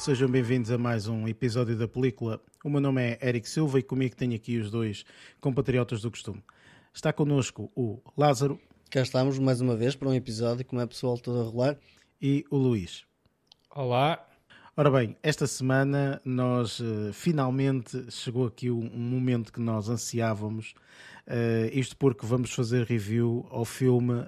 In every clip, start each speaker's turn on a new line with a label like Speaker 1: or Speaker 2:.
Speaker 1: sejam bem-vindos a mais um episódio da película. O meu nome é Eric Silva e comigo tenho aqui os dois compatriotas do costume. Está connosco o Lázaro.
Speaker 2: Cá estamos mais uma vez para um episódio, como é pessoal todo a rolar.
Speaker 1: E o Luís.
Speaker 3: Olá.
Speaker 1: Ora bem, esta semana nós uh, finalmente chegou aqui um, um, momento que nós ansiávamos, uh, isto porque vamos fazer review ao filme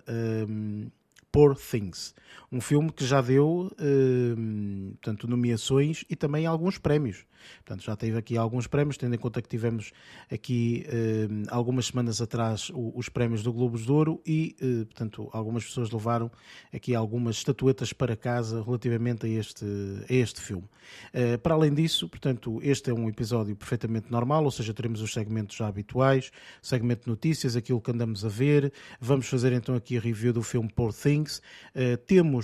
Speaker 1: um, Poor Things, um filme que já deu uh, portanto, nomeações e também alguns prémios. Portanto, já teve aqui alguns prémios, tendo em conta que tivemos aqui uh, algumas semanas atrás os prémios do Globos de Ouro e, uh, portanto, algumas pessoas levaram aqui algumas estatuetas para casa relativamente a este, a este filme. Uh, para além disso, portanto, este é um episódio perfeitamente normal, ou seja, teremos os segmentos já habituais, segmento de notícias, aquilo que andamos a ver. Vamos fazer então aqui a review do filme Poor Things. temos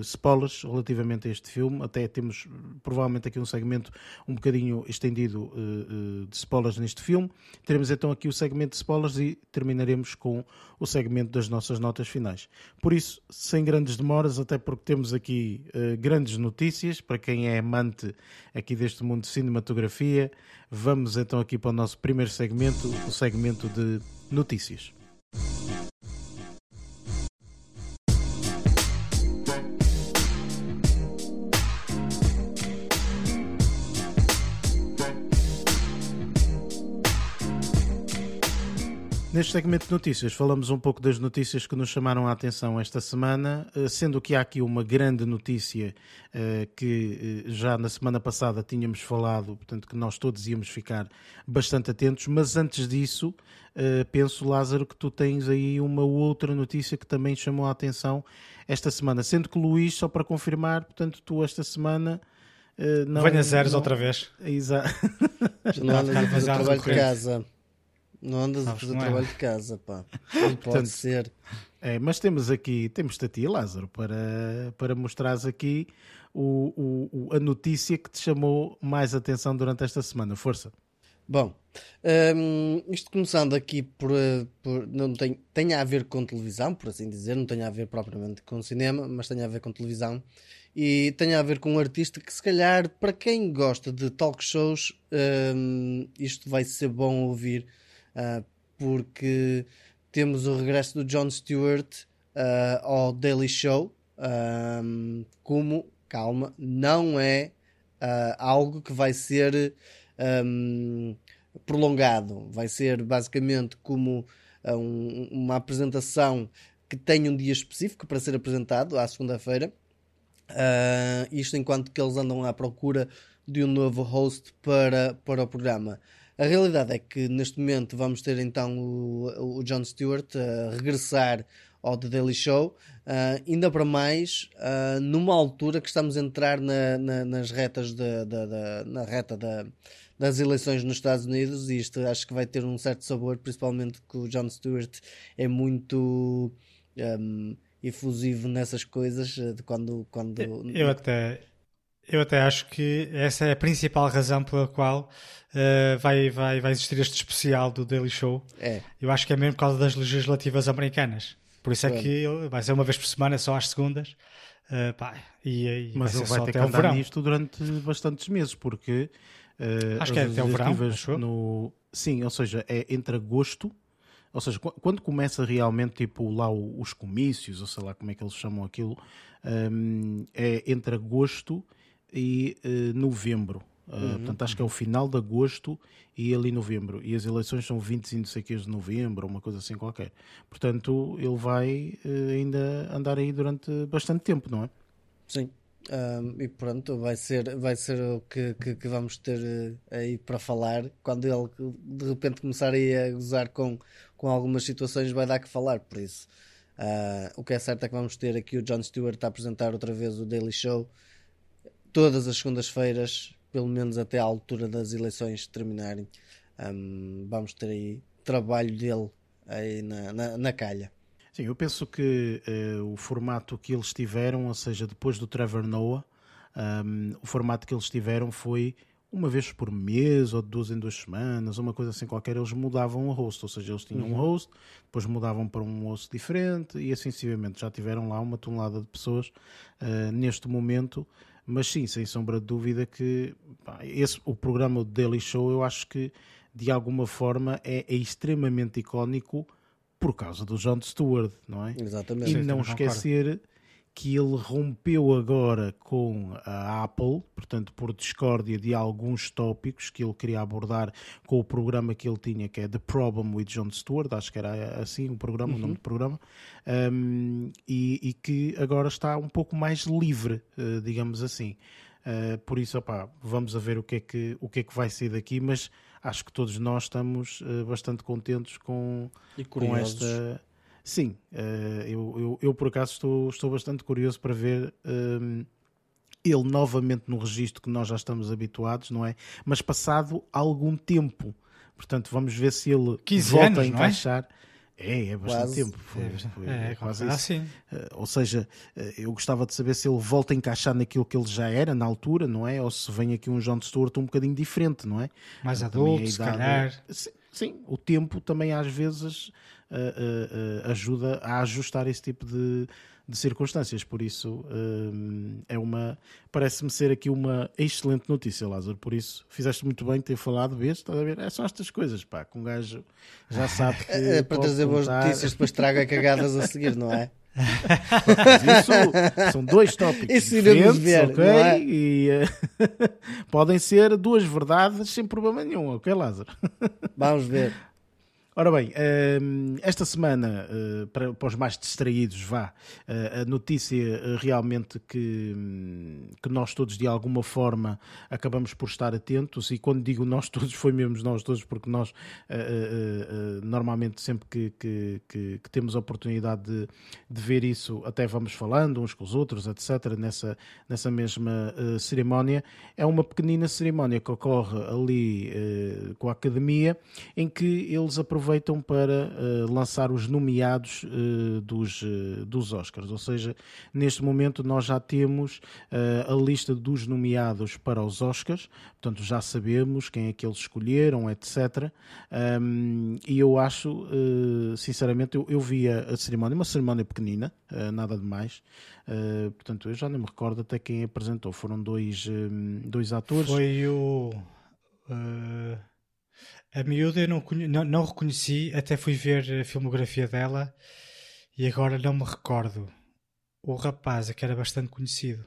Speaker 1: spoilers relativamente a este filme, até temos provavelmente aqui um segmento um bocadinho estendido uh, uh, de spoilers neste filme. Teremos então aqui o segmento de spoilers e terminaremos com o segmento das nossas notas finais. Por isso, sem grandes demoras, até porque temos aqui uh, grandes notícias para quem é amante aqui deste mundo de cinematografia. Vamos então aqui para o nosso primeiro segmento, o segmento de notícias. Neste segmento de notícias, falamos um pouco das notícias que nos chamaram a atenção esta semana, eh, sendo que há aqui uma grande notícia eh, que eh, já na semana passada tínhamos falado, portanto, que nós todos íamos ficar bastante atentos, mas antes disso, penso, Lázaro, que tu tens aí uma outra notícia que também chamou a atenção esta semana, sendo que Luís, só para confirmar, portanto, tu esta semana.
Speaker 3: Não, Venha zeros não... outra vez.
Speaker 1: Exato.
Speaker 2: Não, não, não, trabalho de casa. Não andas a fazer é? trabalho de casa, pá. Não pode Portanto, ser.
Speaker 1: É, mas temos aqui, temos-te a ti, Lázaro, para, para mostrares aqui o, o, a notícia que te chamou mais atenção durante esta semana. Força.
Speaker 2: Bom, um, isto começando aqui por, por, não tem, tem a ver com televisão, por assim dizer, não tem a ver propriamente com cinema, mas tem a ver com televisão e tem a ver com um artista que se calhar para quem gosta de talk shows um, isto vai ser bom ouvir uh, porque temos o regresso do Jon Stewart uh, ao Daily Show, um, como, calma, não é uh, algo que vai ser um, prolongado, vai ser basicamente como um, uma apresentação que tem um dia específico para ser apresentado, à segunda-feira. Uh, isto enquanto que eles andam à procura de um novo host para, para o programa. A realidade é que neste momento vamos ter então o, o Jon Stewart a regressar ao The Daily Show, uh, ainda para mais uh, numa altura que estamos a entrar na, na, nas retas de, de, de, na reta das eleições nos Estados Unidos e isto acho que vai ter um certo sabor, principalmente que o Jon Stewart é muito um, efusivo nessas coisas de quando, quando
Speaker 3: eu até eu até acho que essa é a principal razão pela qual uh, vai, vai, vai existir este especial do Daily Show.
Speaker 2: É.
Speaker 3: Eu acho que é mesmo por causa das legislativas americanas. Por isso é que vai ser uma vez por semana, só às segundas. Uh, pá, e, e
Speaker 1: Mas vai ele vai ter que andar nisto durante bastantes meses, porque
Speaker 3: uh, acho que é até o verão.
Speaker 1: No... Sim, ou seja, é entre agosto ou seja, quando começa realmente tipo lá os comícios, ou sei lá como é que eles chamam aquilo, um, é entre agosto e uh, novembro. Uh, uhum. Portanto, acho que é o final de agosto e ali novembro. E as eleições são 20 e não sei que de novembro, uma coisa assim qualquer. Portanto, ele vai uh, ainda andar aí durante bastante tempo, não é?
Speaker 2: Sim. Um, e pronto, vai ser, vai ser o que, que, que vamos ter uh, aí para falar. Quando ele de repente começar aí a gozar com, com algumas situações, vai dar que falar. Por isso, o que é certo é que vamos ter aqui o Jon Stewart a apresentar outra vez o Daily Show todas as segundas-feiras, pelo menos até à altura das eleições terminarem. Um, vamos ter aí trabalho dele aí na, na, na calha.
Speaker 1: Sim, eu penso que uh, o formato que eles tiveram, ou seja, depois do Trevor Noah, um, o formato que eles tiveram foi uma vez por mês ou de duas em duas semanas, uma coisa assim qualquer, eles mudavam o host, ou seja, eles tinham uhum. um host, depois mudavam para um host diferente e assim sucessivamente. Já tiveram lá uma tonelada de pessoas uh, neste momento Mas sim, sem sombra de dúvida que pá, esse, o programa do Daily Show eu acho que de alguma forma é, é extremamente icónico por causa do John Stewart, não é?
Speaker 2: Exatamente.
Speaker 1: E
Speaker 3: Sim,
Speaker 1: não esquecer que ele rompeu agora com a Apple, portanto, por discórdia de alguns tópicos que ele queria abordar com o programa que ele tinha, que é The Problem with John Stewart, acho que era assim o programa, o nome do programa, um, e, e que agora está um pouco mais livre, uh, digamos assim. Uh, por isso, opá, vamos a ver o que, é que, o que é que vai sair daqui, mas acho que todos nós estamos uh, bastante contentes com, com esta. Sim, eh, eu, eu, eu, por acaso estou, estou bastante curioso para ver ehm, ele novamente no registro que nós já estamos habituados, não é? Mas passado algum tempo. Portanto, vamos ver se ele
Speaker 3: 15
Speaker 1: volta
Speaker 3: anos,
Speaker 1: a
Speaker 3: é?
Speaker 1: encaixar. É, é bastante
Speaker 2: Quase.
Speaker 1: tempo. Foi, foi
Speaker 3: É,
Speaker 1: quase
Speaker 3: quase
Speaker 1: isso.
Speaker 3: assim.
Speaker 1: Eh, ou seja, eh, eu gostava de saber se ele volta a encaixar naquilo que ele já era na altura, não é? Ou se vem aqui um John Stewart um bocadinho diferente, não é?
Speaker 3: Mais adulto, se
Speaker 1: idade-
Speaker 3: calhar.
Speaker 1: Sim, sim, o tempo também às vezes ajuda a ajustar esse tipo de, de circunstâncias. Por isso, é uma. Parece-me ser aqui uma excelente notícia, Lázaro. Por isso, fizeste muito bem ter falado, vês? Estás a ver? É só estas coisas, pá, que um gajo já sabe que.
Speaker 2: É para
Speaker 1: pode
Speaker 2: trazer boas
Speaker 1: contar.
Speaker 2: notícias, depois traga cagadas a seguir, não é?
Speaker 1: Isso são dois tópicos
Speaker 2: Isso
Speaker 1: diferentes,
Speaker 2: ver,
Speaker 1: ok?
Speaker 2: é?
Speaker 1: E eh, podem ser duas verdades sem problema nenhum, ok, Lázaro?
Speaker 2: Vamos ver.
Speaker 1: Ora bem, hum, esta semana, eh, para, os mais distraídos, vá, eh, a notícia eh, realmente que, que nós todos de alguma forma acabamos por estar atentos, e quando digo nós todos, foi mesmo nós todos, porque nós normalmente sempre que, que, que- que temos a oportunidade de, de ver isso, até vamos falando uns com os outros, etc., nessa, nessa mesma cerimónia. É uma pequenina cerimónia que ocorre ali com a academia, em que eles aproveitam para eh, lançar os nomeados eh, dos, eh, dos Oscars. Ou seja, neste momento nós já temos a lista dos nomeados para os Oscars, portanto já sabemos quem é que eles escolheram, etc. Um, e eu acho, sinceramente, eu, eu vi a, cerimónia, uma cerimónia pequenina, nada de mais. Portanto, eu já nem me recordo até quem apresentou. Foram dois, hum, dois atores.
Speaker 3: Foi o. a miúda eu não, não, não reconheci, até fui ver a filmografia dela e agora não me recordo. O rapaz, é que era bastante conhecido.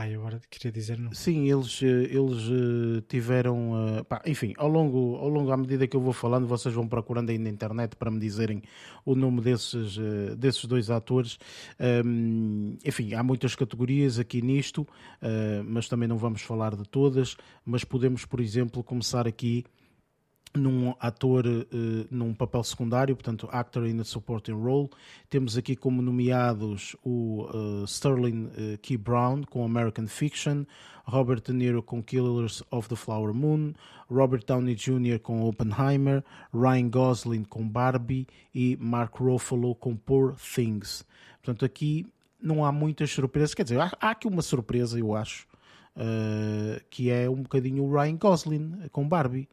Speaker 3: Pai, agora queria dizer não.
Speaker 1: Sim, eles, eh, eles eh, tiveram. eh, pá, enfim, ao longo, ao longo, à medida que eu vou falando, vocês vão procurando aí na internet para me dizerem o nome desses, desses dois atores. Um, enfim, há muitas categorias aqui nisto, mas também não vamos falar de todas. Mas podemos, por exemplo, começar aqui num ator eh, num papel secundário, portanto, actor in a supporting role. Temos aqui como nomeados o eh, Sterling eh, Key Brown com American Fiction, Robert De Niro com Killers of the Flower Moon, Robert Downey Jr. com Oppenheimer, Ryan Gosling com Barbie e Mark Ruffalo com Poor Things. Portanto, aqui não há muitas surpresas, quer dizer, há, há aqui uma surpresa, eu acho, que é um bocadinho o Ryan Gosling com Barbie.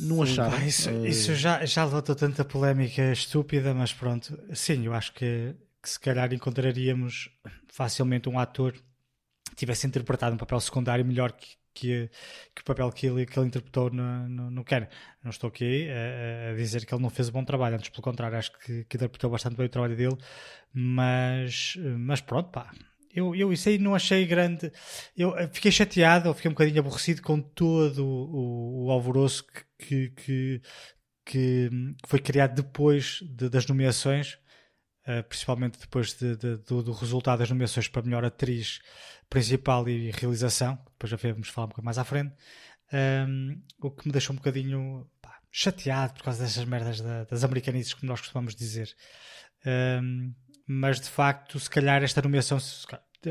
Speaker 1: Não acharam?
Speaker 3: Isso,
Speaker 1: Eh,
Speaker 3: isso já, já levantou tanta polémica estúpida, mas pronto. Sim, eu acho que, que se calhar encontraríamos facilmente um ator que tivesse interpretado um papel secundário melhor que, que, que o papel que ele, que ele interpretou no, no, no Ken. Não estou aqui a, a dizer que ele não fez um bom trabalho, antes pelo contrário, acho que, que interpretou bastante bem o trabalho dele, mas, mas pronto, pá. Eu, eu isso aí não achei grande. Eu fiquei chateado, eu fiquei um bocadinho aborrecido com todo o, o alvoroço que, que, que, foi criado depois de- das nomeações, eh, principalmente depois de- de- do, do resultado das nomeações para melhor atriz principal e realização, depois já vamos falar um bocadinho mais à frente, Ahm, o que me deixou um bocadinho pá, chateado por causa dessas merdas da- das americanices, como nós costumamos dizer. Ahm, mas de facto, se calhar esta nomeação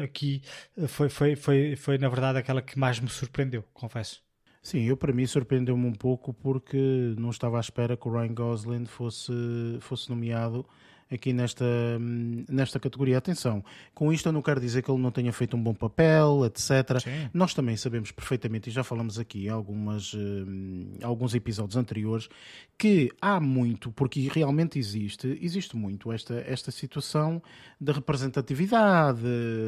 Speaker 3: aqui eh, foi, foi, foi, foi na verdade aquela que mais me surpreendeu, confesso.
Speaker 1: Sim, eu para mim surpreendeu-me um pouco porque não estava à espera que o Ryan Gosling fosse, fosse nomeado aqui nesta, nesta categoria. Atenção, com isto eu não quero dizer que ele não tenha feito um bom papel, etc.
Speaker 3: Sim.
Speaker 1: Nós também sabemos perfeitamente, e já falamos aqui algumas, hum, alguns episódios anteriores, que há muito, porque realmente existe, existe muito esta, esta situação da representatividade,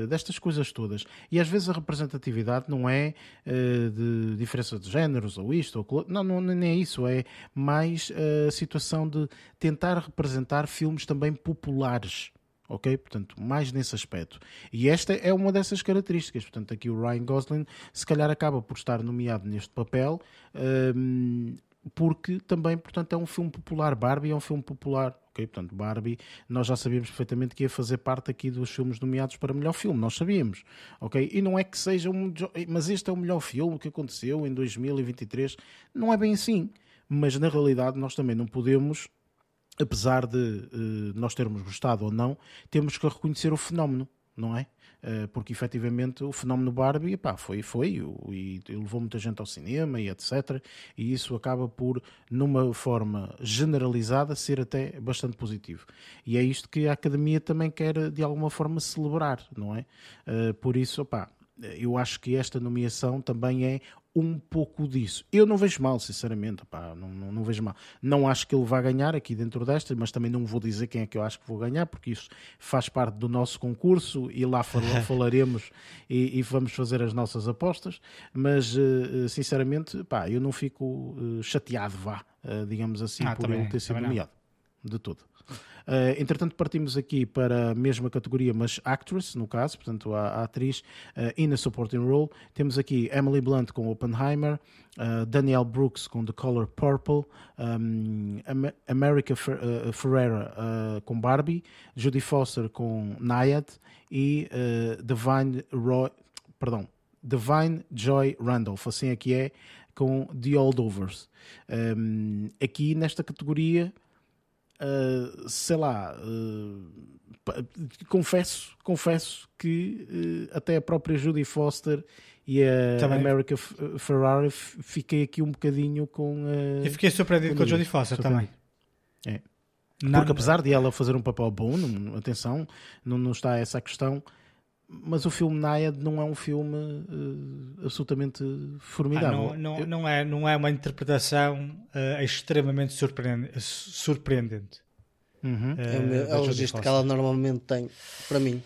Speaker 1: destas coisas todas. E às vezes a representatividade não é uh, de diferença de géneros ou isto ou. Não, não, nem é isso. É mais a situação de tentar representar filmes também populares. Ok? Portanto, mais nesse aspecto. E esta é uma dessas características. Portanto, aqui o Ryan Gosling se calhar acaba por estar nomeado neste papel. hum, porque também, portanto, é um filme popular. Barbie é um filme popular, ok? Portanto, Barbie, nós já sabíamos perfeitamente que ia fazer parte aqui dos filmes nomeados para melhor filme, nós sabíamos, ok? E não é que seja um, mas este é o melhor filme que aconteceu em 2023, não é bem assim. Mas na realidade nós também não podemos, apesar de uh, nós termos gostado ou não, temos que reconhecer o fenómeno, não é? Uh, porque efetivamente o fenómeno Barbie epá, foi, foi e, levou muita gente ao cinema e etc. E isso acaba por, numa forma generalizada, ser até bastante positivo. E é isto que a Academia também quer de alguma forma celebrar, não é? Uh, por isso, opá, eu acho que esta nomeação também é um pouco disso. Eu não vejo mal, sinceramente, opá, não, não, não, vejo mal. Não acho que ele vá ganhar aqui dentro desta, mas também não vou dizer quem é que eu acho que vou ganhar, porque isso faz parte do nosso concurso e lá falaremos e, e, vamos fazer as nossas apostas. Mas, sinceramente, pá, eu não fico chateado, vá, digamos assim,
Speaker 3: ah,
Speaker 1: por
Speaker 3: também,
Speaker 1: ele ter sido nomeado. De tudo. Uh, entretanto, partimos aqui para a mesma categoria, mas actress, no caso, portanto, a, a atriz uh, in a supporting role. Temos aqui Emily Blunt com Oppenheimer, uh, Danielle Brooks com The Color Purple, um, Am America Fer Ferrera com Barbie, Judy Foster com Nayad e Divine Roy, perdão, Divine Joy Randolph, assim aqui é, com The Holdovers. Um, aqui nesta categoria Uh, sei lá, uh, confesso, confesso que uh, até a própria Judy Foster e a
Speaker 3: Também.
Speaker 1: America Ferrari fiquei aqui um bocadinho com.
Speaker 3: Eu fiquei surpreendido com a Judy Foster também.
Speaker 1: É. Porque apesar de ela fazer um papel bom, não, atenção, não, não está essa a questão, mas o filme Nayad não é um filme uh, absolutamente formidável.
Speaker 3: Ah, não, não, Eu... não, é, não é uma interpretação uh, extremamente surpreendente. surpreendente.
Speaker 1: Uhum.
Speaker 2: Uh, é, é o registro que ela normalmente tem, para mim.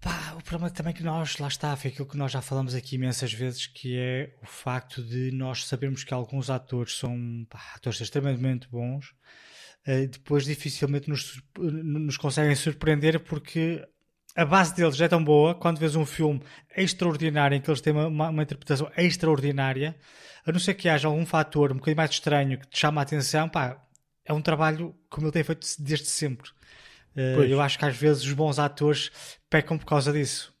Speaker 3: Pá, o problema também é que nós, lá está, foi aquilo que nós já falamos aqui imensas vezes, que é o facto de nós sabermos que alguns atores são pá, atores extremamente bons, depois dificilmente nos, nos conseguem surpreender porque a base deles é tão boa quando vês um filme extraordinário em que eles têm uma, uma, interpretação extraordinária, a não ser que haja algum fator um bocadinho mais estranho que te chama a atenção, pá, é um trabalho como ele tem feito desde sempre. Uh, eu acho que às vezes os bons atores pecam por causa disso.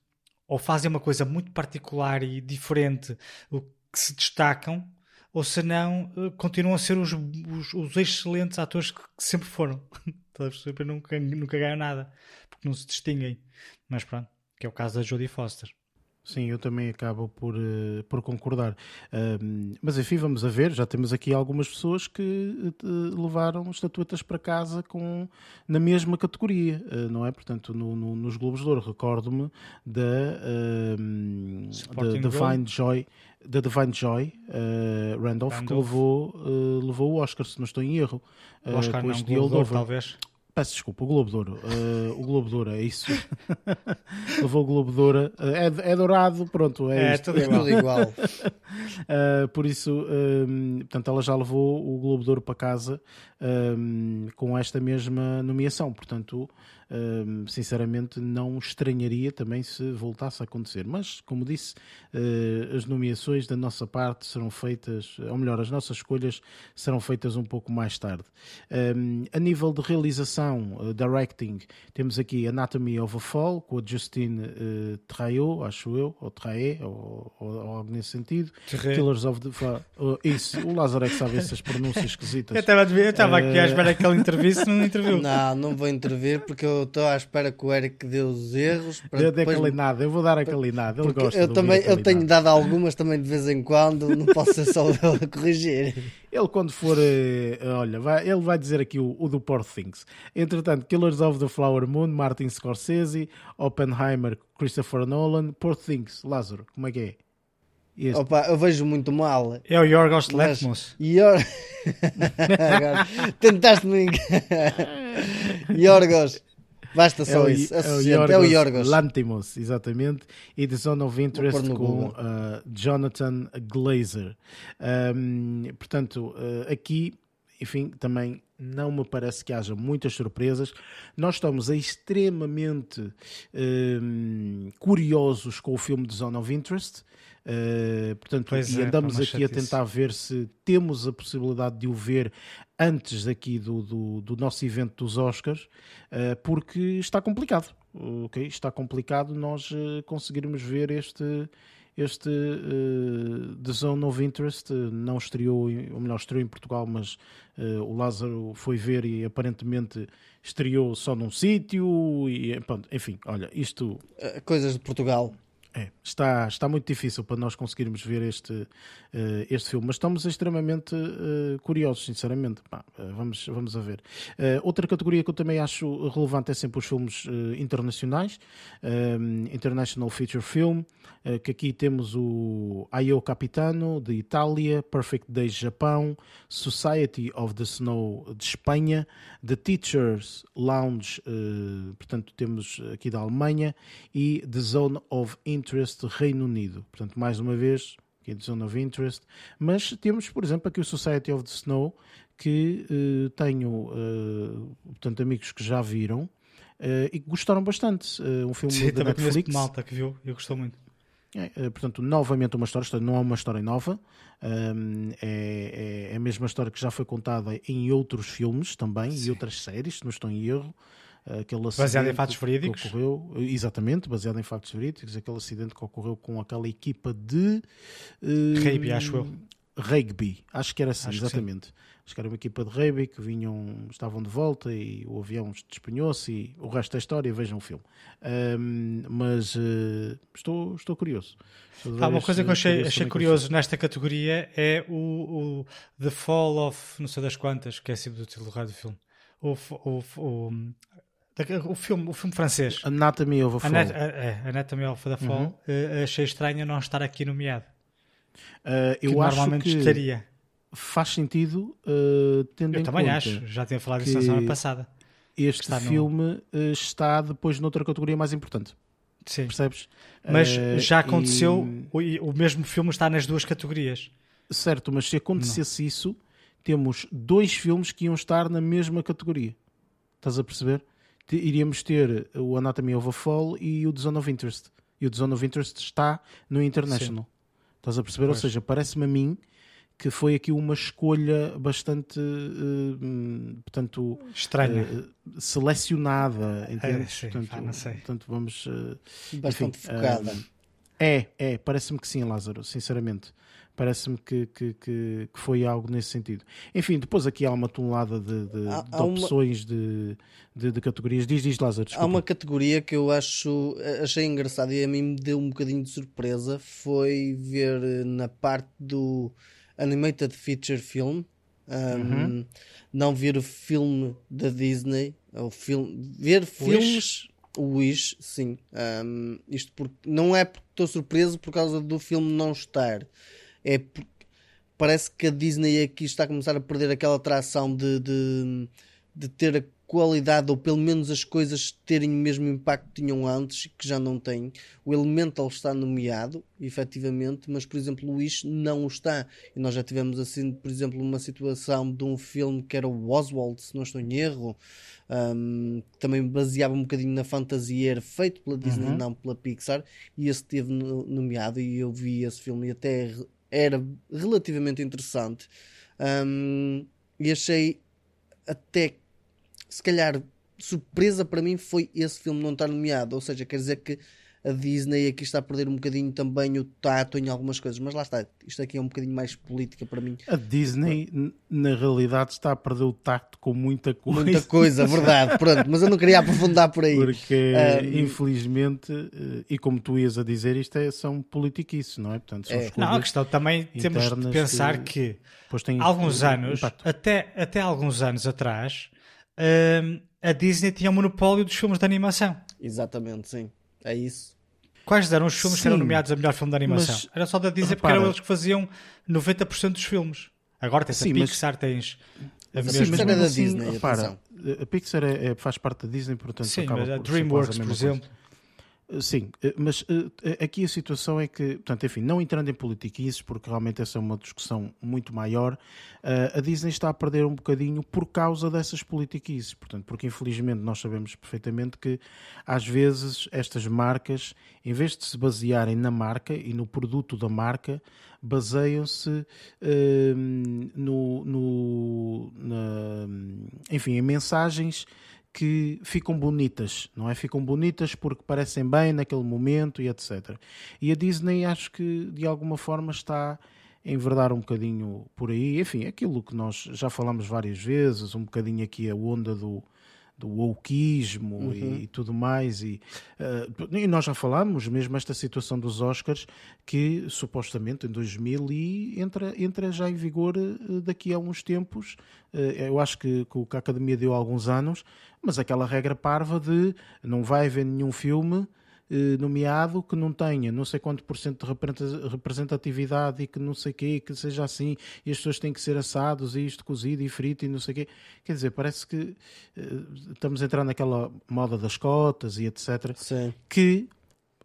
Speaker 3: Ou fazem uma coisa muito particular e diferente, o que se destacam, ou se não, uh, continuam a ser os, os, os excelentes atores que, que sempre foram. sempre nunca, nunca ganham nada, porque não se distinguem. Mas pronto, que é o caso da Jodie Foster.
Speaker 1: Sim, eu também acabo por, uh, por concordar. Uh, mas enfim, vamos a ver. Já temos aqui algumas pessoas que uh, levaram estatuetas para casa com, na mesma categoria, não é? Portanto, no, no, nos Globos de Ouro, recordo-me da, da Divine Joy, da Divine Joy Randolph, Randolph, que levou, levou o Oscar, se não estou em erro.
Speaker 3: o Oscar não, Globo de Ouro, talvez.
Speaker 1: Peço desculpa, o Globo de Ouro. Uh, o Globo de Ouro, é isso. Levou o Globo de Ouro. Uh, é, é, dourado, pronto. É,
Speaker 3: é
Speaker 1: isto.
Speaker 3: tudo igual.
Speaker 2: igual.
Speaker 1: uh, por isso, um, portanto, ela já levou o Globo de Ouro para casa um, com esta mesma nomeação. Portanto, sinceramente, não estranharia também se voltasse a acontecer. Mas, como disse, uh, as nomeações da nossa parte serão feitas, ou melhor, as nossas escolhas serão feitas um pouco mais tarde. Um, a nível de realização, uh, directing, temos aqui Anatomy of a Fall, com a Justine uh, Traillot, acho eu, ou Traé, ou, ou, ou, algo nesse sentido.
Speaker 3: Terré.
Speaker 1: Killers of the... Uh, isso, o Lázaro é que sabe essas pronúncias esquisitas.
Speaker 3: Eu estava aqui à espera que ele intervisse, não interviu.
Speaker 2: Não, não vou intervir porque eu estou à espera que o Eric dê os erros. Para
Speaker 1: Dê
Speaker 2: depois...
Speaker 1: eu vou dar aquele nada. Ele gosta
Speaker 2: eu também eu tenho dado algumas também de vez em quando, não posso ser só eu a corrigir.
Speaker 1: Ele, quando for, eh, olha, vai, ele vai dizer aqui o, o, do Poor Things. Entretanto, Killers of the Flower Moon, Martin Scorsese, Oppenheimer, Christopher Nolan, Poor Things, Lázaro, como é que é?
Speaker 2: Este. Opa, eu vejo muito mal.
Speaker 3: É o Yorgos Lanthimos.
Speaker 2: Yor... Tentaste-me Yorgos. Basta só é isso. É o, Yorgos, é o Yorgos.
Speaker 1: Lantimos, exatamente. E The Zone of Interest com uh, Jonathan Glazer. Um, portanto, uh, aqui, enfim, também não me parece que haja muitas surpresas. Nós estamos extremamente um, curiosos com o filme The Zone of Interest. Uh, portanto, pois e é, andamos aqui a tentar ver se temos a possibilidade de o ver antes aqui do, do, do nosso evento dos Oscars, uh, porque está complicado. Ok, está complicado nós uh, conseguirmos ver este este uh, The Zone of Interest não estreou, ou melhor, estreou em Portugal, mas o Lázaro foi ver e aparentemente estreou só num sítio e pronto, enfim, olha, isto...
Speaker 2: Coisas de Portugal.
Speaker 1: É, está, está muito difícil para nós conseguirmos ver este, uh, este filme, mas estamos extremamente uh, curiosos, sinceramente. Uh, vamos, vamos a ver. outra categoria que eu também acho relevante é sempre os filmes internacionais, International Feature Film, que aqui temos o Ayo Capitano, de Itália, Perfect Days, Japão, Society of the Snow, de Espanha, The Teachers Lounge, portanto, temos aqui da Alemanha, e The Zone of Interest Interest Reino Unido. Portanto, mais uma vez, aqui de Zone of Interest. Mas temos, por exemplo, aqui o Society of the Snow, que uh, tenho uh, portanto, amigos que já viram uh, e que gostaram bastante. um filme
Speaker 3: Sim,
Speaker 1: da Netflix.
Speaker 3: malta que viu, eu gostou muito.
Speaker 1: É, portanto, novamente uma história, não é uma história nova, é, é, a mesma história que já foi contada em outros filmes também Sim. e outras séries, se não estou em erro. Aquele
Speaker 3: baseado em fatos verídicos?
Speaker 1: Ocorreu, exatamente, baseado em factos verídicos, aquele acidente que ocorreu com aquela equipa de.
Speaker 3: Uh, rugby, acho eu.
Speaker 1: Rugby, acho que era assim, acho exatamente. Acho que era uma equipa de rugby que vinham, estavam de volta e o avião despenhou-se e o resto da história, vejam o filme. Um, mas uh, estou, estou curioso.
Speaker 3: Estou ah, uma coisa que eu achei, achei curioso nesta categoria é o, o, The Fall of não sei das quantas, que é assim do título do filme. O, o, o, o filme, o filme francês.
Speaker 1: Anatomy of a Fall. Anat
Speaker 3: é, Anatomy of a Fall. Uhum. Uh, achei estranho não estar aqui nomeado.
Speaker 1: Uh, eu acho normalmente que estaria. Faz sentido, uh, tendo eu em
Speaker 3: também acho. Já tinha falado isso na semana passada.
Speaker 1: Este filme no... está depois noutra categoria mais importante. Sim. Percebes?
Speaker 3: Mas já aconteceu, e... o, o mesmo filme está nas duas categorias.
Speaker 1: Certo, mas se acontecesse não. isso, temos dois filmes que iam estar na mesma categoria. Estás a perceber? Iríamos ter o Anatomy of a Fall e o The Zone of Interest. E o The Zone of Interest está no International. Sim. Estás a perceber? Pois. Ou seja, parece-me a mim que foi aqui uma escolha bastante uh, portanto
Speaker 3: estranha uh,
Speaker 1: selecionada
Speaker 3: entende? É,
Speaker 1: portanto,
Speaker 3: ah, não sei.
Speaker 1: portanto vamos uh,
Speaker 2: bastante enfim, focada
Speaker 1: é, é, parece-me que sim Lázaro, sinceramente Parece-me que, que, que, que, foi algo nesse sentido. Enfim, depois aqui há uma tonelada de, de, há, de opções uma... de, de, de, categorias. Diz, diz Lázaro. Desculpa.
Speaker 2: Há uma categoria que eu acho achei engraçada e a mim me deu um bocadinho de surpresa. Foi ver eh, na parte do Animated Feature Film. Um, uhum. Não ver o filme da Disney, ou filme, ver filmes o Wish, sim. Um, isto porque não é porque estou surpreso por causa do filme não estar é porque parece que a Disney aqui está a começar a perder aquela atração de, de, de ter a qualidade, ou pelo menos as coisas terem o mesmo impacto que tinham antes, que já não têm. O Elemental está nomeado, efetivamente, mas, por exemplo, o Wish não o está. E nós já tivemos, assim, por exemplo, uma situação de um filme que era o Oswald, se não estou em erro, um, também baseava um bocadinho na fantasia, era feito pela Disney, uhum. não pela Pixar, e esse teve nomeado, e eu vi esse filme e até era relativamente interessante. Um, e achei até, se calhar, surpresa para mim foi esse filme não estar nomeado. Ou seja, quer dizer que a Disney aqui está a perder um bocadinho também o tato em algumas coisas, mas lá está, isto aqui é um bocadinho mais política para mim.
Speaker 1: A Disney, na realidade, está a perder o tacto com muita coisa.
Speaker 2: Muita coisa, verdade, pronto, mas eu não queria aprofundar por aí.
Speaker 1: Porque, um... infelizmente, eh, e como tu ias a dizer, isto é, são politiquices, não é?
Speaker 3: Portanto, é. Não, a questão também temos de pensar que, que alguns anos, até, até alguns anos atrás, hum, a Disney tinha o monopólio dos filmes de animação.
Speaker 2: Exatamente, sim. É isso.
Speaker 3: Quais eram os filmes Sim, que eram nomeados a melhor filme de animação? Mas, Era só da Disney repara, porque eram eles que faziam 90% dos filmes. Agora tens sim, a Pixar, mas, tens
Speaker 2: a sim, mas da assim, Disney. Repara,
Speaker 1: a Pixar é, é, faz parte da Disney, portanto
Speaker 3: sim, acaba mas a DreamWorks, por exemplo. Coisa.
Speaker 1: Eh, sim, eh, mas eh, aqui a situação é que, portanto, enfim, não entrando em politiquices, porque realmente essa é uma discussão muito maior, a Disney está a perder um bocadinho por causa dessas politiquices, portanto, porque infelizmente nós sabemos perfeitamente que às vezes estas marcas, em vez de se basearem na marca e no produto da marca, baseiam-se uh, no, no na, enfim, em mensagens que ficam bonitas, não é? Ficam bonitas porque parecem bem naquele momento e etc. E a Disney acho que de alguma forma está a enverdar um bocadinho por aí. Enfim, aquilo que nós já falamos várias vezes, um bocadinho aqui a onda do, do wokeismo uhum. e, e, tudo mais. E, uh, e, nós já falámos mesmo esta situação dos Oscars, que supostamente em 2000 e entra, entra já em vigor uh, daqui a uns tempos. Uh, eu acho que, que a Academia deu alguns anos, mas aquela regra parva de não vai haver nenhum filme nomeado que não tenha não sei quanto por cento de representatividade e que não sei quê, que seja assim, e as pessoas têm que ser assados e isto cozido e frito e não sei quê. Quer dizer, parece que uh, estamos a entrar naquela moda das cotas e etc.
Speaker 2: Sim.
Speaker 1: Que,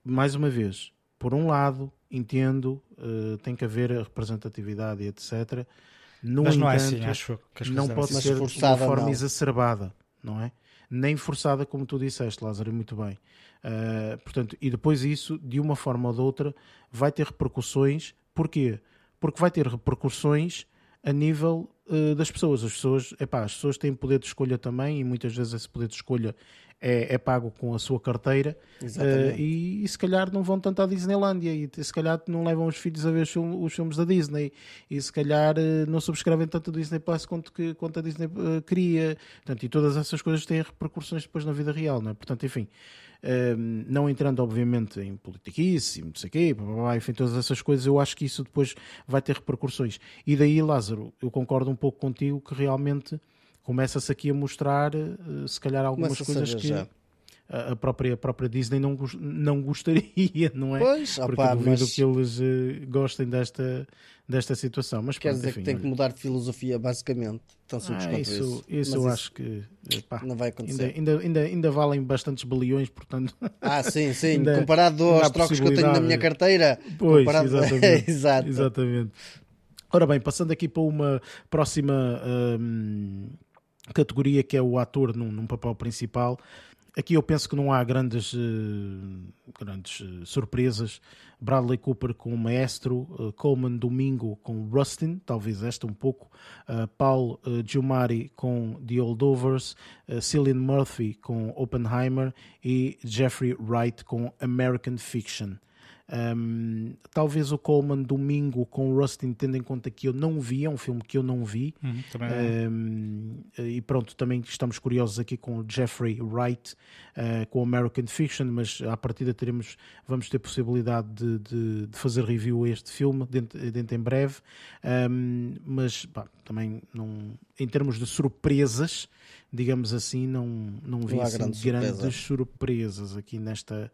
Speaker 1: mais uma vez, por um lado, entendo, uh, tem que haver a representatividade e etc. No
Speaker 3: Mas
Speaker 1: não
Speaker 3: entanto, é assim, acho que
Speaker 1: não pode ser de uma forma não. exacerbada, não é? Nem forçada, como tu disseste, Lázaro, muito bem. Uh, portanto, e depois isso, de uma forma ou de outra, vai ter repercussões. Porquê? Porque vai ter repercussões a nível uh, das pessoas. As pessoas, epá, as pessoas têm poder de escolha também e muitas vezes esse poder de escolha é, é pago com a sua carteira uh, e, e, se calhar não vão tanto à Disneylandia e se calhar não levam os filhos a ver os, os filmes da Disney e se calhar uh, não subscrevem tanto o Disney Plus quanto, que, quanto a Disney uh, queria. Portanto, e todas essas coisas têm repercussões depois na vida real, não é? Portanto, enfim não entrando obviamente em politiquice, não sei o quê, enfim, todas essas coisas, eu acho que isso depois vai ter repercussões. E daí, Lázaro, eu concordo um pouco contigo que realmente começa-se aqui a mostrar, eh, se calhar, algumas coisas que. Já a própria, a própria Disney não, não gostaria, não é?
Speaker 2: Pois,
Speaker 1: Porque
Speaker 2: opa,
Speaker 1: duvido mas... que eles uh, gostem desta, desta situação. Mas,
Speaker 2: Quer
Speaker 1: pronto,
Speaker 2: dizer
Speaker 1: enfim,
Speaker 2: que tem olha... que mudar de filosofia, basicamente. Tão simples ah,
Speaker 1: isso,
Speaker 2: isso.
Speaker 1: Isso eu isso acho que
Speaker 2: não vai acontecer.
Speaker 1: Ainda, ainda, ainda, ainda valem bastantes bilhões, portanto.
Speaker 2: Ah, sim, sim. ainda, comparado aos trocos que eu tenho na minha carteira.
Speaker 1: Pois,
Speaker 2: comparado...
Speaker 1: exatamente. Exato. exatamente. Ora bem, passando aqui para uma próxima hum, categoria que é o ator num, num papel principal. Aqui eu penso que não há grandes, uh, grandes uh, surpresas. Bradley Cooper com o Maestro, uh, Coleman Domingo com Rustin, talvez esta um pouco, Paul Giamatti com The Holdovers, Cillian Murphy com Oppenheimer e Jeffrey Wright com American Fiction. Um, talvez o Coleman domingo com o Rustin, tendo em conta que eu não vi, é um filme que eu não vi.
Speaker 3: Uhum,
Speaker 1: um, e pronto, também estamos curiosos aqui com o Jeffrey Wright, uh, com American Fiction, mas à partida teremos, vamos ter possibilidade de, de, de fazer review a este filme dentro, dentro em breve. Um, mas pá, também não, em termos de surpresas, digamos assim, não, não vi não assim, grande grandes surpresa. surpresas aqui nesta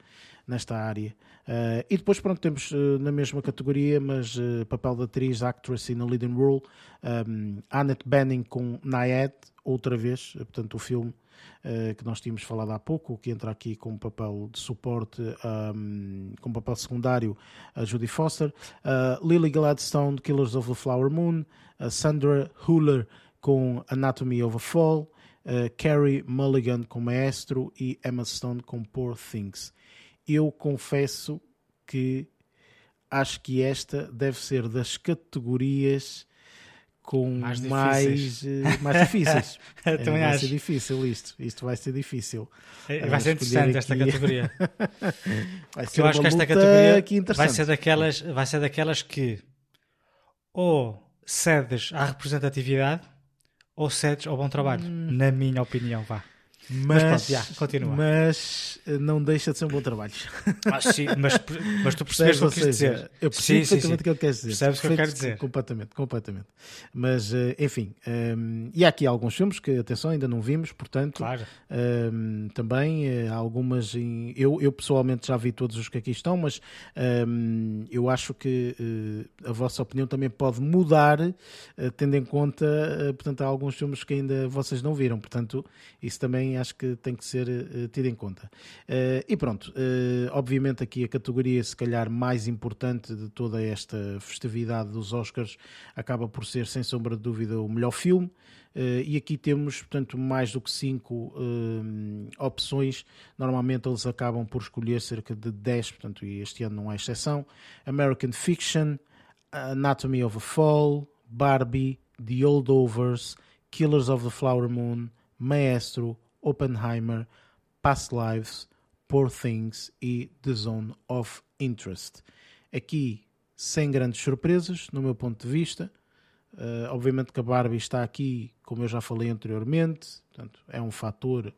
Speaker 1: nesta área. Uh, e depois, pronto, temos uh, na mesma categoria, mas uh, papel de atriz, actress in a leading role, um, Annette Bening com Nayad, outra vez, portanto, o filme que nós tínhamos falado há pouco, que entra aqui com papel de suporte, um, com papel secundário, a Judy Foster, Lily Gladstone, Killers of the Flower Moon, Sandra Huller com Anatomy of a Fall, Carrie Mulligan com Maestro e Emma Stone com Poor Things eu confesso que acho que esta deve ser das categorias com
Speaker 3: Mais
Speaker 1: mais,
Speaker 3: difíceis.
Speaker 1: eh, mais difíceis. É,
Speaker 3: Também
Speaker 1: vai
Speaker 3: acho.
Speaker 1: ser difícil isto. Isto vai ser difícil.
Speaker 3: É,
Speaker 1: Ah,
Speaker 3: Vai ser interessante esta categoria.
Speaker 1: Vai ser
Speaker 3: eu acho que esta categoria vai ser, daquelas, vai ser daquelas que ou cedes à representatividade ou cedes ao bom trabalho.
Speaker 1: Hum.
Speaker 3: Na minha opinião, vá.
Speaker 1: Mas,
Speaker 3: pronto, já, continua.
Speaker 1: mas, eh, não deixa de ser um bom trabalho.
Speaker 3: Ah, sim, mas, mas tu percebes o que
Speaker 1: seja,
Speaker 3: dizer.
Speaker 1: Eu percebo
Speaker 3: Sim, sim.
Speaker 1: o que ele quer dizer.
Speaker 3: Percebes o que eu quero dizer.
Speaker 1: Completamente, completamente. Mas, eh, enfim, ehm, e há aqui alguns filmes que, atenção, ainda não vimos, portanto,
Speaker 3: Claro.
Speaker 1: ehm, também eh, há algumas. Em, eu, eu pessoalmente já vi todos os que aqui estão, mas ehm, eu acho que eh, a vossa opinião também pode mudar, eh, tendo em conta, eh, portanto, há alguns filmes que ainda vocês não viram, portanto, isso também acho que tem que ser eh, tido em conta. Eh, e pronto, eh, obviamente aqui a categoria se calhar mais importante de toda esta festividade dos Oscars acaba por ser, sem sombra de dúvida, o melhor filme. Eh, e aqui temos, portanto, mais do que cinco eh, opções. Normalmente eles acabam por escolher cerca de 10, portanto, e este ano não é exceção. American Fiction, Anatomy of a Fall, Barbie, The Holdovers, Killers of the Flower Moon, Maestro, Oppenheimer, Past Lives, Poor Things e The Zone of Interest. Aqui, sem grandes surpresas, no meu ponto de vista. Uh, obviamente que a Barbie está aqui, como eu já falei anteriormente, portanto, é um fator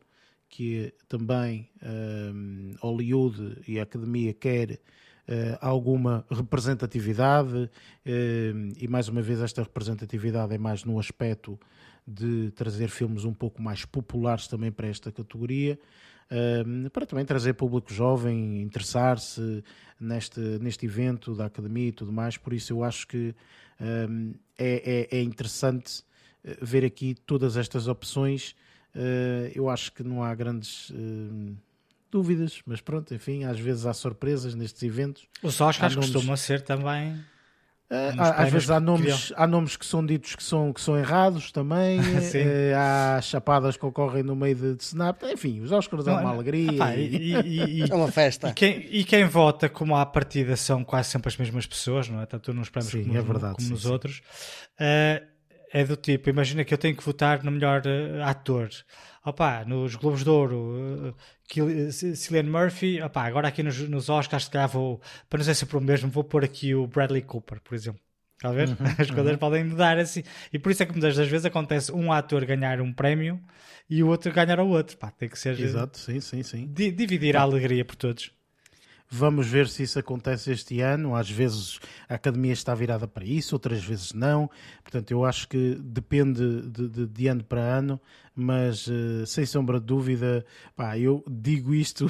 Speaker 1: que também um, Hollywood e a Academia quer uh, alguma representatividade uh, e mais uma vez esta representatividade é mais no aspecto de trazer filmes um pouco mais populares também para esta categoria para também trazer público jovem, interessar-se neste, neste evento da Academia e tudo mais, por isso eu acho que é, é, é, interessante eh, ver aqui todas estas opções. Uh, eu acho que não há grandes dúvidas, mas pronto, enfim, às vezes há surpresas nestes eventos.
Speaker 3: Os Oscars
Speaker 1: nomes-
Speaker 3: costumam ser também.
Speaker 1: Uh, às vezes há nomes, há nomes que são ditos que são, que são errados também, eh, há chapadas que ocorrem no meio de, de snap, enfim, os Oscars é
Speaker 3: Não,
Speaker 1: uma alegria. E-
Speaker 3: e, e-
Speaker 2: É uma festa.
Speaker 3: e quem, e quem vota, como à partida, são quase sempre as mesmas pessoas, não é? Tanto nos prémios
Speaker 1: Sim,
Speaker 3: como,
Speaker 1: é verdade,
Speaker 3: como
Speaker 1: sim,
Speaker 3: nos
Speaker 1: sim.
Speaker 3: outros. Eh, é do tipo, imagina que eu tenho que votar no melhor eh, ator. Opa, nos Globos de Ouro, uh, Cillian Murphy, opa, agora aqui nos, nos Oscars, se calhar vou, para não ser sempre o mesmo, vou pôr aqui o Bradley Cooper, por exemplo. Está a ver?
Speaker 1: Uhum,
Speaker 3: As coisas podem mudar assim. E por isso é que muitas das vezes acontece um ator ganhar um prémio e o outro ganhar ao outro. Pá, tem que ser.
Speaker 1: Exato, sim, sim, sim.
Speaker 3: di- dividir a alegria por todos.
Speaker 1: Vamos ver se isso acontece este ano. Às vezes a academia está virada para isso, outras vezes não. Portanto, eu acho que depende de, de- de ano para ano, mas eh, sem sombra de dúvida, pá, eu digo isto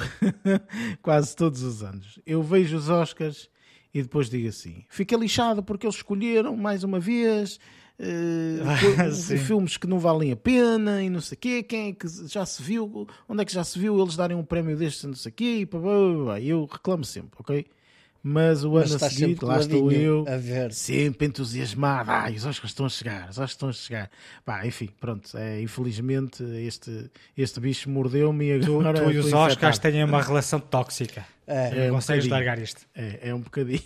Speaker 1: quase todos os anos. Eu vejo os Oscars e depois digo assim: fica lixado porque eles escolheram mais uma vez.
Speaker 3: Sim.
Speaker 1: filmes que não valem a pena e não sei o quê, quem é que já se viu, onde é que já se viu eles darem um prémio destes não sei o quê, e pá, pá, pá. eu reclamo sempre, ok? Mas o
Speaker 2: Mas
Speaker 1: ano a
Speaker 2: estás
Speaker 1: seguir,
Speaker 2: sempre
Speaker 1: lá estou eu,
Speaker 2: a ver.
Speaker 1: sempre entusiasmado, ai, os Oscars estão a chegar, os Oscars estão a chegar. Pá, enfim, pronto, é, infelizmente este, este bicho mordeu-me e
Speaker 3: Tu,
Speaker 1: agora
Speaker 3: tu e os Oscars têm uma relação tóxica.
Speaker 2: É.
Speaker 1: É um
Speaker 3: consegues
Speaker 1: bocadinho.
Speaker 3: largar isto.
Speaker 1: É, é um bocadinho.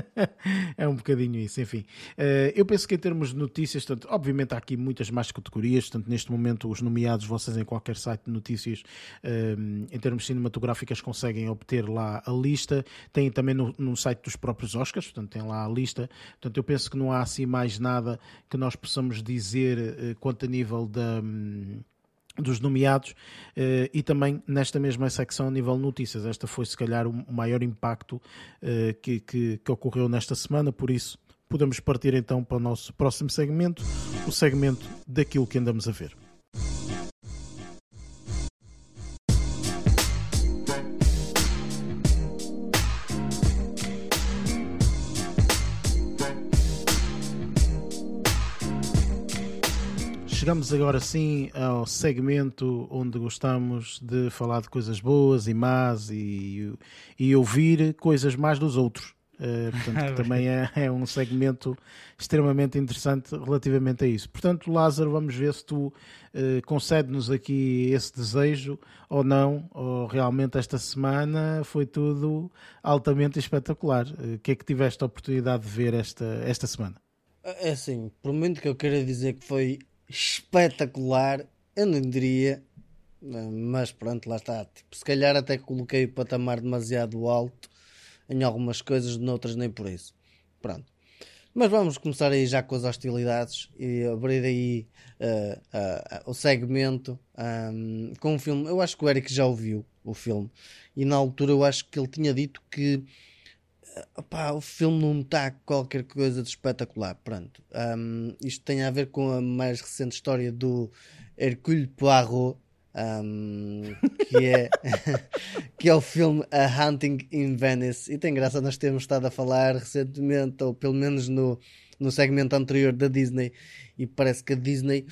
Speaker 1: é um bocadinho isso, enfim. Eh, eu penso que em termos de notícias, portanto, obviamente há aqui muitas mais categorias, portanto, neste momento os nomeados, vocês em qualquer site de notícias, eh, em termos cinematográficas, conseguem obter lá a lista. Tem também no, no site dos próprios Oscars, portanto, tem lá a lista. Portanto, eu penso que não há assim mais nada que nós possamos dizer eh, quanto a nível da. Dos nomeados eh, e também nesta mesma secção a nível notícias. Esta foi se calhar o o maior impacto eh, que, que, que ocorreu nesta semana, por isso podemos partir então para o nosso próximo segmento, o segmento daquilo que andamos a ver. Chegamos agora sim ao segmento onde gostamos de falar de coisas boas e más e, e ouvir coisas más dos outros. Eh, portanto, que também é, é um segmento extremamente interessante relativamente a isso. Portanto, Lázaro, vamos ver se tu eh, concede-nos aqui esse desejo ou não, ou realmente esta semana foi tudo altamente espetacular. Eh, O que é que tiveste a oportunidade de ver esta, esta semana?
Speaker 2: É assim, por muito que eu queira dizer que foi espetacular, eu não diria, mas pronto, lá está. Tipo, se calhar até coloquei o patamar demasiado alto em algumas coisas, noutras nem por isso. Pronto. Mas vamos começar aí já com as hostilidades e abrir aí uh, uh, o segmento um, com um filme. Eu acho que o Eric já ouviu o filme e na altura eu acho que ele tinha dito que o filme não está qualquer coisa de espetacular. Pronto. Um, isto tem a ver com a mais recente história do Hercule Poirot, um, que, é, que é o filme A Hunting in Venice. E tem graça, nós temos estado a falar recentemente, ou pelo menos no, no segmento anterior da Disney, e parece que a Disney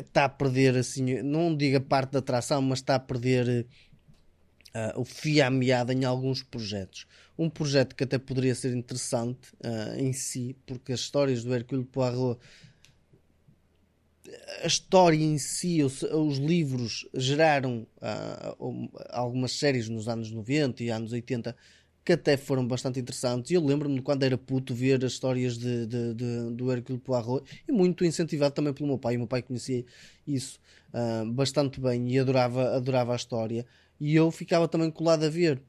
Speaker 2: está a perder, assim, não digo a parte da atração, mas está a perder uh, o fio à meada em alguns projetos. Um projeto que até poderia ser interessante uh, em si, porque as histórias do Hercule Poirot, a história em si, os, os livros geraram uh, algumas séries nos anos 90 e anos 80 que até foram bastante interessantes. Eu lembro-me quando era puto ver as histórias de, de, de, do Hercule Poirot e muito incentivado também pelo meu pai. O meu pai conhecia isso uh, bastante bem e adorava, adorava a história e eu ficava também colado a ver.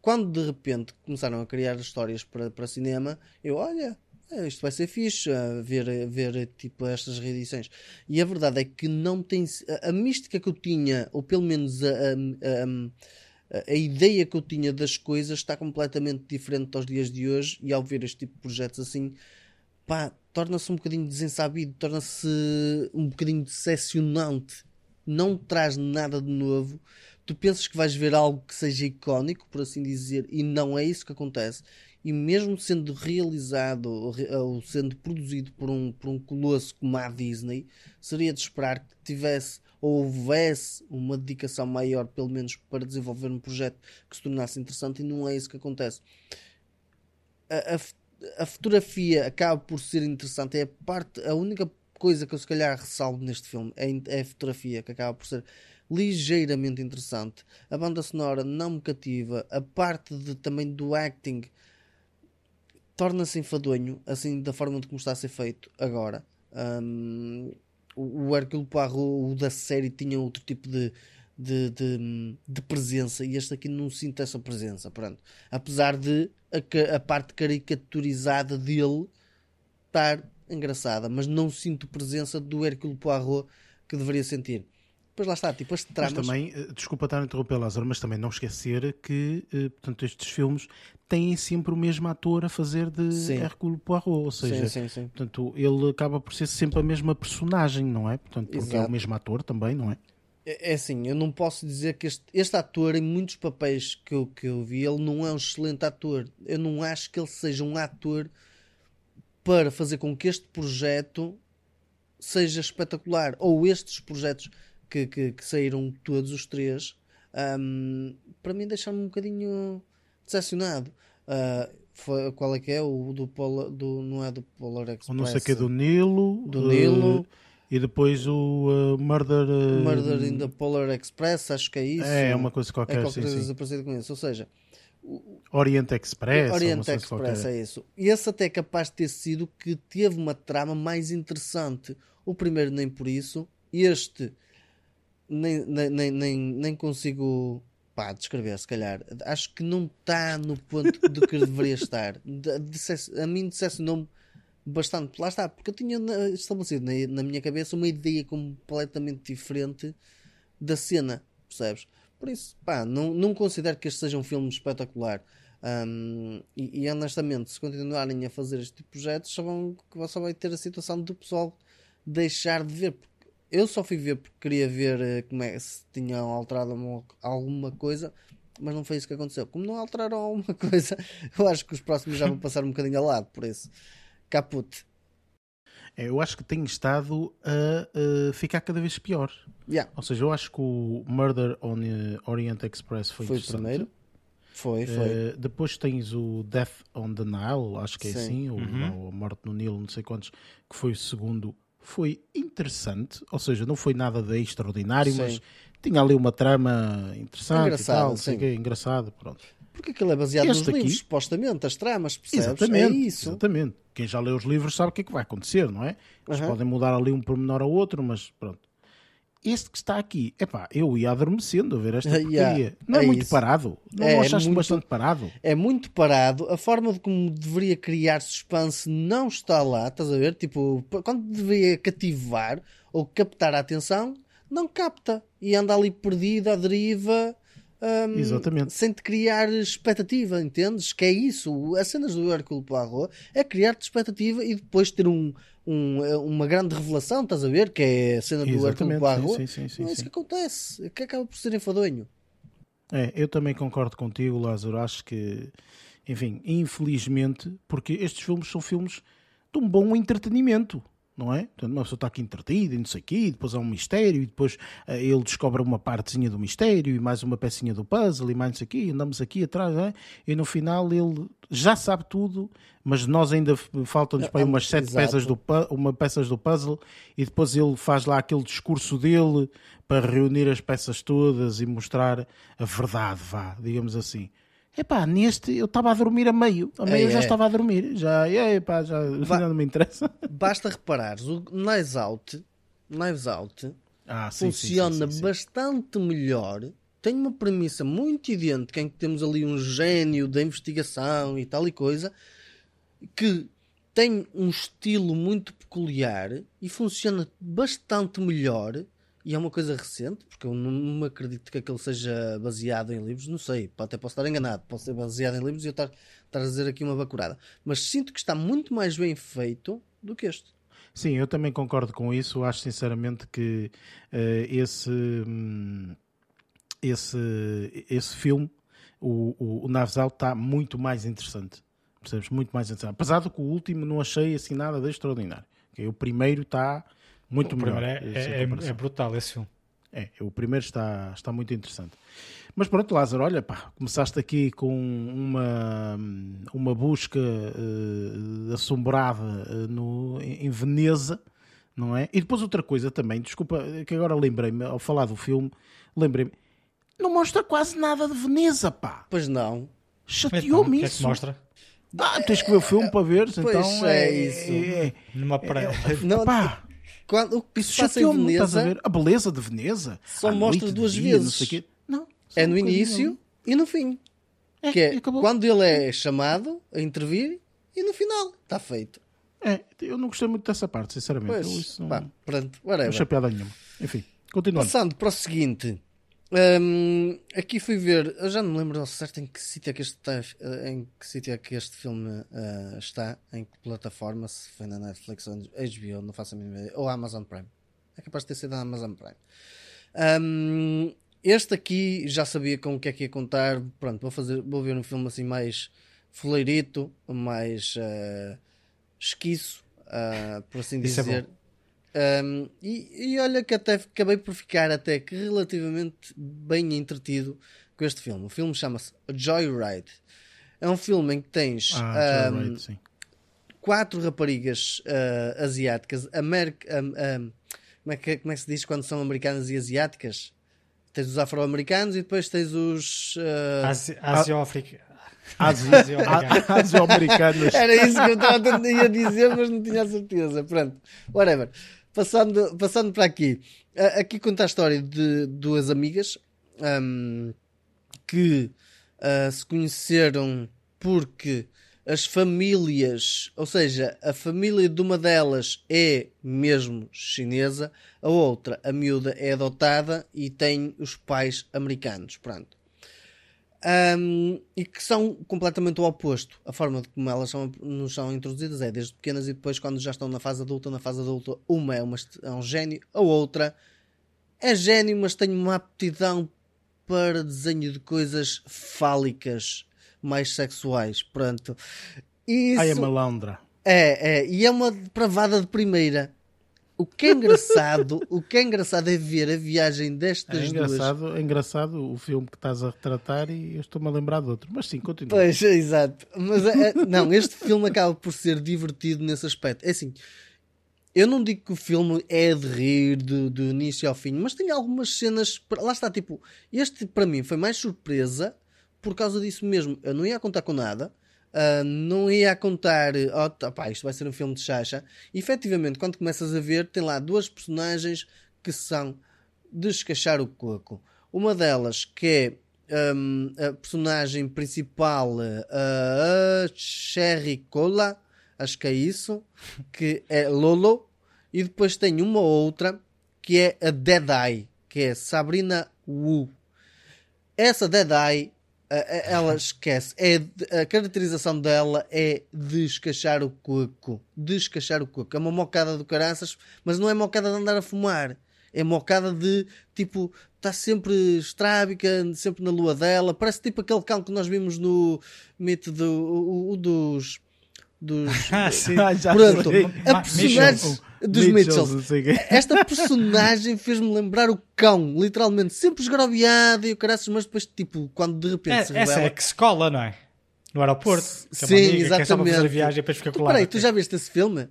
Speaker 2: Quando de repente começaram a criar histórias para, para cinema, eu, olha, é, isto vai ser fixe, ver, ver tipo estas reedições. E a verdade é que não tem. A, a mística que eu tinha, ou pelo menos a, a, a, a, ideia que eu tinha das coisas, está completamente diferente aos dias de hoje. E ao ver este tipo de projetos assim, pá, torna-se um bocadinho desensabido, torna-se um bocadinho decepcionante. Não traz nada de novo tu pensas que vais ver algo que seja icónico, por assim dizer, e não é isso que acontece. E mesmo sendo realizado ou sendo produzido por um, por um colosso como a Disney, seria de esperar que tivesse ou houvesse uma dedicação maior, pelo menos para desenvolver um projeto que se tornasse interessante, e não é isso que acontece. A, a, a fotografia acaba por ser interessante, é a parte, a única coisa que eu se calhar ressalvo neste filme é, é a fotografia, que acaba por ser ligeiramente interessante. A banda sonora não me cativa. A parte de, também do acting torna-se enfadonho, assim da forma de como está a ser feito agora. Um, o Hercule Poirot, o da série, tinha outro tipo de, de, de, de, presença e este aqui não sinto essa presença. Pronto. Apesar de a, a parte caricaturizada dele estar engraçada, mas não sinto presença do Hercule Poirot que deveria sentir. Pois lá está, tipo, este tramas...
Speaker 1: Mas também, eh, desculpa estar a interromper, Lázaro, mas também não esquecer que, eh, portanto, estes filmes têm sempre o mesmo ator a fazer de sim. Hercule Poirot, ou seja, sim, sim, portanto, ele acaba por ser sempre a mesma personagem, não é? Portanto, porque Exato. é o mesmo ator também, não é?
Speaker 2: É, é assim, eu não posso dizer que este, este ator, em muitos papéis que eu, que eu vi, ele não é um excelente ator. Eu não acho que ele seja um ator para fazer com que este projeto seja espetacular. Ou estes projetos que, que, que saíram todos os três, um, para mim deixaram-me um bocadinho decepcionado. Uh, foi, qual é que é? O do Polar, do, não é do Polar Express. O
Speaker 1: não sei que é do Nilo.
Speaker 2: Do Nilo. Uh,
Speaker 1: e depois o uh, Murder. Uh,
Speaker 2: Murder in the Polar Express, acho que é isso.
Speaker 1: É, é uma coisa qualquer.
Speaker 2: É qualquer
Speaker 1: sim,
Speaker 2: coisa parecida com isso. Ou seja,
Speaker 1: Oriente Express.
Speaker 2: Oriente Express é isso. E esse até é capaz de ter sido que teve uma trama mais interessante. O primeiro nem por isso. Este nem, nem, nem, nem consigo pá, descrever, se calhar. Acho que não está no ponto do que deveria estar. a mim dissesse o nome bastante. Lá está, porque eu tinha estabelecido na, na minha cabeça uma ideia completamente diferente da cena, percebes? Por isso, pá, não, não considero que este seja um filme espetacular. Um, e, e, honestamente, se continuarem a fazer este tipo de projetos, só, vão, só vai ter a situação do pessoal deixar de ver, eu só fui ver porque queria ver eh, como é, se tinham alterado alguma coisa, mas não foi isso que aconteceu. Como não alteraram alguma coisa, eu acho que os próximos já vão passar um bocadinho ao lado, por isso. Caput.
Speaker 1: É, eu acho que tem estado a, a, ficar cada vez pior.
Speaker 2: Yeah.
Speaker 1: Ou seja, eu acho que o Murder on Orient Express foi,
Speaker 2: foi o primeiro. Foi, foi.
Speaker 1: Uh, depois tens o Death on the Nile, acho que é Sim. assim, uhum. ou a Morte no Nilo, não sei quantos, que foi o segundo foi interessante, ou seja, não foi nada de extraordinário, sim. mas tinha ali uma trama interessante engraçado, e tal, sim. Que, engraçado, pronto.
Speaker 2: Porque aquilo é baseado este nos aqui, livros, supostamente, as tramas, percebes?
Speaker 1: Exatamente,
Speaker 2: é isso.
Speaker 1: Exatamente. quem já leu os livros sabe o que é que vai acontecer, não é? Eles
Speaker 2: Uhum.
Speaker 1: podem mudar ali um pormenor ou outro, mas pronto. Este que está aqui, epá, eu ia adormecendo a ver esta
Speaker 2: Yeah,
Speaker 1: porcaria. Não é,
Speaker 2: é
Speaker 1: muito
Speaker 2: isso.
Speaker 1: parado? Não
Speaker 2: É,
Speaker 1: achaste
Speaker 2: muito-
Speaker 1: bastante parado?
Speaker 2: É muito parado. A forma de como deveria criar suspense não está lá, estás a ver? Tipo, quando deveria cativar ou captar a atenção, não capta. E anda ali perdido à deriva. hum,
Speaker 1: Exatamente.
Speaker 2: Sem te criar expectativa, entendes? Que é isso. As cenas do Hércules Poirot é criar-te expectativa e depois ter um, um- uma grande revelação, estás a ver? Que é a cena do
Speaker 1: Exatamente,
Speaker 2: Poirot.
Speaker 1: sim, sim, sim,
Speaker 2: Não é isso que acontece. Que acaba por ser enfadonho.
Speaker 1: É, eu também concordo contigo, Lázaro. Acho que, enfim, infelizmente, porque estes filmes são filmes de um bom entretenimento, não é? Portanto, uma pessoa está aqui entretida e não sei o quê, e depois há um mistério, e depois eh, ele descobre uma partezinha do mistério, e mais uma pecinha do puzzle, e mais não sei o quê, e andamos aqui atrás, não é? E no final ele já sabe tudo, mas nós ainda faltam-nos para aí umas sete
Speaker 2: Exato.
Speaker 1: peças do, uma peças do puzzle, e depois ele faz lá aquele discurso dele para reunir as peças todas e mostrar a verdade, vá, digamos assim. Epá, neste eu estava a dormir a meio. A meio
Speaker 2: É,
Speaker 1: eu já
Speaker 2: é.
Speaker 1: estava a dormir. Já, epá, já não me interessa.
Speaker 2: Basta reparares, o Knives Out, Knives Out
Speaker 1: Ah, sim,
Speaker 2: funciona
Speaker 1: sim, sim.
Speaker 2: bastante melhor. Tem uma premissa muito idêntica em que temos ali um gênio da investigação e tal e coisa que tem um estilo muito peculiar e funciona bastante melhor. E é uma coisa recente, porque eu não acredito que aquele seja baseado em livros, não sei, até posso estar enganado, pode ser baseado em livros e eu estar, estar a dizer aqui uma bacurada. Mas sinto que está muito mais bem feito do que este.
Speaker 1: Sim, eu também concordo com isso. Acho sinceramente que eh, esse, hum, esse, esse filme, o, o, o Knives Out, está muito mais interessante. Percebes? Muito mais interessante. Apesar de que o último não achei assim nada de extraordinário. Ok? O primeiro está muito
Speaker 3: O
Speaker 1: melhor.
Speaker 3: é, é- é- é brutal esse filme.
Speaker 1: É, o primeiro está, está muito interessante. Mas pronto, Lázaro, olha, pá, começaste aqui com uma, uma busca eh, assombrada eh, no, em Veneza, não é? E depois outra coisa também, desculpa, que agora lembrei-me, ao falar do filme, lembrei-me, não mostra quase nada de Veneza, pá.
Speaker 2: Pois não.
Speaker 3: Então,
Speaker 1: Chateou-me
Speaker 3: o que é que
Speaker 1: isso.
Speaker 3: mostra?
Speaker 1: Ah, tens que ver o filme para ver,
Speaker 2: Pois
Speaker 1: então
Speaker 2: é
Speaker 1: é,
Speaker 2: isso.
Speaker 1: é-
Speaker 3: Numa praia.
Speaker 2: Não,
Speaker 1: pá,
Speaker 2: quando, o que se passa em
Speaker 1: chateou-me, estás a
Speaker 2: Veneza
Speaker 1: ver? A beleza de Veneza.
Speaker 2: Só
Speaker 1: à
Speaker 2: mostra
Speaker 1: noite,
Speaker 2: duas
Speaker 1: dia,
Speaker 2: vezes.
Speaker 1: Não. Não,
Speaker 2: é no início e no fim.
Speaker 1: É,
Speaker 2: que é quando ele é chamado a intervir e no final. Está feito.
Speaker 1: É, eu não gostei muito dessa parte, sinceramente.
Speaker 2: Pois,
Speaker 1: Eu isso não,
Speaker 2: pá, pronto,
Speaker 1: não
Speaker 2: whatever.
Speaker 1: achei piada nenhuma. Enfim, continuando.
Speaker 2: Passando para o seguinte. Hum, aqui fui ver, eu já não me lembro ao certo em que sítio é que este, tá- em que sítio é que este filme ah, está, em que plataforma, se foi na Netflix ou HBO, não faço a mínima ideia, ou Amazon Prime. É capaz de ter sido na Amazon Prime. Hum, este aqui já sabia com o que é que ia contar. Pronto, vou, fazer, vou ver um filme assim mais fuleirito, mais ah, esquiço, ah, por assim
Speaker 3: é
Speaker 2: dizer.
Speaker 3: bom.
Speaker 2: Um, e, e olha que até acabei por ficar até que relativamente bem entretido com este filme. O filme chama-se Joyride. É um filme em que tens
Speaker 1: Ah,
Speaker 2: um,
Speaker 1: Joyride,
Speaker 2: quatro raparigas uh, asiáticas, Ameri- um, um, como, é que, como é que se diz quando são americanas e asiáticas? Tens os afro-americanos e depois tens os. uh,
Speaker 3: Asi- Asio-África.
Speaker 1: Ásia-
Speaker 3: Asio-Americano.
Speaker 1: Á- Asio-americanas.
Speaker 2: Era isso que eu estava a dizer, mas não tinha a certeza. Pronto, whatever. Passando, passando para aqui. Aqui conta a história de duas amigas ahm, que ah, se conheceram porque as famílias, ou seja, a família de uma delas é mesmo chinesa, a outra, a miúda, é adotada e tem os pais americanos. Pronto. Um, e que são completamente o oposto. A forma de como elas são, nos são introduzidas é desde pequenas e depois, quando já estão na fase adulta, na fase adulta, uma é, uma, é um gênio, a outra é gênio, mas tem uma aptidão para desenho de coisas fálicas, mais sexuais. Pronto. E
Speaker 1: Ai, a
Speaker 2: isso
Speaker 1: malandra.
Speaker 2: é, é, e é uma depravada de primeira. O que é engraçado, o que é engraçado é ver a viagem destas
Speaker 1: É
Speaker 2: duas
Speaker 1: engraçado, é engraçado o filme que estás a retratar e eu estou-me a lembrar de outro. Mas sim, continua.
Speaker 2: Pois, é, exato. Mas é, é- não, este filme acaba por ser divertido nesse aspecto. É assim, eu não digo que o filme é de rir do, do início ao fim, mas tem algumas cenas. Lá está, tipo, este para mim foi mais surpresa por causa disso mesmo. Eu não ia contar com nada. Uh, não ia contar, oh, pá, isto vai ser um filme de chacha. E efetivamente, quando começas a ver, tem lá duas personagens que são descachar o coco. Uma delas que é um, a personagem principal, a Cherry Cola, acho que é isso, que é Lolo, e depois tem uma outra que é a Dead Eye, que é Sabrina Wu. Essa Dead Eye, ela esquece. É, a caracterização dela é descachar o coco. Descachar o coco. É uma mocada do caraças, mas não é mocada de andar a fumar é mocada de tipo, está sempre estrábica, sempre na lua dela. Parece tipo aquele cão que nós vimos no mito do, o, o dos. Dos,
Speaker 1: ah, sim, já
Speaker 2: pronto, a personagem dos Mitchells. Esta personagem fez-me lembrar o cão, literalmente, sempre esgrobiado e o caraças, mas depois, tipo, quando de repente
Speaker 3: é,
Speaker 2: se revela...
Speaker 3: Essa é que se cola, não é? No aeroporto. Que
Speaker 2: Sim,
Speaker 3: é uma amiga,
Speaker 2: exatamente.
Speaker 3: Que é só para fazer viagem e depois fica colado.
Speaker 2: Peraí, tu já viste esse filme?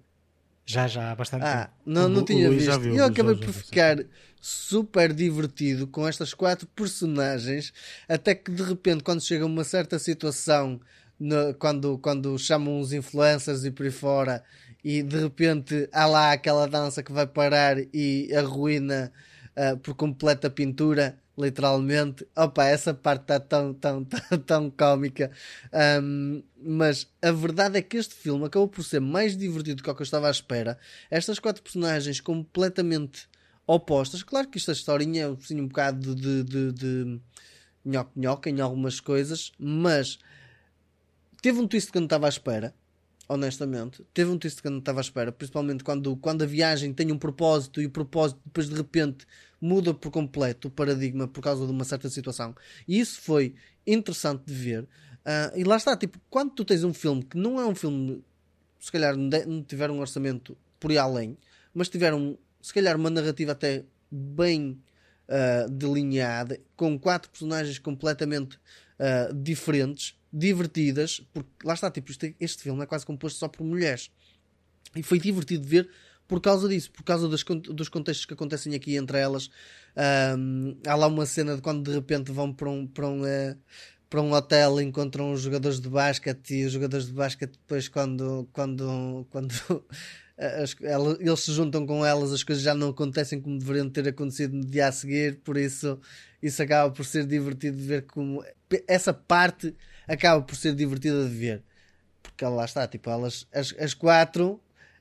Speaker 3: Já, já, há bastante
Speaker 2: ah,
Speaker 3: tempo.
Speaker 2: Não, não
Speaker 1: O-
Speaker 2: tinha
Speaker 1: o já
Speaker 2: visto.
Speaker 1: viu,
Speaker 2: eu acabei
Speaker 1: já
Speaker 2: por
Speaker 1: sim.
Speaker 2: ficar super divertido com estas quatro personagens, até que de repente, quando chega uma certa situação, no- quando, quando chamam os influencers e por aí fora, e de repente há lá aquela dança que vai parar e arruína ah, por completa a pintura, literalmente. Opa, essa parte está tão, tão, tão, tão cómica. Ahm, mas a verdade é que este filme acabou por ser mais divertido do que eu estava à espera. Estas quatro personagens completamente opostas. Claro que esta historinha é assim, um bocado de, de, de nhoque-nhoque em algumas coisas, mas teve um twist que eu não estava à espera. Honestamente, teve um twist que eu não estava à espera, principalmente quando, quando a viagem tem um propósito e o propósito depois de repente muda por completo o paradigma por causa de uma certa situação. E isso foi interessante de ver. Ah, e lá está, tipo, quando tu tens um filme que não é um filme, se calhar não tiver um orçamento por aí além, mas tiver um, se calhar uma narrativa até bem ah, delineada, com quatro personagens completamente ah, diferentes, divertidas, porque lá está, tipo, este, este filme é quase composto só por mulheres. E foi divertido de ver por causa disso, por causa dos, dos contextos que acontecem aqui entre elas. Ahm, há lá uma cena de quando de repente vão para um, para um, eh, para um hotel encontram os jogadores de basquete e os jogadores de basquete depois quando, quando, quando as- ela- eles se juntam com elas as coisas já não acontecem como deveriam ter acontecido no dia a seguir, por isso isso acaba por ser divertido de ver como essa parte acaba por ser divertida de ver porque lá está, tipo, elas, as, as quatro,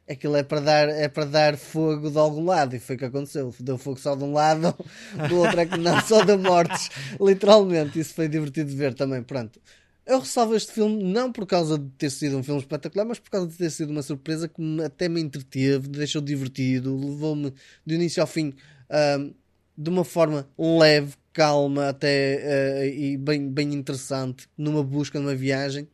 Speaker 2: aquilo é para dar, é para dar fogo de algum lado, e foi o que aconteceu. Deu fogo só de um lado, do outro é que não, só deu mortes, literalmente. Isso foi divertido de ver também. Pronto. Eu ressalvo este filme não por causa de ter sido um filme espetacular, mas por causa de ter sido uma surpresa que me- até me entreteve, deixou divertido, levou-me do início ao fim ahm, de uma forma leve, calma até eh, e bem, bem interessante, numa busca, numa viagem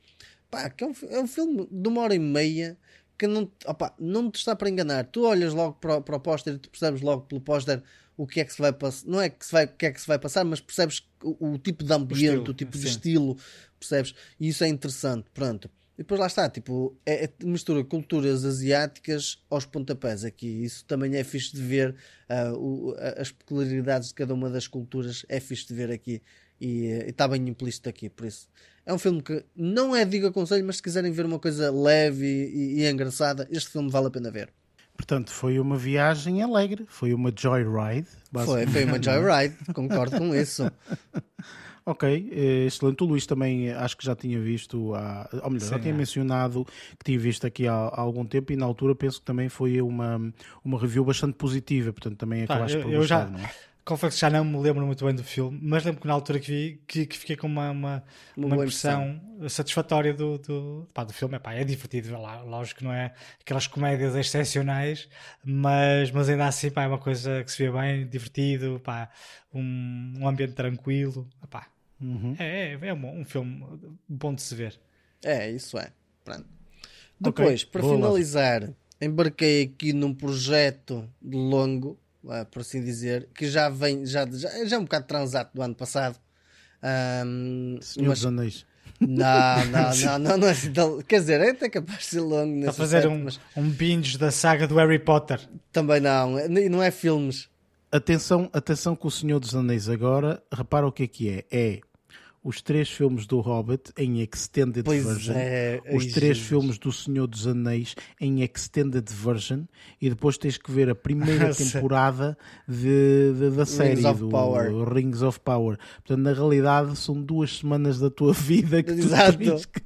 Speaker 2: pá, que é um, é um filme de uma hora e meia que não, te- opá, não te está para enganar. Tu olhas logo para, o- para o póster e tu percebes logo pelo póster o que é que se vai passar. Não é que se vai, o que é que se vai passar, mas percebes o, o tipo de ambiente, o,
Speaker 3: estilo,
Speaker 2: tipo de
Speaker 3: sim.
Speaker 2: estilo, percebes? E isso é interessante, pronto. E depois lá está, tipo, é, é mistura culturas asiáticas aos pontapés aqui. Isso também é fixe de ver. ah, o- as peculiaridades de cada uma das culturas é fixe de ver aqui. E eh, está bem implícito aqui, por isso. É um filme que não é digo aconselho, mas se quiserem ver uma coisa leve e, e- e engraçada, este filme vale a pena ver.
Speaker 1: Portanto, foi uma viagem alegre, foi uma joyride.
Speaker 2: Foi, foi uma joyride, concordo com isso.
Speaker 1: Ok, eh, excelente. O Luís também eh, acho que já tinha visto, há, ou melhor, já
Speaker 3: Sim,
Speaker 1: tinha
Speaker 3: é.
Speaker 1: mencionado que tinha visto aqui há, há algum tempo e na altura penso que também foi uma, uma review bastante positiva, portanto também acabaste
Speaker 3: eu,
Speaker 1: por
Speaker 3: eu já
Speaker 1: gostar, não é?
Speaker 3: confesso que já não me lembro muito bem do filme, mas lembro que na altura que vi que, que fiquei com uma, uma,
Speaker 2: Uma
Speaker 3: uma
Speaker 2: boa
Speaker 3: impressão satisfatória do, do, pá, do filme. Epá, é divertido, vê lá, lógico que não é aquelas comédias excepcionais, mas, mas ainda assim pá, é uma coisa que se vê bem, divertido, pá, um, um ambiente tranquilo. Epá,
Speaker 1: Uhum.
Speaker 3: é, é, é um, um filme bom de se ver.
Speaker 2: É, isso é. Pronto. Depois, para
Speaker 1: boa,
Speaker 2: finalizar, embarquei aqui num projeto de longo, ah, por assim dizer, que já vem, já, já, já é um bocado transato do ano passado. Ahm,
Speaker 1: Senhor
Speaker 2: mas-
Speaker 1: dos Anéis.
Speaker 2: Não, não, não, não, não é assim tão- Quer dizer, é até capaz de ser longo
Speaker 3: Está a fazer
Speaker 2: aspecto,
Speaker 3: um,
Speaker 2: mas
Speaker 3: um binge da saga do Harry Potter.
Speaker 2: também não. E Não é filmes.
Speaker 1: Atenção, atenção com o Senhor dos Anéis agora, repara o que é que é. É os três filmes do Hobbit em Extended
Speaker 2: Pois
Speaker 1: Version,
Speaker 2: é,
Speaker 1: os três
Speaker 2: Jesus.
Speaker 1: filmes do Senhor dos Anéis em Extended Version e depois tens que ver a primeira temporada de, de- da série
Speaker 2: of
Speaker 1: do. Rings of Power. Portanto, na realidade, são duas semanas da tua vida que
Speaker 2: Exato.
Speaker 1: tu tens que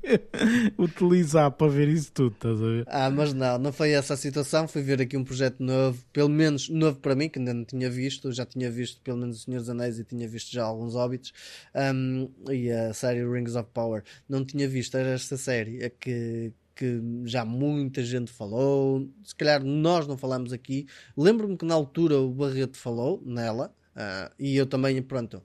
Speaker 1: utilizar para ver isso tudo, estás a ver?
Speaker 2: Ah, mas não, não foi essa a situação. Fui ver aqui um projeto novo, pelo menos novo para mim, que ainda não tinha visto. Já tinha visto pelo menos O Senhor dos Anéis e tinha visto já alguns Hobbits. Um, e a série Rings of Power. Não tinha visto, era esta série é que, que já muita gente falou. Se calhar nós não falamos aqui. Lembro-me que na altura o Barreto falou nela. ah, e eu também, pronto,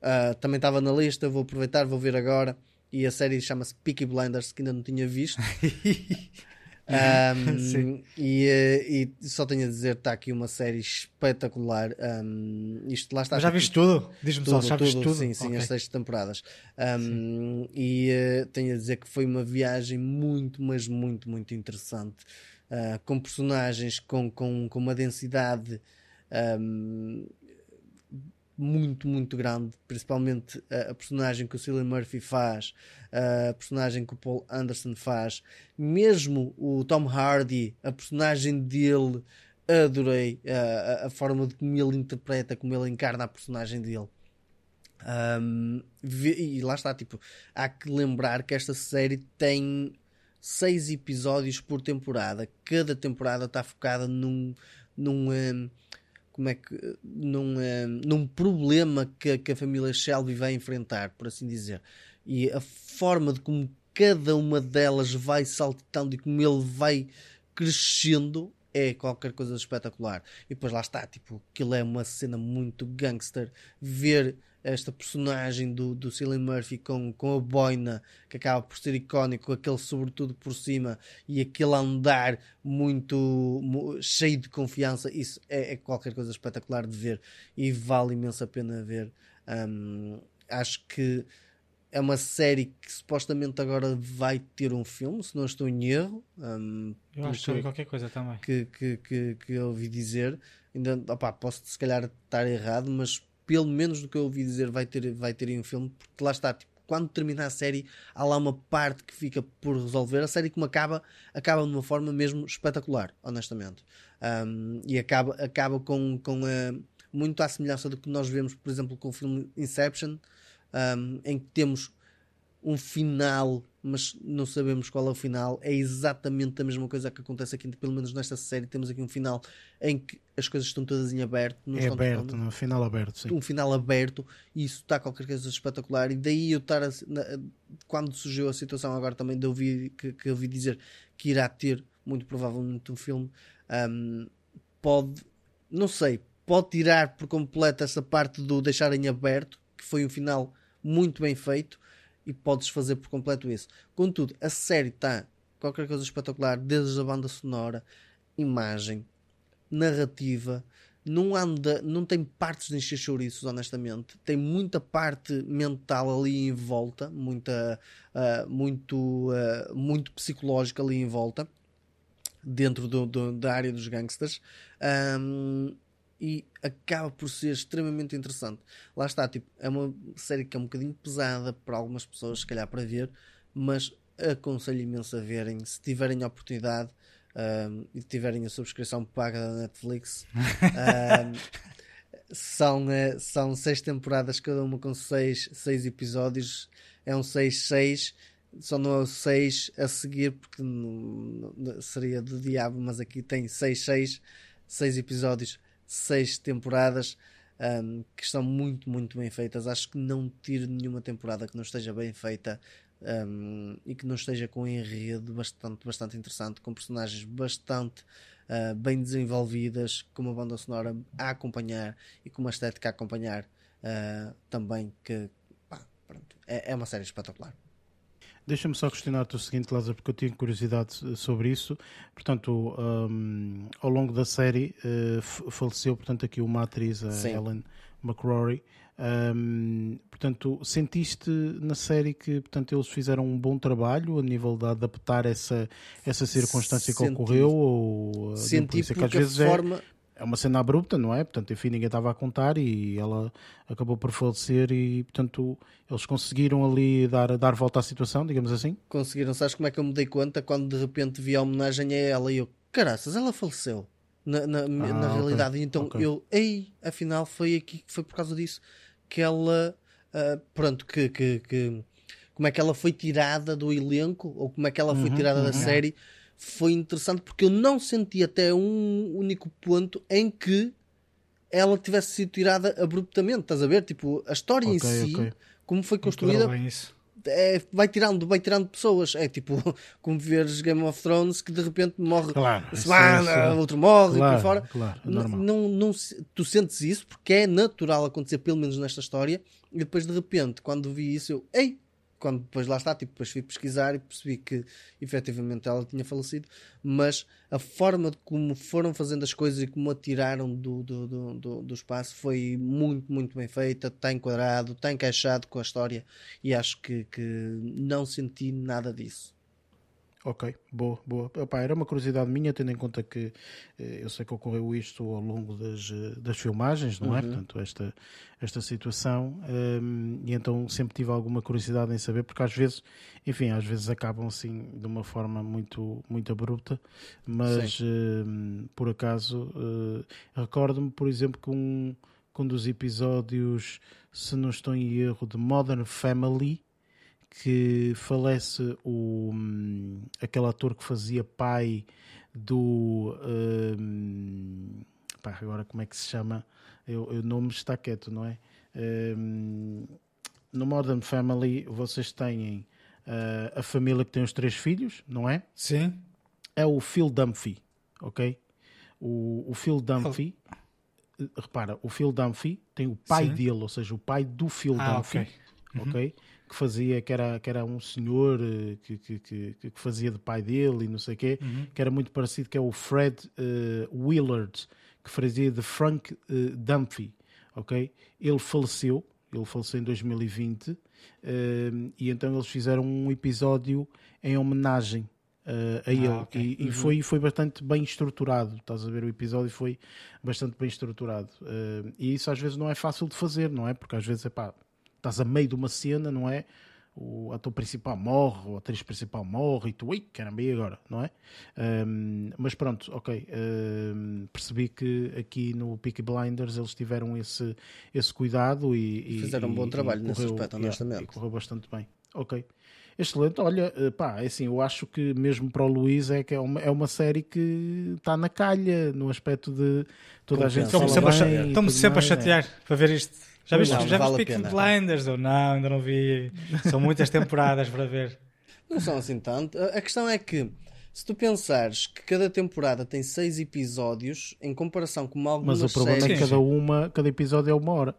Speaker 2: ah, também estava na lista. Vou aproveitar, vou ver agora. E a série chama-se Peaky Blinders, que ainda não tinha visto. Um,
Speaker 3: Sim.
Speaker 2: e, eh, e só tenho a dizer, está aqui uma série espetacular. Um, isto lá está.
Speaker 3: Mas já viste tudo? Diz-me só, já viste
Speaker 2: tudo,
Speaker 3: tudo?
Speaker 2: Sim, sim,
Speaker 3: Ok.
Speaker 2: as seis temporadas. Um, e eh, tenho a dizer que foi uma viagem muito, mas muito, muito interessante. Uh, com personagens com, com, com uma densidade um, muito, muito grande, principalmente a, a personagem que o Cillian Murphy faz, a personagem que o Paul Anderson faz, mesmo o Tom Hardy, a personagem dele, adorei a, a- forma de como ele interpreta, como ele encarna a personagem dele. Um, e lá está, tipo, há que lembrar que esta série tem seis episódios por temporada. Cada temporada está focada num, num, um, como é que num, um, num problema que, que a família Shelby vai enfrentar, por assim dizer. E a forma de como cada uma delas vai saltitando e como ele vai crescendo é qualquer coisa espetacular. E depois lá está, tipo, aquilo é uma cena muito gangster. Ver esta personagem do, do Cillian Murphy com, com a boina que acaba por ser icónico, aquele sobretudo por cima e aquele andar muito mu- cheio de confiança, isso é, é qualquer coisa espetacular de ver e vale imenso a pena ver. Hum, acho que é uma série que supostamente agora vai ter um filme, se não estou em erro. hum,
Speaker 3: Eu acho que vi qualquer coisa também.
Speaker 2: que, que, que, que eu ouvi dizer. Ainda, opá, posso se calhar estar errado, mas pelo menos do que eu ouvi dizer vai ter, vai ter um filme, porque lá está, tipo, quando termina a série, há lá uma parte que fica por resolver. A série como acaba, acaba de uma forma mesmo espetacular, honestamente. Um, e acaba, acaba com, com eh, muito à semelhança do que nós vemos, por exemplo, com o filme Inception, um, em que temos um final, mas não sabemos qual é o final. É exatamente a mesma coisa que acontece aqui, pelo menos nesta série. Temos aqui um final em que as coisas estão todas em aberto.
Speaker 1: É aberto, no final aberto, sim.
Speaker 2: um final aberto e isso está qualquer coisa espetacular e daí eu estar a- quando surgiu a situação agora também de ouvir que, que ouvi dizer que irá ter muito provavelmente um filme hum, pode não sei pode tirar por completo essa parte do deixar em aberto que foi um final muito bem feito e podes fazer por completo isso contudo a série está qualquer coisa espetacular desde a banda sonora imagem narrativa não anda, não tem partes de encher chouriços, honestamente. Tem muita parte mental ali em volta, muita, ah, muito, ah, muito psicológica ali em volta, dentro do, do- da área dos gangsters. Ahm, e acaba por ser extremamente interessante. Lá está, tipo, é uma série que é um bocadinho pesada para algumas pessoas, se calhar para ver, mas aconselho imenso a verem, se tiverem a oportunidade ahm, e tiverem a subscrição paga da Netflix. ahm, são, eh, são seis temporadas, cada uma com seis, seis episódios. É um 6-6. Só não é o 6 a seguir, porque não- não- seria do diabo, mas aqui tem 6-6, 6 episódios, 6 temporadas ahm, que estão muito, muito bem feitas. Acho que não tiro nenhuma temporada que não esteja bem feita ahm, e que não esteja com um enredo bastante, bastante interessante, com personagens bastante ah, bem desenvolvidas, com uma banda sonora a acompanhar e com uma estética a acompanhar ah, também, que pá, pronto, é, é uma série espetacular.
Speaker 1: Deixa-me só questionar-te o seguinte, Lázaro, porque eu tinha curiosidade eh, sobre isso. Portanto, hum, ao longo da série f- faleceu, portanto, aqui uma atriz, a
Speaker 2: Sim.
Speaker 1: Ellen McCrory. Hum, portanto, sentiste na série que, portanto, eles fizeram um bom trabalho a nível de adaptar essa, essa circunstância que
Speaker 2: Senti.
Speaker 1: ocorreu? Ou, eh,
Speaker 2: Senti
Speaker 1: é que
Speaker 2: porque
Speaker 1: às vezes é-
Speaker 2: forma.
Speaker 1: É uma cena abrupta, não é? Portanto, enfim, ninguém estava a contar e ela acabou por falecer e, portanto, eles conseguiram ali dar, dar volta à situação, digamos assim.
Speaker 2: Conseguiram, sabes como é que eu me dei conta quando de repente vi a homenagem a ela e eu, caraças, ela faleceu. Na, na, ah, na okay. realidade, então okay. eu, ei, afinal foi aqui, foi por causa disso que ela, uh, pronto, que, que, que, como é que ela foi tirada do elenco ou como é que ela foi uhum, tirada uhum. da série foi interessante porque eu não senti até um único ponto em que ela tivesse sido tirada abruptamente, estás a ver? Tipo, a história okay, em si, okay. como foi construída, é, vai tirando, vai tirando pessoas. É tipo como veres Game of Thrones que de repente morre claro, semana, é, outro morre claro, e por fora.
Speaker 1: Claro, é
Speaker 2: não, não, não, tu sentes isso porque é natural acontecer, pelo menos nesta história, e depois de repente, quando vi isso, eu, ei, quando depois lá está, tipo, depois fui pesquisar e percebi que efetivamente ela tinha falecido, mas a forma de como foram fazendo as coisas e como a tiraram do, do, do, do, espaço foi muito, muito bem feita, está enquadrado, está encaixado com a história e acho que, que não senti nada disso.
Speaker 1: Ok, boa, boa. Opa, era uma curiosidade minha, tendo em conta que eh, eu sei que ocorreu isto ao longo das, eh, das filmagens, não é? uhum. é? Portanto, esta, esta situação, um, ehm, e então sempre tive alguma curiosidade em saber, porque às vezes, enfim, às vezes acabam assim de uma forma muito, muito abrupta, mas um, ehm, por acaso uh, recordo-me, por exemplo, que um, que um dos episódios, se não estou em erro, de Modern Family que falece o, hum, aquele ator que fazia pai do. Um, pá, agora como é que se chama? O nome está quieto, não é? Um, no Modern Family vocês têm uh, a família que tem os três filhos, não é?
Speaker 3: Sim.
Speaker 1: É o Phil Dunphy, ok? O, o Phil Dunphy, oh. repara, o Phil Dunphy tem o pai Sim. dele, ou seja, o pai do Phil ah, Dunphy, ok? Uhum. Que fazia, que era, que era um senhor eh, que, que, que, que fazia de pai dele e não sei o quê, uhum. que era muito parecido, que é o Fred uh, Willard, que fazia de Frank uh, Dunphy, ok? Ele faleceu, ele faleceu em 2020, uh, e então eles fizeram um episódio em homenagem Uh, a ah, ele okay. e, uhum. e, foi, foi bastante bem estruturado. Estás a ver? O episódio foi bastante bem estruturado. Uh, e isso às vezes não é fácil de fazer, não é? Porque às vezes é pá, estás a meio de uma cena, não é? O ator principal morre, ou a atriz principal morre, e tu, ui, caramba, e agora, não é? Um, mas pronto, ok. Um, percebi que aqui no Peaky Blinders eles tiveram esse, esse cuidado e.
Speaker 2: Fizeram um bom trabalho nesse aspecto, honestamente.
Speaker 1: E correu bastante bem. Ok. Excelente, olha, eh, pá, é assim, eu acho que mesmo para o Luís é que é uma, é uma série que está na calha no aspecto de toda a gente.
Speaker 3: Estão-me sempre, a, sempre a chatear é. para ver isto. Já viste, não, já vale viste Peaky Blinders? Ou não, ainda não vi. São muitas temporadas para ver.
Speaker 2: Não são assim tanto. A questão é que, se tu pensares que cada temporada tem seis episódios, em comparação com algumas
Speaker 1: Mas o problema
Speaker 2: séries...
Speaker 1: é que cada, uma, cada episódio é uma hora.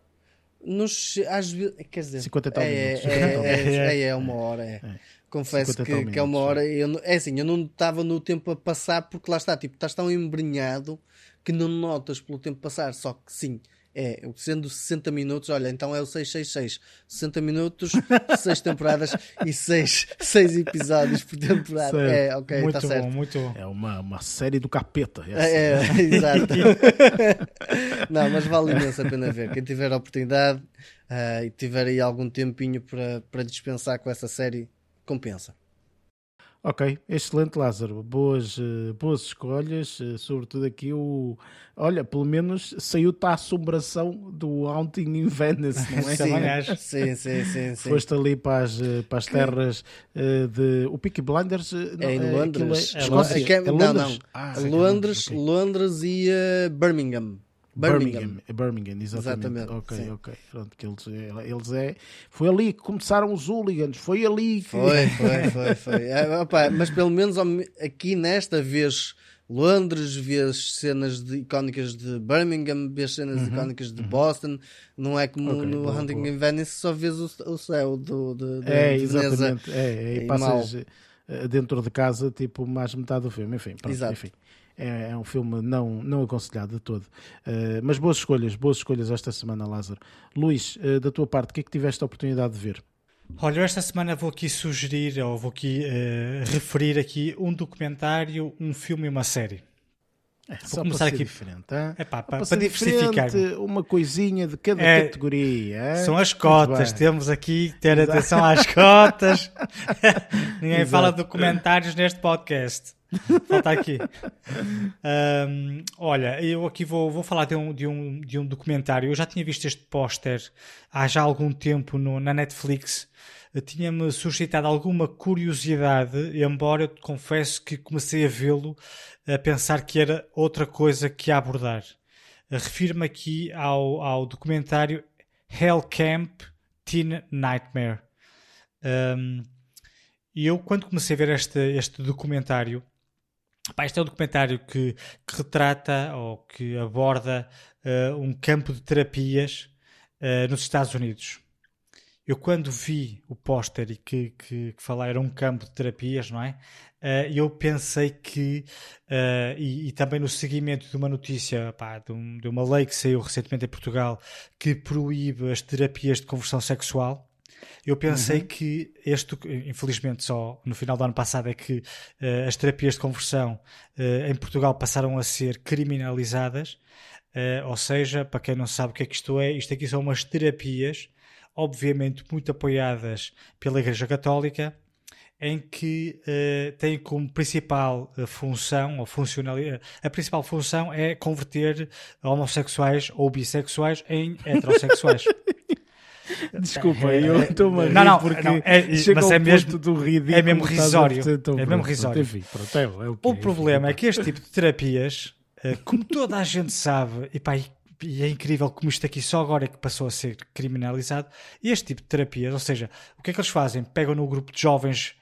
Speaker 2: Nos, às vezes, quer dizer,
Speaker 1: 50 e tal
Speaker 2: é,
Speaker 1: minutos.
Speaker 2: É, é, é, é, uma hora. É. é. Confesso que, minutos, que, é uma hora. Eu, é assim, eu não estava no tempo a passar porque lá está, tipo, estás tão embrenhado que não notas pelo tempo passar. Só que sim, é, sendo 60 minutos, olha, então é o 666. 60 minutos, 6 temporadas e 6, 6 episódios por temporada. Certo. É, ok,
Speaker 3: muito
Speaker 2: tá certo.
Speaker 3: Muito
Speaker 1: bom. É uma, uma série do capeta.
Speaker 2: É, é, é exato. Não, mas vale imenso a pena ver. Quem tiver a oportunidade uh, e tiver aí algum tempinho para, para dispensar com essa série, compensa.
Speaker 1: Ok, excelente Lázaro, boas, eh, boas escolhas, eh, sobretudo aqui o. Olha, pelo menos saiu-te a assombração do Haunting in Venice, não
Speaker 2: é? sim, sim, sim, sim,
Speaker 1: Foste ali para as, eh, para as terras de. O Peaky Blinders.
Speaker 2: É em Londres. É, é, é, é, Londres? Não, não. Ah, Londres, okay. Londres e uh, Birmingham.
Speaker 1: Birmingham. Birmingham, é Birmingham exatamente. exatamente. Ok, sim. ok. Pronto, que eles, é, eles é. Foi ali que começaram os hooligans, foi ali. Que...
Speaker 2: Foi, foi, foi, foi. É, opa, mas pelo menos aqui nesta vez. Londres, vês cenas de, icónicas de Birmingham, vês cenas uhum, icónicas de uhum. Boston, não é como okay, no boa, Hunting boa. in Venice, só vês o, o céu do, de, de,
Speaker 1: é,
Speaker 2: de
Speaker 1: exatamente. É, é, e passas mal. Eh, dentro de casa, tipo, mais metade do filme, enfim, pronto, Exato. enfim é, é um filme não, não aconselhado de todo. Uh, mas boas escolhas, boas escolhas esta semana, Lázaro. Luís, uh, da tua parte, o que é que tiveste a oportunidade de ver?
Speaker 3: Olha, esta semana vou aqui sugerir, ou vou aqui uh, referir aqui um documentário, um filme e uma série.
Speaker 1: É,
Speaker 3: Vou
Speaker 1: só
Speaker 3: começar aqui.
Speaker 1: diferente.
Speaker 3: É pá, para,
Speaker 1: para
Speaker 3: para diversificar.
Speaker 1: Uma coisinha de cada
Speaker 3: É,
Speaker 1: categoria.
Speaker 3: São as cotas, temos aqui que ter atenção às cotas. Ninguém
Speaker 1: Exato.
Speaker 3: fala de documentários neste podcast. Falta aqui. Ahm, olha, eu aqui vou, vou falar de um, de, um, de um documentário. Eu já tinha visto este póster há já algum tempo no- na Netflix. Eh, Tinha-me suscitado alguma curiosidade, embora eu te confesso que comecei a vê-lo a pensar que era outra coisa que abordar. Eh, Refiro-me aqui ao, ao documentário Hell Camp Teen Nightmare. Um, e eu, quando comecei a ver este, este documentário, pá, este é um documentário que, que retrata ou que aborda uh, um campo de terapias uh, nos Estados Unidos. Eu, quando vi o póster e que, que, que era um campo de terapias, não é? Uh, eu pensei que, e, e também no seguimento de uma notícia, pá, de, um- de uma lei que saiu recentemente em Portugal que proíbe as terapias de conversão sexual, eu pensei que este, infelizmente só no final do ano passado é que eh, as terapias de conversão eh, em Portugal passaram a ser criminalizadas, Eh, ou seja, para quem não sabe o que é que isto é, isto aqui são umas terapias, obviamente muito apoiadas pela Igreja Católica, em que eh, têm como principal função ou funcionalidade, a principal função é converter homossexuais ou bissexuais em heterossexuais.
Speaker 1: Desculpa,
Speaker 3: É,
Speaker 1: eu
Speaker 3: é,
Speaker 1: estou-me a rir
Speaker 3: não, não,
Speaker 1: porque
Speaker 3: não, é-
Speaker 1: chega
Speaker 3: mas
Speaker 1: ao
Speaker 3: é mesmo-
Speaker 1: do ridículo
Speaker 3: é mesmo risório. É mesmo
Speaker 1: pronto,
Speaker 3: risório.
Speaker 1: Enfim, pronto, é, é o que
Speaker 3: O
Speaker 1: é,
Speaker 3: problema é que este tipo de terapias, eh, como toda a gente sabe, e, pá, e- é incrível como isto aqui só agora é que passou a ser criminalizado, este tipo de terapias, ou seja, o que é que eles fazem? Pegam no grupo de jovens,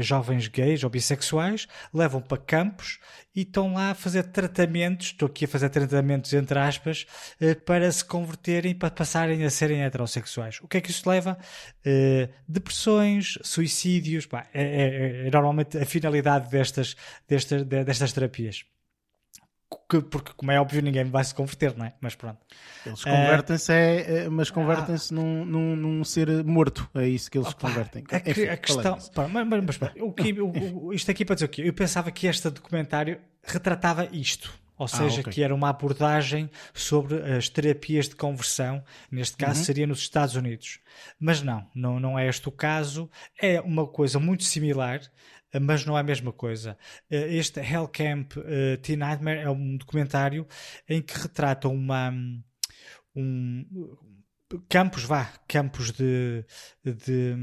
Speaker 3: jovens gays ou bissexuais, levam para campos e estão lá a fazer tratamentos, estou aqui a fazer tratamentos entre aspas, eh, para se converterem, para passarem a serem heterossexuais. O que é que isso leva? Eh, depressões, suicídios, pá, é, é- é normalmente a finalidade destas, destas, de- destas terapias. Que- porque, como é óbvio, ninguém vai se converter, não é? Mas pronto.
Speaker 1: Eles convertem-se, é, é, mas convertem-se num, num, num ser morto. É isso que eles
Speaker 3: Pá,
Speaker 1: convertem.
Speaker 3: a, que-
Speaker 1: Enfim,
Speaker 3: a questão. pá, mas, mas- mas, pá, o que- o- o- isto aqui para dizer o quê? Eu pensava que este documentário retratava isto. Ou seja,
Speaker 1: ok.
Speaker 3: que era uma abordagem sobre as terapias de conversão, neste caso
Speaker 1: Uhum.
Speaker 3: seria nos Estados Unidos. Mas não, não, não é este o caso. É uma coisa muito similar, mas não é a mesma coisa. Eh, Este Hell Camp eh, Teen Nightmare é um documentário em que retrata uma. Um, campos, vá, campos de, de,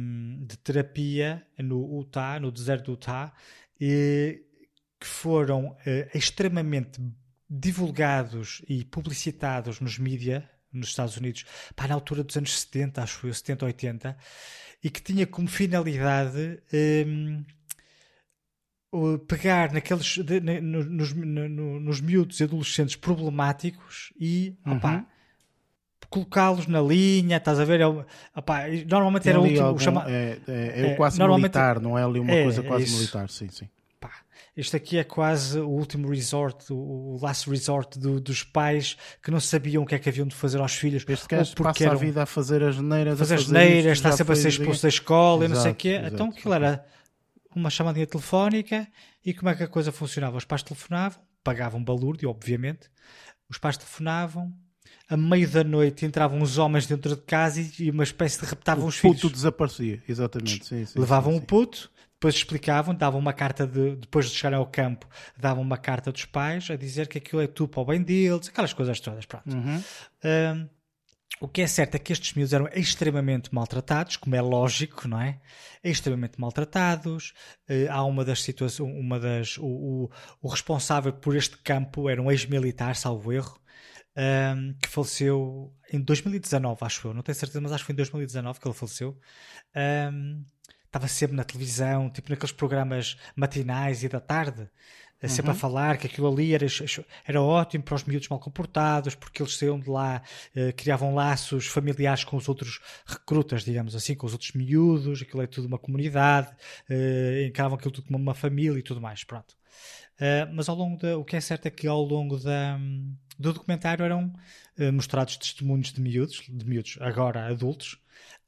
Speaker 3: de terapia no Utah, no deserto do Utah, e que foram eh, extremamente divulgados e publicitados nos mídia nos Estados Unidos, pá, na altura dos anos 70, acho eu, 70, 80, e que tinha como finalidade o pegar naqueles de- na- no- nos, no- no- nos miúdos e adolescentes problemáticos e opá,
Speaker 1: Uhum.
Speaker 3: colocá-los na linha, estás a ver? É opá, normalmente
Speaker 1: Tem
Speaker 3: era o último
Speaker 1: algum-
Speaker 3: chama-
Speaker 1: é, é, é
Speaker 3: é,
Speaker 1: quase militar, não é ali uma
Speaker 3: é,
Speaker 1: coisa
Speaker 3: é
Speaker 1: quase
Speaker 3: isso.
Speaker 1: militar, sim, sim.
Speaker 3: pá, isto aqui é quase o último resort, o, o last resort do- dos pais que não sabiam o que é que haviam de fazer aos filhos.
Speaker 1: Este gajo
Speaker 3: porque
Speaker 1: passa a
Speaker 3: eram-
Speaker 1: vida a fazer as neiras,
Speaker 3: fazer
Speaker 1: a
Speaker 3: as neiras, está sempre a ser expulso da escola e não sei o
Speaker 1: Exato,
Speaker 3: quê.
Speaker 1: exato,
Speaker 3: Então aquilo era uma chamadinha telefónica e como é que a coisa funcionava? Os pais telefonavam, pagavam balúrdio, obviamente. Os pais telefonavam, a meio da noite entravam os homens dentro de casa e uma espécie de raptavam
Speaker 1: O
Speaker 3: os
Speaker 1: puto
Speaker 3: filhos.
Speaker 1: desaparecia, exatamente. Sim, sim,
Speaker 3: levavam
Speaker 1: sim,
Speaker 3: o puto, depois explicavam, davam uma carta de, depois de chegarem ao campo, davam uma carta dos pais a dizer que aquilo é tudo para o bem deles, aquelas coisas todas, pronto.
Speaker 1: Uhum.
Speaker 3: Hum, o que é certo é que estes miúdos eram extremamente maltratados, como é lógico, não é? Extremamente maltratados. Eh, há uma das situações, uma das, o, o, o responsável por este campo era um ex-militar, salvo erro, hum, que faleceu em 2019, acho eu, não tenho certeza, mas acho que foi em 2019 que ele faleceu. Hum, estava sempre na televisão, tipo naqueles programas matinais e da tarde, eh, sempre a falar que aquilo ali era, era ótimo para os miúdos mal comportados, porque eles saíam de lá, eh, criavam laços familiares com os outros recrutas, digamos assim, com os outros miúdos, aquilo é tudo uma comunidade, eh, encaravam aquilo tudo como uma família e tudo mais, pronto. Uh, mas ao longo da, o que é certo é que ao longo da, do documentário eram uh, mostrados testemunhos de miúdos, de miúdos agora adultos,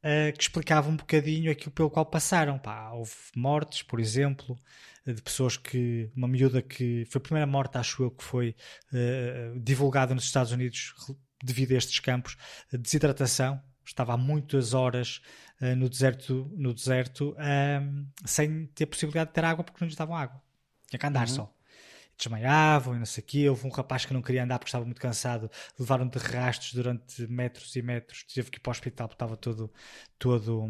Speaker 3: uh, que explicava um bocadinho aquilo pelo qual passaram. Pá, houve mortes, por exemplo, de pessoas que. Uma miúda que. Foi a primeira morte, acho eu, que foi uh, divulgada nos Estados Unidos devido a estes campos. Desidratação. Estava há muitas horas uh, no deserto, no deserto sem ter possibilidade de ter água porque não lhes davam água. Tinha que andar uhum. só desmaiavam e não sei o quê. Houve um rapaz que não queria andar porque estava muito cansado, levaram de rastros durante metros e metros, teve que ir para o hospital porque estava todo, todo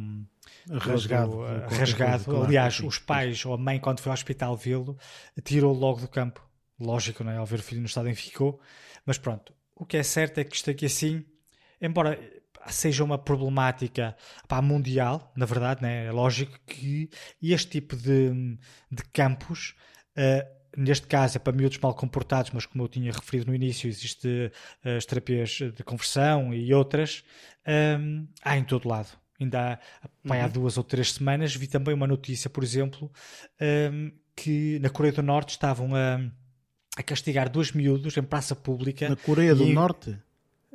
Speaker 1: rasgado.
Speaker 3: Todo, uh, rasgado. Coisa, Aliás, claro, os pais ou a mãe, quando foi ao hospital vê-lo, tirou logo do campo. Lógico, não é? Ao ver o filho no estado em que ficou. Mas pronto, o que é certo é que isto aqui assim, embora seja uma problemática pá, mundial, na verdade, né? é lógico que este tipo de, de campos. Uh, neste caso é para miúdos mal comportados, mas como eu tinha referido no início, existem uh, as terapias de conversão e outras, um, há em todo lado. Ainda há, uhum. há duas ou três semanas vi também uma notícia, por exemplo, um, que na Coreia do Norte estavam a, a castigar dois miúdos em praça pública.
Speaker 1: Na Coreia do Norte?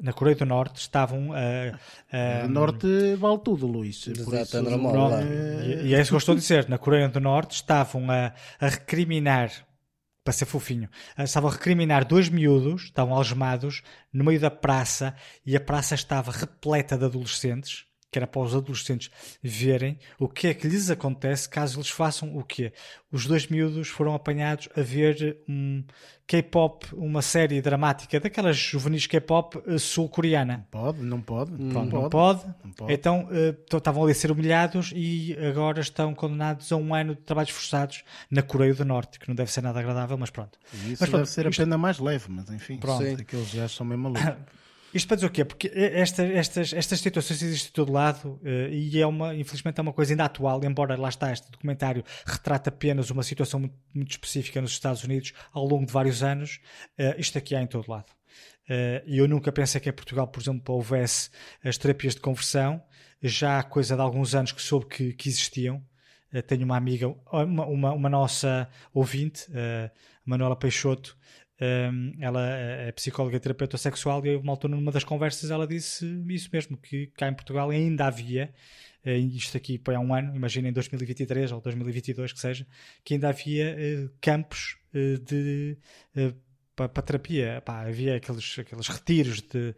Speaker 3: na Coreia do Norte estavam a.
Speaker 1: Uh, Norte vale tudo, Luís.
Speaker 2: Exato, isso, normal,
Speaker 3: e, e é isso que eu estou a dizer. Na Coreia do Norte estavam a, a recriminar para ser fofinho, ah, estavam a recriminar dois miúdos, estavam algemados, no meio da praça, e a praça estava repleta de adolescentes, que era para os adolescentes verem o que é que lhes acontece caso eles façam o quê? Os dois miúdos foram apanhados a ver um K-pop, uma série dramática daquelas juvenis K-pop eh, sul-coreana.
Speaker 1: Pode, não pode.
Speaker 3: Pronto, não, pode. pode. Não pode. Então uh, estavam ali a ser humilhados e agora estão condenados a um ano de trabalhos forçados na Coreia do Norte, que não deve ser nada agradável, mas pronto.
Speaker 1: E isso mas, deve ser a pena mais leve, mas enfim, pronto. aqueles gajos são mesmo malucos.
Speaker 3: Isto para dizer o quê? Porque esta, estas, estas situações existem de todo lado uh, e é uma, infelizmente é uma coisa ainda atual, embora lá está, este documentário retrata apenas uma situação muito, muito específica nos Estados Unidos ao longo de vários anos, uh, isto aqui há em todo lado. Uh, e eu nunca pensei que em Portugal, por exemplo, houvesse as terapias de conversão, já há coisa de alguns anos que soube que, que existiam. tenho uma amiga, uma, uma, uma nossa ouvinte, Manuela Peixoto, um, ela é psicóloga e terapeuta sexual e uma altura numa das conversas ela disse isso mesmo, que cá em Portugal ainda havia uh, isto aqui foi há um ano, imagina em 2023 ou 2022 que seja, que ainda havia uh, campos uh, de para, para terapia, Pá, havia aqueles, aqueles retiros de,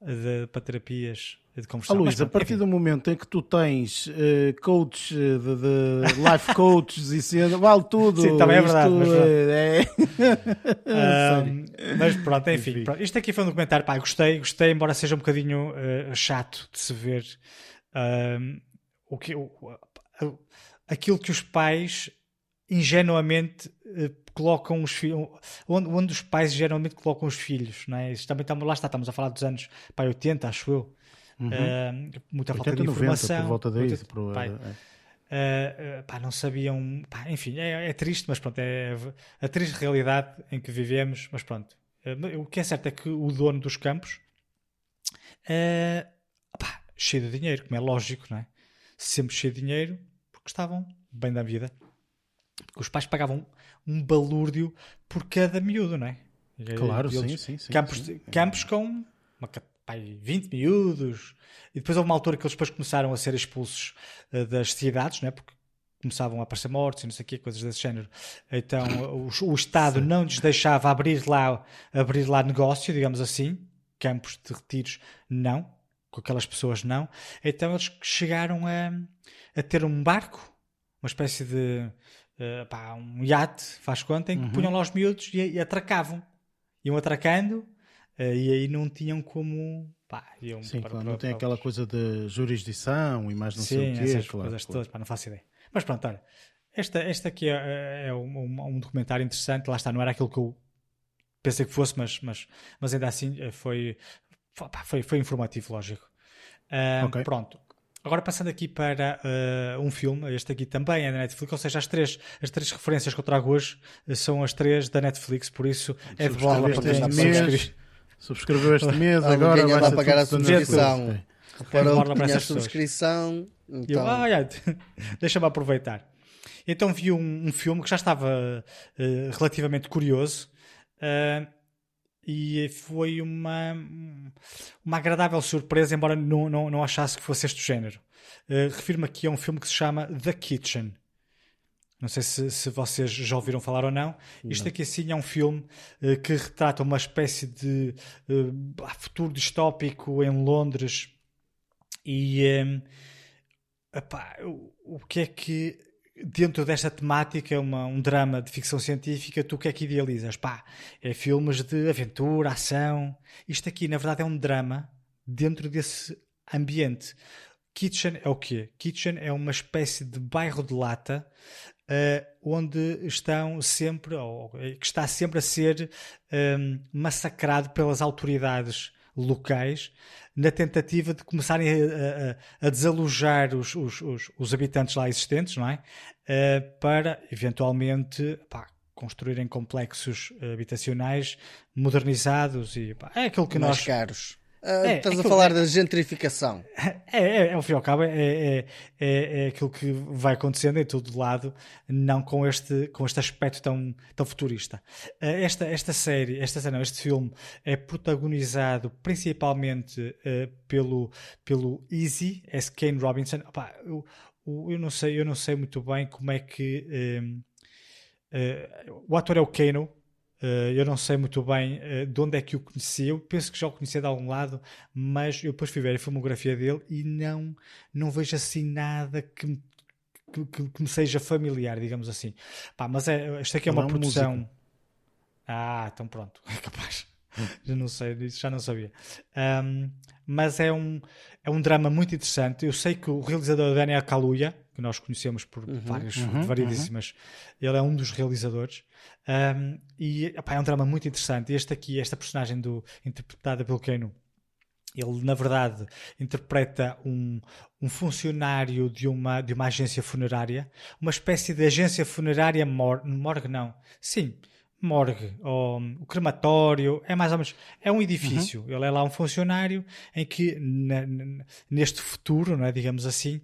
Speaker 3: de, para terapias de conversão.
Speaker 1: Ah, Luís, a partir enfim. do momento em que tu tens uh, coaches de, de life coaches e sendo, vale tudo.
Speaker 3: Sim, também é verdade. Mas, é... um, mas pronto, enfim. enfim. Pronto. Isto aqui foi um documentário, pá, gostei, gostei, embora seja um bocadinho uh, chato de se ver um, o que, o, aquilo que os pais ingenuamente uh, colocam os filhos, onde, onde os pais geralmente colocam os filhos, não é? Isso também estamos, lá está, estamos a falar dos anos pá, 80, acho eu. Uhum. Uh, muita 80, falta de informação.
Speaker 1: 90, por volta daí. 80,
Speaker 3: por, pai, uh, uh, pá, não sabiam. Pá, enfim, é, é, triste, mas pronto, é a triste realidade em que vivemos. Mas pronto, o que é certo é que o dono dos campos, pá, cheio de dinheiro, como é lógico, não é? Sempre cheio de dinheiro, porque estavam bem da vida. Porque os pais pagavam um balúrdio por cada miúdo, não é?
Speaker 1: Claro, sim, sim, sim,
Speaker 3: Campos,
Speaker 1: sim.
Speaker 3: campos com uma pai, 20 miúdos, e depois houve uma altura que eles depois começaram a ser expulsos uh, das cidades, né? porque começavam a aparecer mortos e não sei o quê, coisas desse género. Então o, o Estado Sim. não lhes deixava abrir lá, abrir lá negócio, digamos assim, campos de retiros, não, com aquelas pessoas não. Então eles chegaram a, a ter um barco, uma espécie de uh, pá, um iate, faz conta, em que uhum. punham lá os miúdos e, e atracavam. Iam atracando e aí não tinham como. Pá, iam
Speaker 1: Sim, para, claro, para, não tem aquela coisa de jurisdição e mais não
Speaker 3: Sim,
Speaker 1: sei o quê.
Speaker 3: Essas
Speaker 1: claro,
Speaker 3: coisas claro. todas, pá, não faço ideia. Mas pronto, olha, esta, esta aqui é, é um, um, um, documentário interessante. Lá está, não era aquilo que eu pensei que fosse, mas, mas, mas ainda assim eh, foi, foi, foi informativo, lógico. Uh, okay. Pronto. Agora passando aqui para uh, um filme, este aqui também é da Netflix, ou seja, as três, as três referências que eu trago hoje são as três da Netflix, por isso é de bola para
Speaker 1: ter subscreveu este mês, agora vai
Speaker 2: lá pagar a subscrição. Reparou que tinha a subscrição. Então... Eu,
Speaker 3: ah, deixa-me aproveitar. Então vi um, um, filme que já estava uh, relativamente curioso uh, e foi uma, uma agradável surpresa, embora não, não, não achasse que fosse este género. Uh, Refiro-me aqui a um filme que se chama The Kitchen. Não sei se, se vocês já ouviram falar ou não. não. Isto aqui assim é um filme uh, que retrata uma espécie de uh, futuro distópico em Londres. E um, epá, o, o que é que dentro desta temática, uma, um drama de ficção científica, tu o que é que idealizas? Pá, é filmes de aventura, ação. Isto aqui, na verdade, é um drama dentro desse ambiente. Kitchen é o quê? Kitchen é uma espécie de bairro de lata onde estão sempre, ou que está sempre a ser um, ehm, massacrado pelas autoridades locais na tentativa de começarem a, a, a desalojar os, os, os, os, habitantes lá existentes, não é? Uh, para eventualmente pá, construírem complexos habitacionais modernizados e pá, é aquilo que
Speaker 2: Mais
Speaker 3: nós
Speaker 2: caros. Uh, é, estás a falar é, da gentrificação.
Speaker 3: É, é, é, ao fim e ao cabo, é, é, é, é aquilo que vai acontecendo em todo lado, não com este, com este aspecto tão, tão futurista. Uh, esta, esta série, esta série, não, este filme é protagonizado principalmente uh, pelo, pelo Easy, S. Kane Robinson. Opa, eu, eu, não sei, eu não sei muito bem como é que. Um, o ator é o Kano, eu não sei muito bem uh, de onde é que o conheci. Eu penso que já o conhecia de algum lado, mas eu depois fui ver a filmografia dele e não, não vejo assim nada que me, que, que me seja familiar, digamos assim. Pá, mas é, esta aqui é uma produção. Música. Ah, então pronto, é capaz. já não sei, já não sabia. Um, mas é um, é um drama muito interessante. Eu sei que o realizador Daniel Kaluuya, que nós conhecemos por uhum, várias, uhum, variedíssimas, uhum. ele é um dos realizadores. Um, e epá, é um drama muito interessante. Este aqui, esta personagem do, interpretada pelo Keanu, ele na verdade interpreta um, um funcionário de uma, de uma agência funerária, uma espécie de agência funerária mor morgue, não, sim, morgue, ou o crematório, é mais ou menos, é um edifício. Uhum. Ele é lá um funcionário em que neste futuro, não é, digamos assim,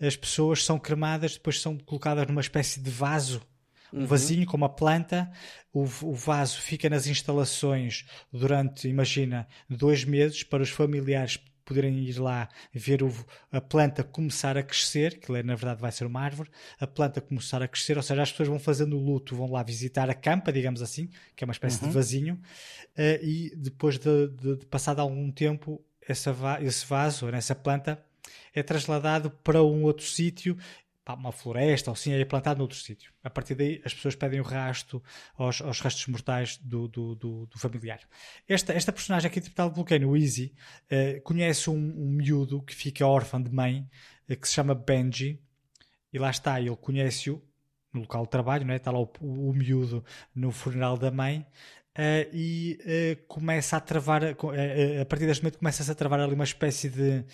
Speaker 3: as pessoas são cremadas, depois são colocadas numa espécie de vaso um uhum. vasinho com uma planta, o, o, vaso fica nas instalações durante, imagina, dois meses para os familiares poderem ir lá ver o, a planta começar a crescer, que na verdade vai ser uma árvore, a planta começar a crescer, ou seja, as pessoas vão fazendo o luto, vão lá visitar a campa, digamos assim, que é uma espécie uhum. de vasinho, uh, e depois de, de, de passado algum tempo, essa esse vaso, essa planta, é trasladado para um outro sítio uma floresta ou assim, é plantado noutro sítio. A partir daí as pessoas pedem o rasto aos, aos restos mortais do, do, do, do, familiar. Esta, esta personagem aqui interpretada pelo Ken, o uh, conhece um, um miúdo que fica órfão de mãe, uh, que se chama Benji, e lá está, ele conhece-o no local de trabalho, não é? está lá o, o, o miúdo no funeral da mãe, Uh, e uh, começa a travar, uh, a partir deste momento começa-se a travar ali uma espécie de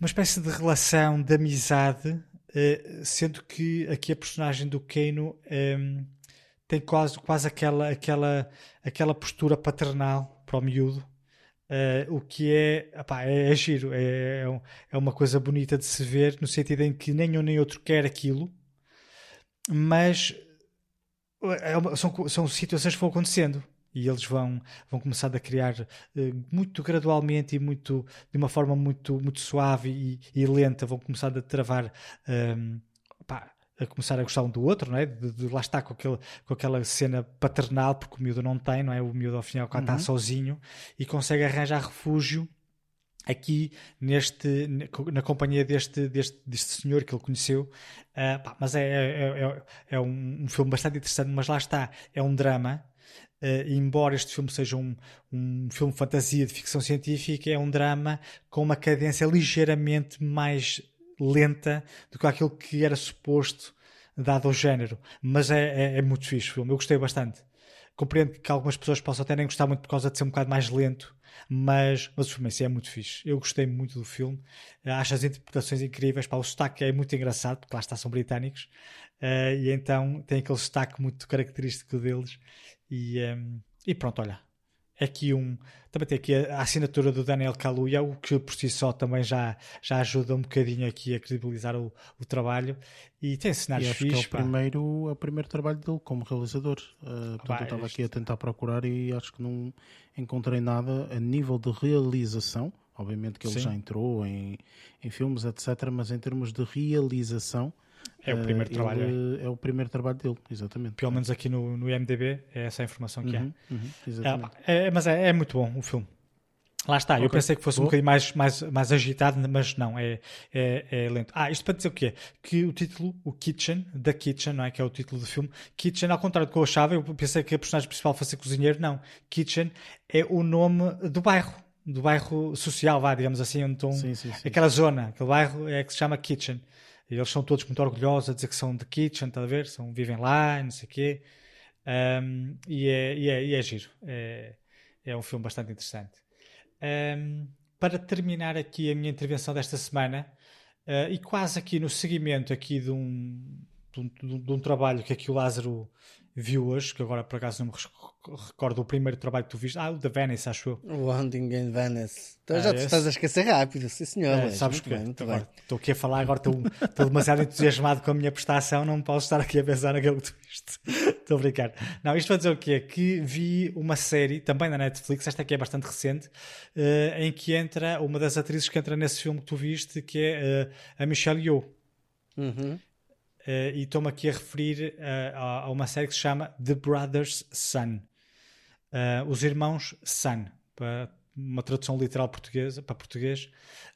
Speaker 3: uma espécie de relação de amizade eh, sendo que aqui a personagem do um, ehm, tem quase, quase aquela, aquela, aquela postura paternal para o miúdo, uh, o que é, opá, é, é, giro, é, é, é, uma coisa bonita de se ver, no sentido em que nem um nem outro quer aquilo, mas é uma, são, são situações que vão acontecendo e eles vão, vão começar a criar uh, muito gradualmente e muito de uma forma muito, muito suave e, e lenta, vão começar a travar um, ehm, pá, a começar a gostar um do outro, não é? De, de, lá estar com, aquele, com aquela cena paternal, porque o miúdo não tem, não é? O miúdo ao final uhum. está sozinho e consegue arranjar refúgio aqui neste, na companhia deste, deste, deste senhor que ele conheceu. Uh, pá, mas é, é, é, é um, um, filme bastante interessante, mas lá está, é um drama Uh, embora este filme seja um, um filme de fantasia de ficção científica, é um drama com uma cadência ligeiramente mais lenta do que aquilo que era suposto dado ao género. Mas é, é, é muito fixe o filme, eu gostei bastante. Compreendo que algumas pessoas possam até nem gostar muito por causa de ser um bocado mais lento, mas, mas o filme em si é muito fixe. Eu gostei muito do filme, acho as interpretações incríveis. Pá, o sotaque é muito engraçado, porque lá está, são britânicos, uh, e então tem aquele sotaque muito característico deles. E, um, e pronto, olha. é aqui um. Também tem aqui a, a assinatura do Daniel Kaluuya, o que por si só também já, já ajuda um bocadinho aqui a credibilizar o, o trabalho. E tem cenários
Speaker 1: E acho que é o primeiro, é o primeiro trabalho dele como realizador. Uh, portanto,
Speaker 3: Pá,
Speaker 1: eu estava
Speaker 3: isto-
Speaker 1: aqui a tentar procurar e acho que não encontrei nada a nível de realização. Obviamente que ele
Speaker 3: Sim.
Speaker 1: já entrou em, em filmes, etc. Mas em termos de realização,
Speaker 3: É o
Speaker 1: uh,
Speaker 3: primeiro
Speaker 1: ele
Speaker 3: trabalho. é.
Speaker 1: é o primeiro trabalho dele, exatamente.
Speaker 3: Pelo menos aqui no, no IMDB é essa a informação que
Speaker 1: Uhum, uhum,
Speaker 3: é.
Speaker 1: exatamente.
Speaker 3: É, é, mas é, é muito bom o filme. Lá está, eu
Speaker 1: Ok,
Speaker 3: pensei que fosse um
Speaker 1: boa.
Speaker 3: bocadinho mais, mais, mais agitado, mas não, é, é, é lento. Ah, isto para dizer o quê? Que o título, o Kitchen, da Kitchen, não é? Que é o título do filme. Kitchen, ao contrário do que eu achava, eu pensei que a personagem principal fosse cozinheiro. Não. Kitchen é o nome do bairro, do bairro social, vá, digamos assim, onde estão.
Speaker 1: Sim, sim, sim.
Speaker 3: Aquela zona, aquele bairro é que se chama Kitchen. Eles são todos muito orgulhosos a dizer que são de Kitchen, está a ver? São, vivem lá, não sei o quê. Um, e, é, e, é, e é giro. É, é um filme bastante interessante. Um, para terminar aqui a minha intervenção desta semana, uh, e quase aqui no seguimento aqui de um, de um, de um trabalho que aqui o Lázaro viu hoje, que agora por acaso não me rec- recordo o primeiro trabalho que tu viste. Ah, o da Venice, acho eu.
Speaker 2: O Hunting in Venice. Então
Speaker 3: Ah,
Speaker 2: já te
Speaker 3: esse?
Speaker 2: estás a esquecer rápido, sim senhor.
Speaker 3: É, sabes que
Speaker 2: bem,
Speaker 3: agora estou aqui a falar, agora estou, estou demasiado entusiasmado com a minha prestação, não posso estar aqui a pensar naquilo que tu viste. Estou a brincar. Não, isto para dizer o quê? Que vi uma série, também na Netflix, esta aqui é bastante recente, eh, em que entra uma das atrizes que entra nesse filme que tu viste, que é eh, a Michelle Yeoh.
Speaker 2: Uhum.
Speaker 3: Eh, e estou-me aqui a referir eh, a, a uma série que se chama The Brothers Sun. Eh, os irmãos Sun, para uma tradução literal portuguesa, para português.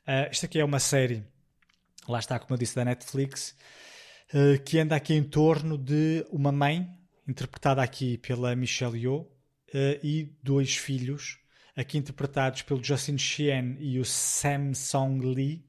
Speaker 3: Eh, isto aqui é uma série, lá está, como eu disse, da Netflix, eh, que anda aqui em torno de uma mãe, interpretada aqui pela Michelle Yeoh, eh, e dois filhos, aqui interpretados pelo Justin Chien e o Sam Song Lee,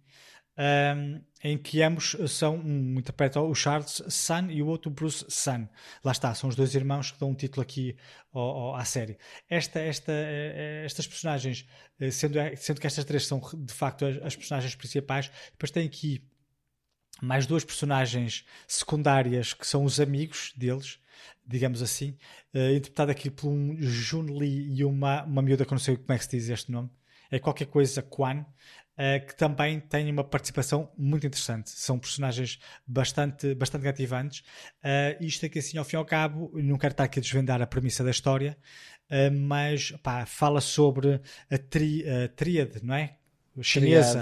Speaker 3: um, em que ambos são, um interpreta o Charles Sun e o outro Bruce Sun. Lá está, são os dois irmãos que dão um título aqui ao, ao- à série. Esta, esta, eh, estas personagens, eh, sendo, sendo que estas três são de facto as, as personagens principais, depois tem aqui mais duas personagens secundárias que são os amigos deles, digamos assim, eh, interpretado aqui por um Jun Lee e uma, uma miúda que não sei como é que se diz este nome, é qualquer coisa Quan, eh, que também têm uma participação muito interessante. São personagens bastante, bastante cativantes. Eh, isto aqui, assim, ao fim e ao cabo, não quero estar aqui a desvendar a premissa da história, eh, mas pá, fala sobre a, tri, a tríade, não é? Chinesa.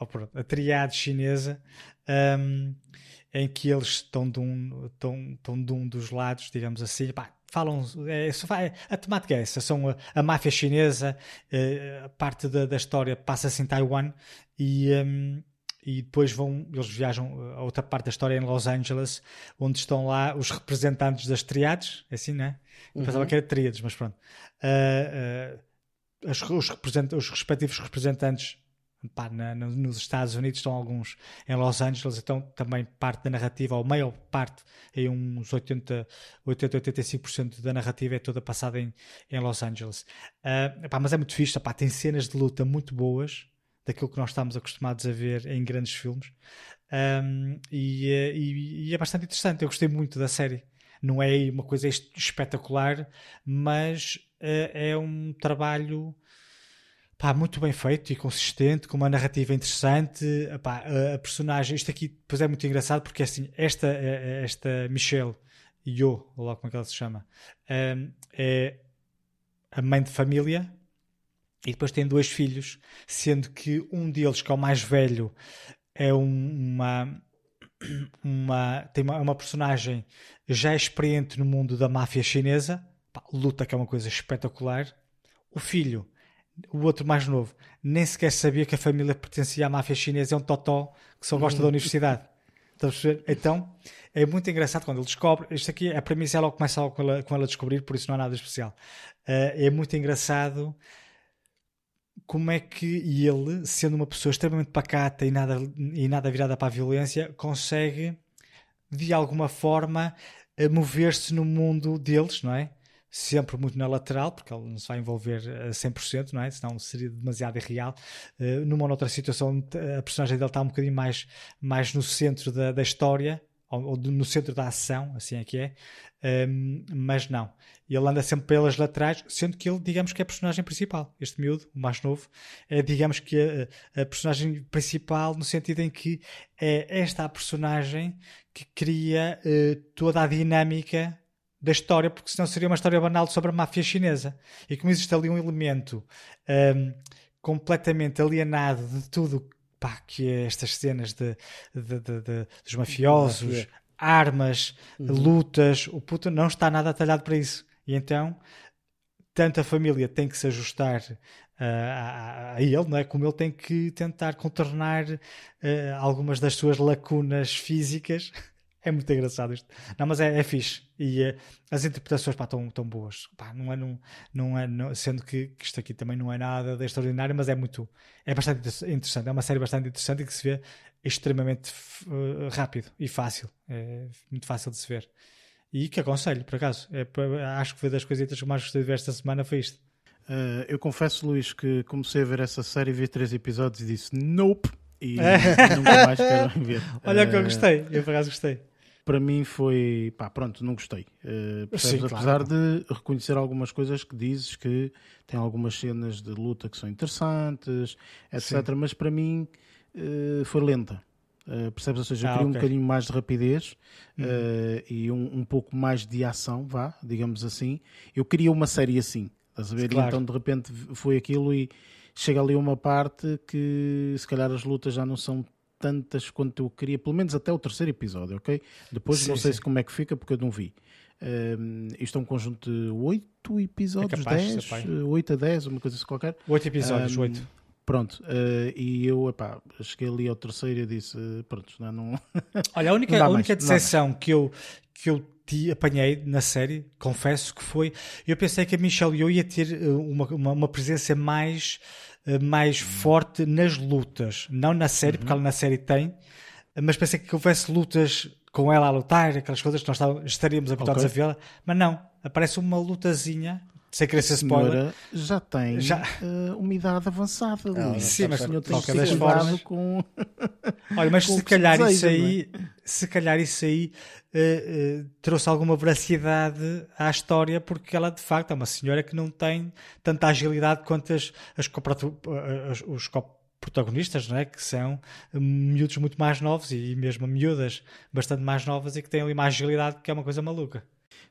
Speaker 3: Ou pronto, a triade chinesa, um, em que eles estão de, um, estão, estão de um dos lados, digamos assim, pá, falam, é, vai- a temática é essa, são a, a máfia chinesa, eh, a parte da, da história passa-se em Taiwan e, um, e depois vão, eles viajam a outra parte da história em Los Angeles, onde estão lá os representantes das triades, é assim, não é? Eu pensava que era tríades, mas pronto. Ah, as- os, represent- os respectivos representantes pá, na- nos Estados Unidos estão alguns em Los Angeles, então também parte da narrativa, ou maior parte, em uns 80, 80 85% da narrativa é toda passada em, em Los Angeles. Ah, pá, mas é muito fixe, pá, tem cenas de luta muito boas, daquilo que nós estamos acostumados a ver em grandes filmes, Um, e, eh, e- e é bastante interessante. Eu gostei muito da série. Não é uma coisa espetacular, mas eh, é um trabalho pá, muito bem feito e consistente, com uma narrativa interessante. Pá, a, a personagem, isto aqui depois é muito engraçado porque assim, esta, eh, esta Michelle ou lá como é que ela se chama, um, é a mãe de família e depois tem dois filhos, sendo que um deles, que é o mais velho, é um- uma, uma, tem uma, uma personagem já experiente no mundo da máfia chinesa, Pá, luta que é uma coisa espetacular. O filho, o outro mais novo, nem sequer sabia que a família pertencia à máfia chinesa, é um totó que só gosta da universidade. Então é muito engraçado quando ele descobre. Isto aqui, a premissa ela começa logo com ela, com ela descobrir, por isso não há nada especial. Ah, é muito engraçado como é que ele, sendo uma pessoa extremamente pacata e nada, e nada virada para a violência, consegue de alguma forma mover-se no mundo deles, não é? Sempre muito na lateral, porque ele não se vai envolver a 100%, não é? Senão seria demasiado irreal. Uh, numa outra situação, a personagem dele está um bocadinho mais, mais no centro da, da história, ou, no centro da ação, assim é que é, um, mas não. Ele anda sempre pelas laterais, sendo que ele, digamos que é a personagem principal. Este miúdo, o mais novo, é, digamos que a, a personagem principal, no sentido em que é esta a personagem que cria uh, toda a dinâmica da história, porque senão seria uma história banal sobre a máfia chinesa. E como existe ali um elemento um, completamente alienado de tudo pá, que é estas cenas de, de, de, de dos mafiosos, armas, uhum. lutas, o puto não está nada atalhado para isso. E então, tanto a família tem que se ajustar uh, a, a, ele, não é? como ele tem que tentar contornar uh, algumas das suas lacunas físicas é muito engraçado isto. Não, mas é, é fixe. E uh, as interpretações estão tão boas. Pá, não é, não, não é, não, sendo que, que, isto aqui também não é nada de extraordinário, mas é muito. É bastante interessante. É uma série bastante interessante e que se vê extremamente uh, rápido e fácil. É muito fácil de se ver. E que aconselho, por acaso. É, acho que foi das coisitas que mais gostei de ver esta semana foi isto.
Speaker 1: Uh, eu confesso, Luís, que comecei a ver essa série, vi três episódios e disse nope. E nunca mais quero ver.
Speaker 3: Olha que eu gostei, eu por acaso gostei
Speaker 1: para mim foi pá, pronto, não gostei. Uh, Sim, Apesar claro. de reconhecer algumas coisas que dizes que tem algumas cenas de luta que são interessantes, etc. Sim. Mas para mim uh, foi lenta. Uh, percebes? Ou seja, eu ah, queria okay. um bocadinho mais de rapidez uhum. uh, e um, um, pouco mais de ação, vá, digamos assim. Eu queria uma série assim, estás a ver? Claro. E então de repente foi aquilo e chega ali uma parte que se calhar as lutas já não são tantas quanto eu queria, pelo menos até o terceiro episódio, ok? Depois sim, não sei sim. como é que fica porque eu não vi. Um, isto é um conjunto de 8 episódios, é 10, 8 a 10, uma coisa assim qualquer.
Speaker 3: 8 episódios, um, 8.
Speaker 1: Pronto, uh, e eu epá, cheguei ali ao terceiro e disse: pronto, não. não
Speaker 3: Olha, a única, a única decepção que eu, que eu te apanhei na série, confesso que foi. Eu pensei que a Michelle Yeoh ia ter eh, uma, uma, uma presença mais mais forte nas lutas. Não na série, uhum. porque ela na série tem, mas pensei que houvesse lutas com ela a lutar, aquelas coisas que nós estaríamos habituados okay. a vê-la, mas não. Aparece uma lutazinha sem querer ser spoiler.
Speaker 1: já tem já... Uh, uma idade avançada.
Speaker 3: Não, sim, mas de qualquer das formas. Com... Olha, mas com se calhar isso aí, é? se calhar isso aí uh, uh, trouxe alguma veracidade à história, porque ela de facto é uma senhora que não tem tanta agilidade quanto as, as, as os protagonistas, não é? que são miúdos muito mais novos e mesmo miúdas bastante mais novas e que têm ali uma agilidade que é uma coisa maluca.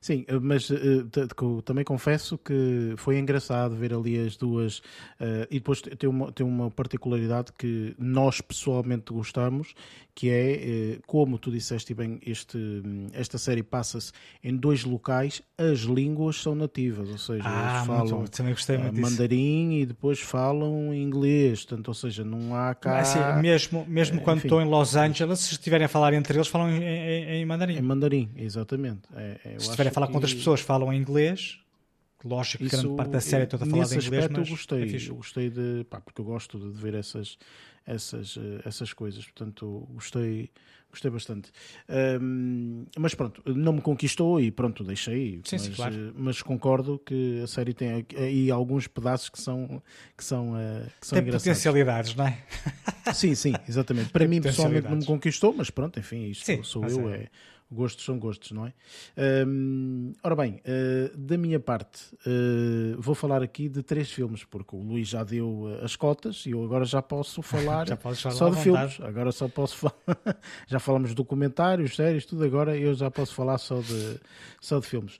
Speaker 1: Sim, eh, mas uh, também confesso que foi engraçado ver ali as duas. Uh, e depois tem uma, tem uma particularidade que nós pessoalmente gostamos, que é, como tu disseste bem, este, esta série passa-se em dois locais, as línguas são nativas, ou seja, ah, eles falam muito, mandarim disso. e depois falam inglês, portanto, ou seja, não há cá.
Speaker 3: Assim, mesmo mesmo quando Enfim, estão em Los Angeles, se estiverem a falar entre eles, falam em, em, em mandarim.
Speaker 1: Em mandarim, exatamente. É,
Speaker 3: é, se estiverem a falar com outras pessoas falam inglês. Lógico que grande parte da série é toda falada em inglês, mas
Speaker 1: eu gostei, é eu gostei de, pá, porque eu gosto de ver essas, essas, eh, essas coisas, portanto gostei, gostei bastante. Um, mas pronto, não me conquistou e pronto, deixei.
Speaker 3: Sim,
Speaker 1: mas,
Speaker 3: sim, claro.
Speaker 1: Eh, mas concordo que a série tem aí alguns pedaços que são, que são, que são
Speaker 3: tem
Speaker 1: engraçados.
Speaker 3: potencialidades, não é?
Speaker 1: Sim, sim, exatamente. Para mim pessoalmente não me conquistou, mas pronto, enfim, isto sim, sou eu, é. é Gostos são gostos, não é? Um, ora bem, uh, da minha parte, uh, vou falar aqui de três filmes, porque o Luís já deu ah, as cotas e eu agora já posso falar, já falar só de filmes. Agora só posso falar. já falamos de documentários, séries, tudo. Agora eu já posso falar só de, só de filmes.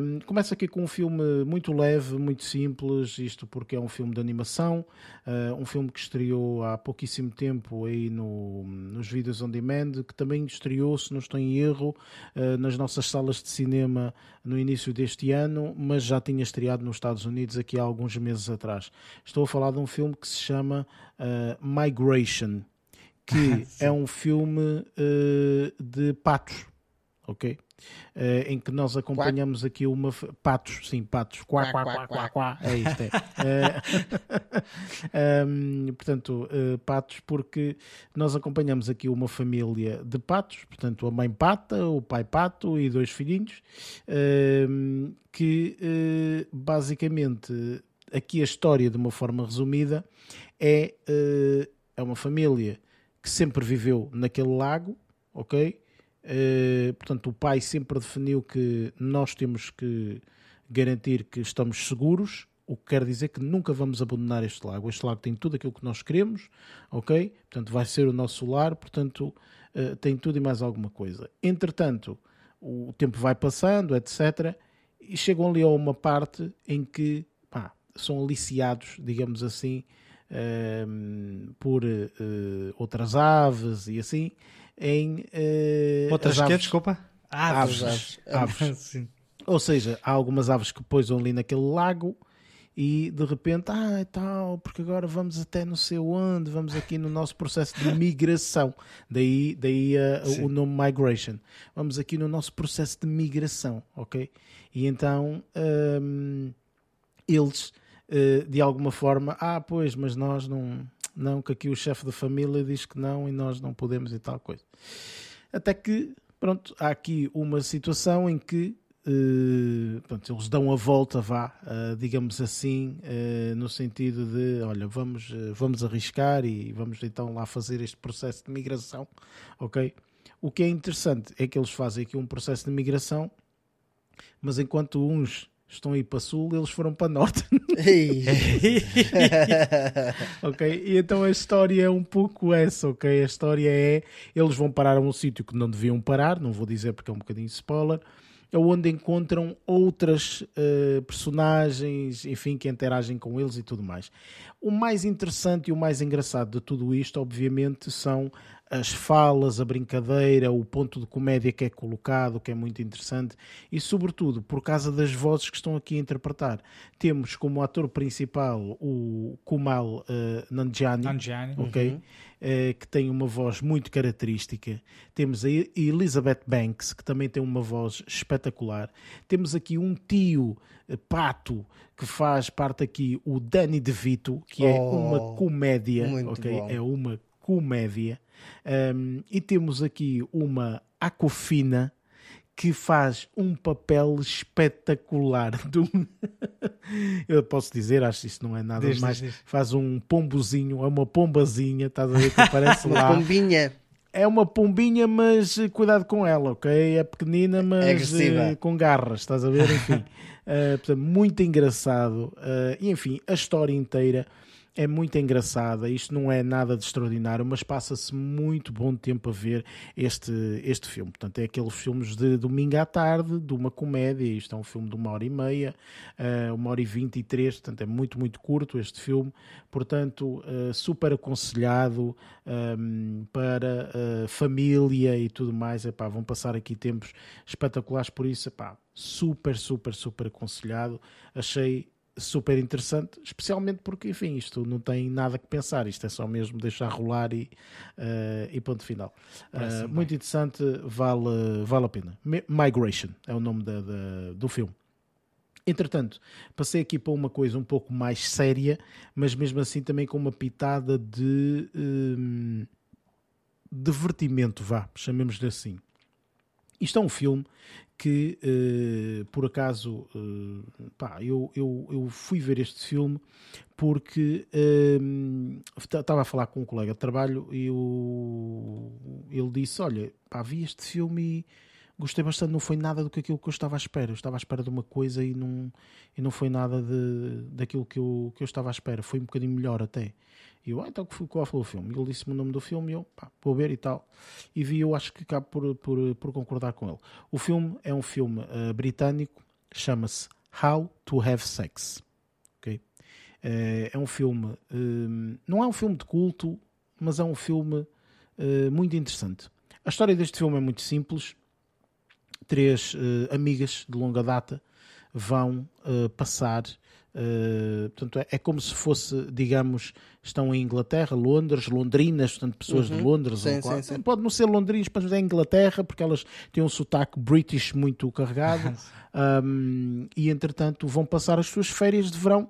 Speaker 1: Um, começa aqui com um filme muito leve, muito simples, isto porque é um filme de animação, uh, um filme que estreou há pouquíssimo tempo aí no, nos vídeos on demand, que também estreou, se não estou em erro uh, nas nossas salas de cinema no início deste ano, mas já tinha estreado nos Estados Unidos aqui há alguns meses atrás. Estou a falar de um filme que se chama uh, Migration, que é um filme uh, de patos, ok? Uh, em que nós acompanhamos aqui uma. Patos, sim, patos. Quá, quá, quá, quá, quá. É isto, é. Uh, um, portanto, uh, patos, porque nós acompanhamos aqui uma família de patos, portanto, a mãe pata, o pai pato e dois filhinhos, uh, que basicamente aqui a história, de uma forma resumida, é, é uma família que sempre viveu naquele lago, ok? Uh, portanto, o pai sempre definiu que nós temos que garantir que estamos seguros, o que quer dizer que nunca vamos abandonar este lago. Este lago tem tudo aquilo que nós queremos, ok? Portanto, vai ser o nosso lar, portanto, uh, tem tudo e mais alguma coisa. Entretanto, o tempo vai passando, etc. E chegam ali a uma parte em que pá, são aliciados, digamos assim, uh, por outras aves e assim, em.
Speaker 3: Uh, outras que, desculpa?
Speaker 1: Aves. Aves. aves. aves. Ou seja, há algumas aves que pousam ali naquele lago e de repente, ah, tal, porque agora vamos até não sei onde, vamos aqui no nosso processo de migração. Daí, daí uh, o nome Migration. Vamos aqui no nosso processo de migração, ok? E então um, eles, uh, de alguma forma, ah, pois, mas nós não, não, que aqui o chefe da família diz que não e nós não podemos e tal coisa. Até que, pronto, há aqui uma situação em que Uh, pronto, eles dão a volta, vá, uh, digamos assim, uh, no sentido de, olha, vamos, vamos arriscar e vamos então lá fazer este processo de migração, ok? O que é interessante é que eles fazem aqui um processo de migração, mas enquanto uns estão aí para sul, eles foram para norte. ok? E então a história é um pouco essa, ok? A história é, eles vão parar a um sítio que não deviam parar, não vou dizer porque é um bocadinho spoiler, onde encontram outras uh, personagens, enfim, que interagem com eles e tudo mais. O mais interessante e o mais engraçado de tudo isto, obviamente, são as falas, a brincadeira, o ponto de comédia que é colocado, que é muito interessante, e sobretudo por causa das vozes que estão aqui a interpretar. Temos como ator principal o Kumal uh, Nanjiani,
Speaker 3: Nanjiani.
Speaker 1: Okay? Uhum. Uh, que tem uma voz muito característica. Temos a Elizabeth Banks, que também tem uma voz espetacular. Temos aqui um tio uh, pato que faz parte aqui, o Danny DeVito, que é oh, uma comédia, ok? Bom. É uma comédia. Um, e temos aqui uma Acofina que faz um papel espetacular. Do... Eu posso dizer, acho que isso não é nada diz, mais. Diz, diz. Faz um pombozinho, é uma pombazinha, estás a ver que aparece lá.
Speaker 2: Uma pombinha.
Speaker 1: É uma pombinha, mas cuidado com ela, ok? É pequenina, mas
Speaker 2: é
Speaker 1: com garras, estás a ver? Enfim, uh, portanto, muito engraçado. Uh, e enfim, a história inteira é muito engraçada. Isto não é nada de extraordinário, mas passa-se muito bom tempo a ver este, este filme. Portanto, é aqueles filmes de domingo à tarde, de uma comédia. Isto é um filme de uma hora e meia, uh, uma hora e vinte e três. Portanto, é muito, muito curto este filme. Portanto, uh, super aconselhado ehm, para uh, família e tudo mais. Epá, vão passar aqui tempos espetaculares. Por isso, epá, super, super, super aconselhado. Achei super interessante, especialmente porque, enfim, isto não tem nada que pensar, isto é só mesmo deixar rolar e, uh, e ponto final. Uh, muito interessante, vale, vale a pena. Migration é o nome da, da, do filme. Entretanto, passei aqui para uma coisa um pouco mais séria, mas mesmo assim também com uma pitada de um, divertimento, vá, chamemos-lhe assim. Isto é um filme que uh, por acaso uh, pá, eu, eu, eu fui ver este filme porque estava uh, a falar com um colega de trabalho e eu, ele disse: Olha, pá, vi este filme e gostei bastante, não foi nada do que aquilo que eu estava à espera. Eu estava à espera de uma coisa e não, e não foi nada de, daquilo que eu, que eu estava à espera. Foi um bocadinho melhor até. E eu, ah, então qual foi o filme? Ele disse-me o nome do filme e eu, pá, vou ver e tal. E vi, eu acho que acabo por, por, por concordar com ele. O filme é um filme uh, britânico, chama-se How to Have Sex. Okay? Uh, é um filme, uh, não é um filme de culto, mas é um filme muito interessante. A história deste filme é muito simples. Três amigas de longa data vão passar Uh, portanto, é, é, como se fosse, digamos, estão em Inglaterra, Londres, londrinas, portanto, pessoas uhum. de Londres.
Speaker 2: Sim, sim, sim.
Speaker 1: Pode não ser londrinas, mas é Inglaterra, porque elas têm um sotaque british muito carregado. um, e, entretanto, vão passar as suas férias de verão,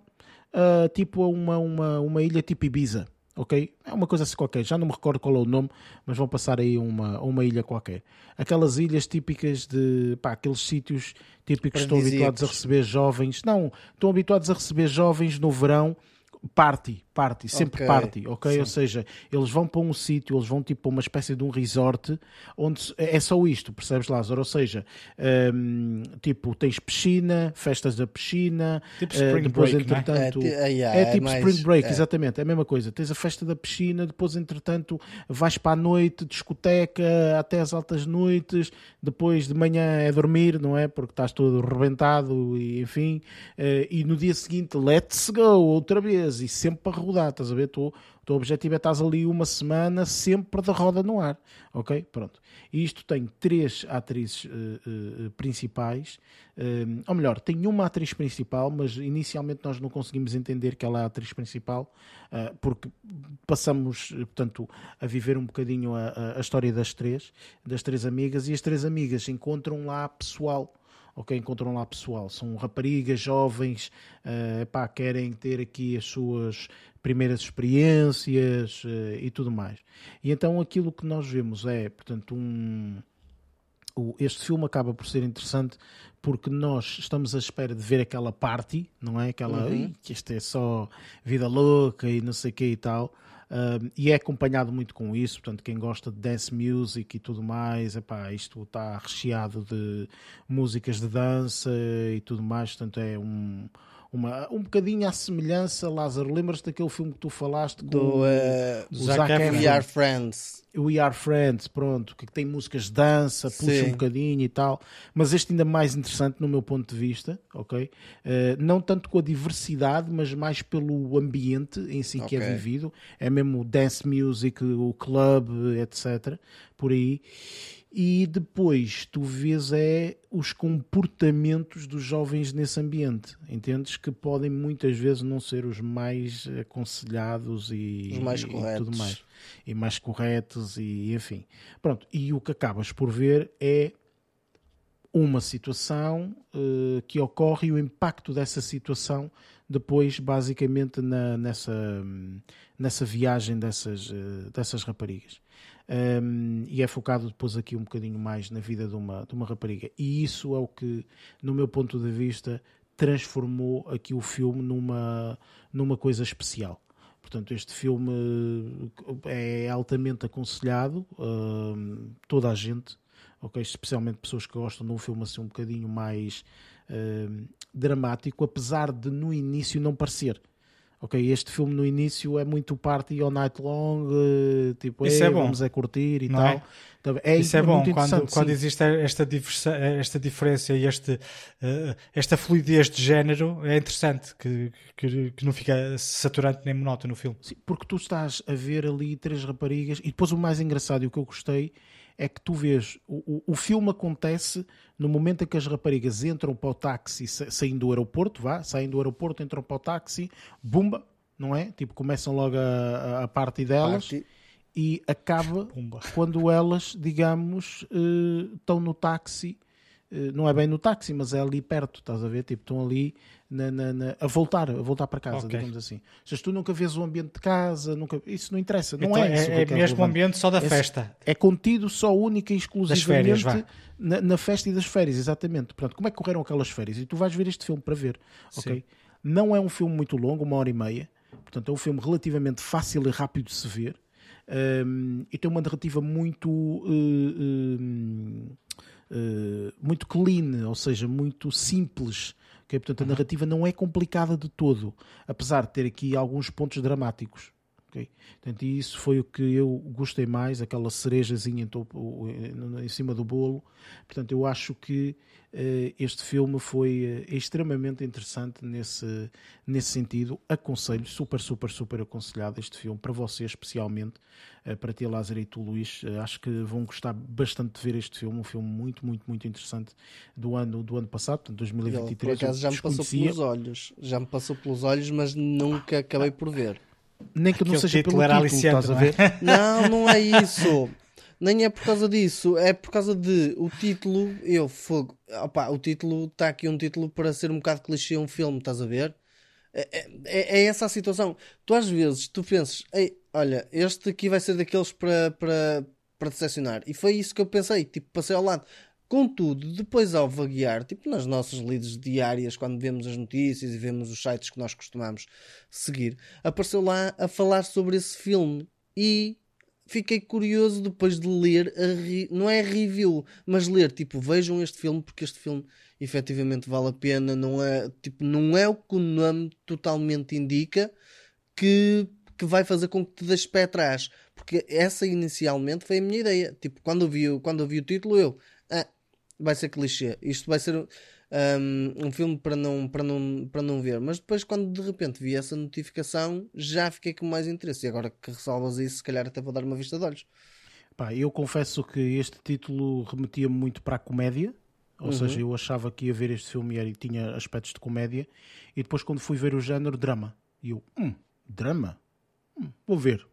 Speaker 1: uh, tipo a uma, uma, uma ilha tipo Ibiza ok? É uma coisa assim qualquer, já não me recordo qual é o nome, mas vão passar aí uma, uma ilha qualquer. Aquelas ilhas típicas de, pá, aqueles sítios típicos que estão habituados a receber jovens, não, estão habituados a receber jovens no verão Party, party, sempre
Speaker 2: Ok,
Speaker 1: party, ok?
Speaker 3: sim.
Speaker 1: Ou seja, eles vão para um sítio, eles vão tipo para uma espécie de um resort onde é só isto, percebes, Lázaro? Ou seja, hum, tipo, tens piscina, festas da piscina,
Speaker 3: Tipo
Speaker 1: eh,
Speaker 3: Spring
Speaker 1: depois,
Speaker 3: Break, é?
Speaker 1: entretanto.
Speaker 2: É, ah, yeah,
Speaker 1: É
Speaker 2: é
Speaker 1: tipo
Speaker 2: mais-
Speaker 1: Spring Break,
Speaker 2: é.
Speaker 1: exatamente, é a mesma coisa. Tens a festa da piscina, depois, entretanto, vais para a noite, discoteca até às altas noites, depois de manhã é dormir, não é? Porque estás todo rebentado e enfim. eh, E no dia seguinte, let's go outra vez e sempre para rodar, estás a ver? Tu, o teu objetivo é estás ali uma semana sempre de roda no ar, ok? Pronto. E isto tem três atrizes eh, eh, principais, eh, ou melhor, tem uma atriz principal, mas inicialmente nós não conseguimos entender que ela é a atriz principal, porque passamos, portanto, a viver um bocadinho a, a- a história das três, das três amigas, e as três amigas encontram lá pessoal. Ok, encontram lá pessoal, são raparigas jovens, eh, pá, querem ter aqui as suas primeiras experiências eh, e tudo mais. E então aquilo que nós vemos é, portanto, um, o- este filme acaba por ser interessante porque nós estamos à espera de ver aquela party, não é? Aquela,
Speaker 2: Uhum.
Speaker 1: "Ih, que isto é só vida louca e não sei o que e tal. Um, e é acompanhado muito com isso, portanto, quem gosta de dance music e tudo mais, epá, isto está recheado de músicas de dança e tudo mais, portanto, é um, uma, um bocadinho à semelhança, Lázaro, lembras-te daquele filme que tu falaste com
Speaker 2: Do eh,
Speaker 1: o
Speaker 3: Zac
Speaker 1: Zac
Speaker 3: Efron.
Speaker 2: We Are Friends.
Speaker 1: We Are Friends, pronto, que tem músicas de dança, puxa
Speaker 2: Sim.
Speaker 1: um bocadinho e tal, mas este ainda mais interessante no meu ponto de vista, ok? Eh, não tanto com a diversidade, mas mais pelo ambiente em si que é vivido, é mesmo o dance music, o club, etc, por aí. E depois tu vês é os comportamentos dos jovens nesse ambiente, entendes? Que podem muitas vezes não ser os mais aconselhados e,
Speaker 2: Os mais
Speaker 1: e
Speaker 2: corretos.
Speaker 1: tudo mais e mais corretos e enfim. Pronto, e o que acabas por ver é uma situação eh, que ocorre e o impacto dessa situação depois basicamente na- nessa, hum, nessa viagem dessas, eh, dessas raparigas. Um, e é focado depois aqui um bocadinho mais na vida de uma, de uma rapariga. E isso é o que, no meu ponto de vista, transformou aqui o filme numa, numa coisa especial. Portanto, este filme eh, é altamente aconselhado, hum, toda a gente, ok? especialmente pessoas que gostam de um filme assim um bocadinho mais hum, dramático, apesar de no início não parecer. Ok, este filme no início é muito party all night long, eh, tipo,
Speaker 3: Isso
Speaker 1: "Ei,
Speaker 3: é bom.
Speaker 1: vamos a curtir e
Speaker 3: Não
Speaker 1: tal.
Speaker 3: é?
Speaker 1: Então, É,
Speaker 3: Isso é bom
Speaker 1: muito
Speaker 3: quando, quando existe esta, diversa, esta diferença e este, eh, esta fluidez de género. É interessante que, que, que não fica saturante nem monótono no filme.
Speaker 1: Sim, porque tu estás a ver ali três raparigas e depois o mais engraçado e o que eu gostei é que tu vês o, o, o filme acontece no momento em que as raparigas entram para o táxi sa- saindo do aeroporto, vá, saem do aeroporto, entram para o táxi, bumba, não é? Tipo, começam logo a, a, a parte delas
Speaker 2: Party.
Speaker 1: e acaba
Speaker 3: Pumba.
Speaker 1: quando elas, digamos, eh, estão no táxi, não é bem no táxi, mas é ali perto, estás a ver? Tipo, estão ali na- na- na- a voltar, a voltar para casa,
Speaker 3: Ok.
Speaker 1: digamos assim. Se tu nunca vês o ambiente de casa, nunca, isso não interessa, não
Speaker 3: Então,
Speaker 1: é isso.
Speaker 3: é,
Speaker 1: quero
Speaker 3: mesmo o ambiente só da
Speaker 1: Esse-
Speaker 3: festa.
Speaker 1: É contido só única e exclusivamente
Speaker 3: férias,
Speaker 1: na, na festa e das férias, exatamente. Portanto, como é que correram aquelas férias? E tu vais ver este filme para ver, ok? Não é um filme muito longo, uma hora e meia. Portanto, é um filme relativamente fácil e rápido de se ver. Um, e tem uma narrativa muito uh, uh, muito clean, ou seja, muito simples. ok? Portanto, a narrativa não é complicada de todo, apesar de ter aqui alguns pontos dramáticos. Ok? Portanto, e isso foi o que eu gostei mais, aquela cerejazinha em, topo, em cima do bolo. Portanto, eu acho que eh, este filme foi eh, extremamente interessante nesse, nesse sentido. Aconselho, super, super, super aconselhado este filme, para vocês especialmente, eh, para ti, Lázaro, e tu, Luís. Acho que vão gostar bastante de ver este filme, um filme muito, muito, muito interessante do ano, do ano passado, portanto,
Speaker 2: Ele,
Speaker 1: 2023.
Speaker 2: por acaso já me passou pelos olhos. Já me passou pelos olhos, mas nunca acabei por ver.
Speaker 1: Nem que não seja
Speaker 3: título
Speaker 1: pelo
Speaker 3: era
Speaker 1: título,
Speaker 3: aliciante,
Speaker 1: estás a
Speaker 3: não é?
Speaker 1: ver?
Speaker 2: Não, não é isso. Nem é por causa disso. É por causa de o título. Eu fogo. Opa, o título está aqui um título para ser um bocado clichê um filme, estás a ver? É, é- é essa a situação. Tu às vezes tu pensas, Ei, olha, este aqui vai ser daqueles para, para, para decepcionar. E foi isso que eu pensei. Tipo, passei ao lado. Contudo, depois ao vaguear, tipo nas nossas lides diárias, quando vemos as notícias e vemos os sites que nós costumamos seguir, apareceu lá a falar sobre esse filme. E fiquei curioso depois de ler, a não é review, mas ler, tipo, vejam este filme porque este filme efetivamente vale a pena, não é, tipo, não é o que o nome totalmente indica que, que vai fazer com que te deixes pé atrás, porque essa inicialmente foi a minha ideia, tipo, quando eu vi, quando eu vi o título eu, ah, vai ser clichê. Isto vai ser um, um, filme para não, para, não, para não ver. Mas depois, quando de repente vi essa notificação, já fiquei com mais interesse. E agora que ressalvas isso, se calhar até vou dar uma vista de olhos.
Speaker 1: Pá, eu confesso que este título remetia-me muito para a comédia. Ou uhum. seja, eu achava que ia ver este filme e tinha aspectos de comédia. E depois, quando fui ver o género, drama. E eu, hum, drama? Hum, vou ver.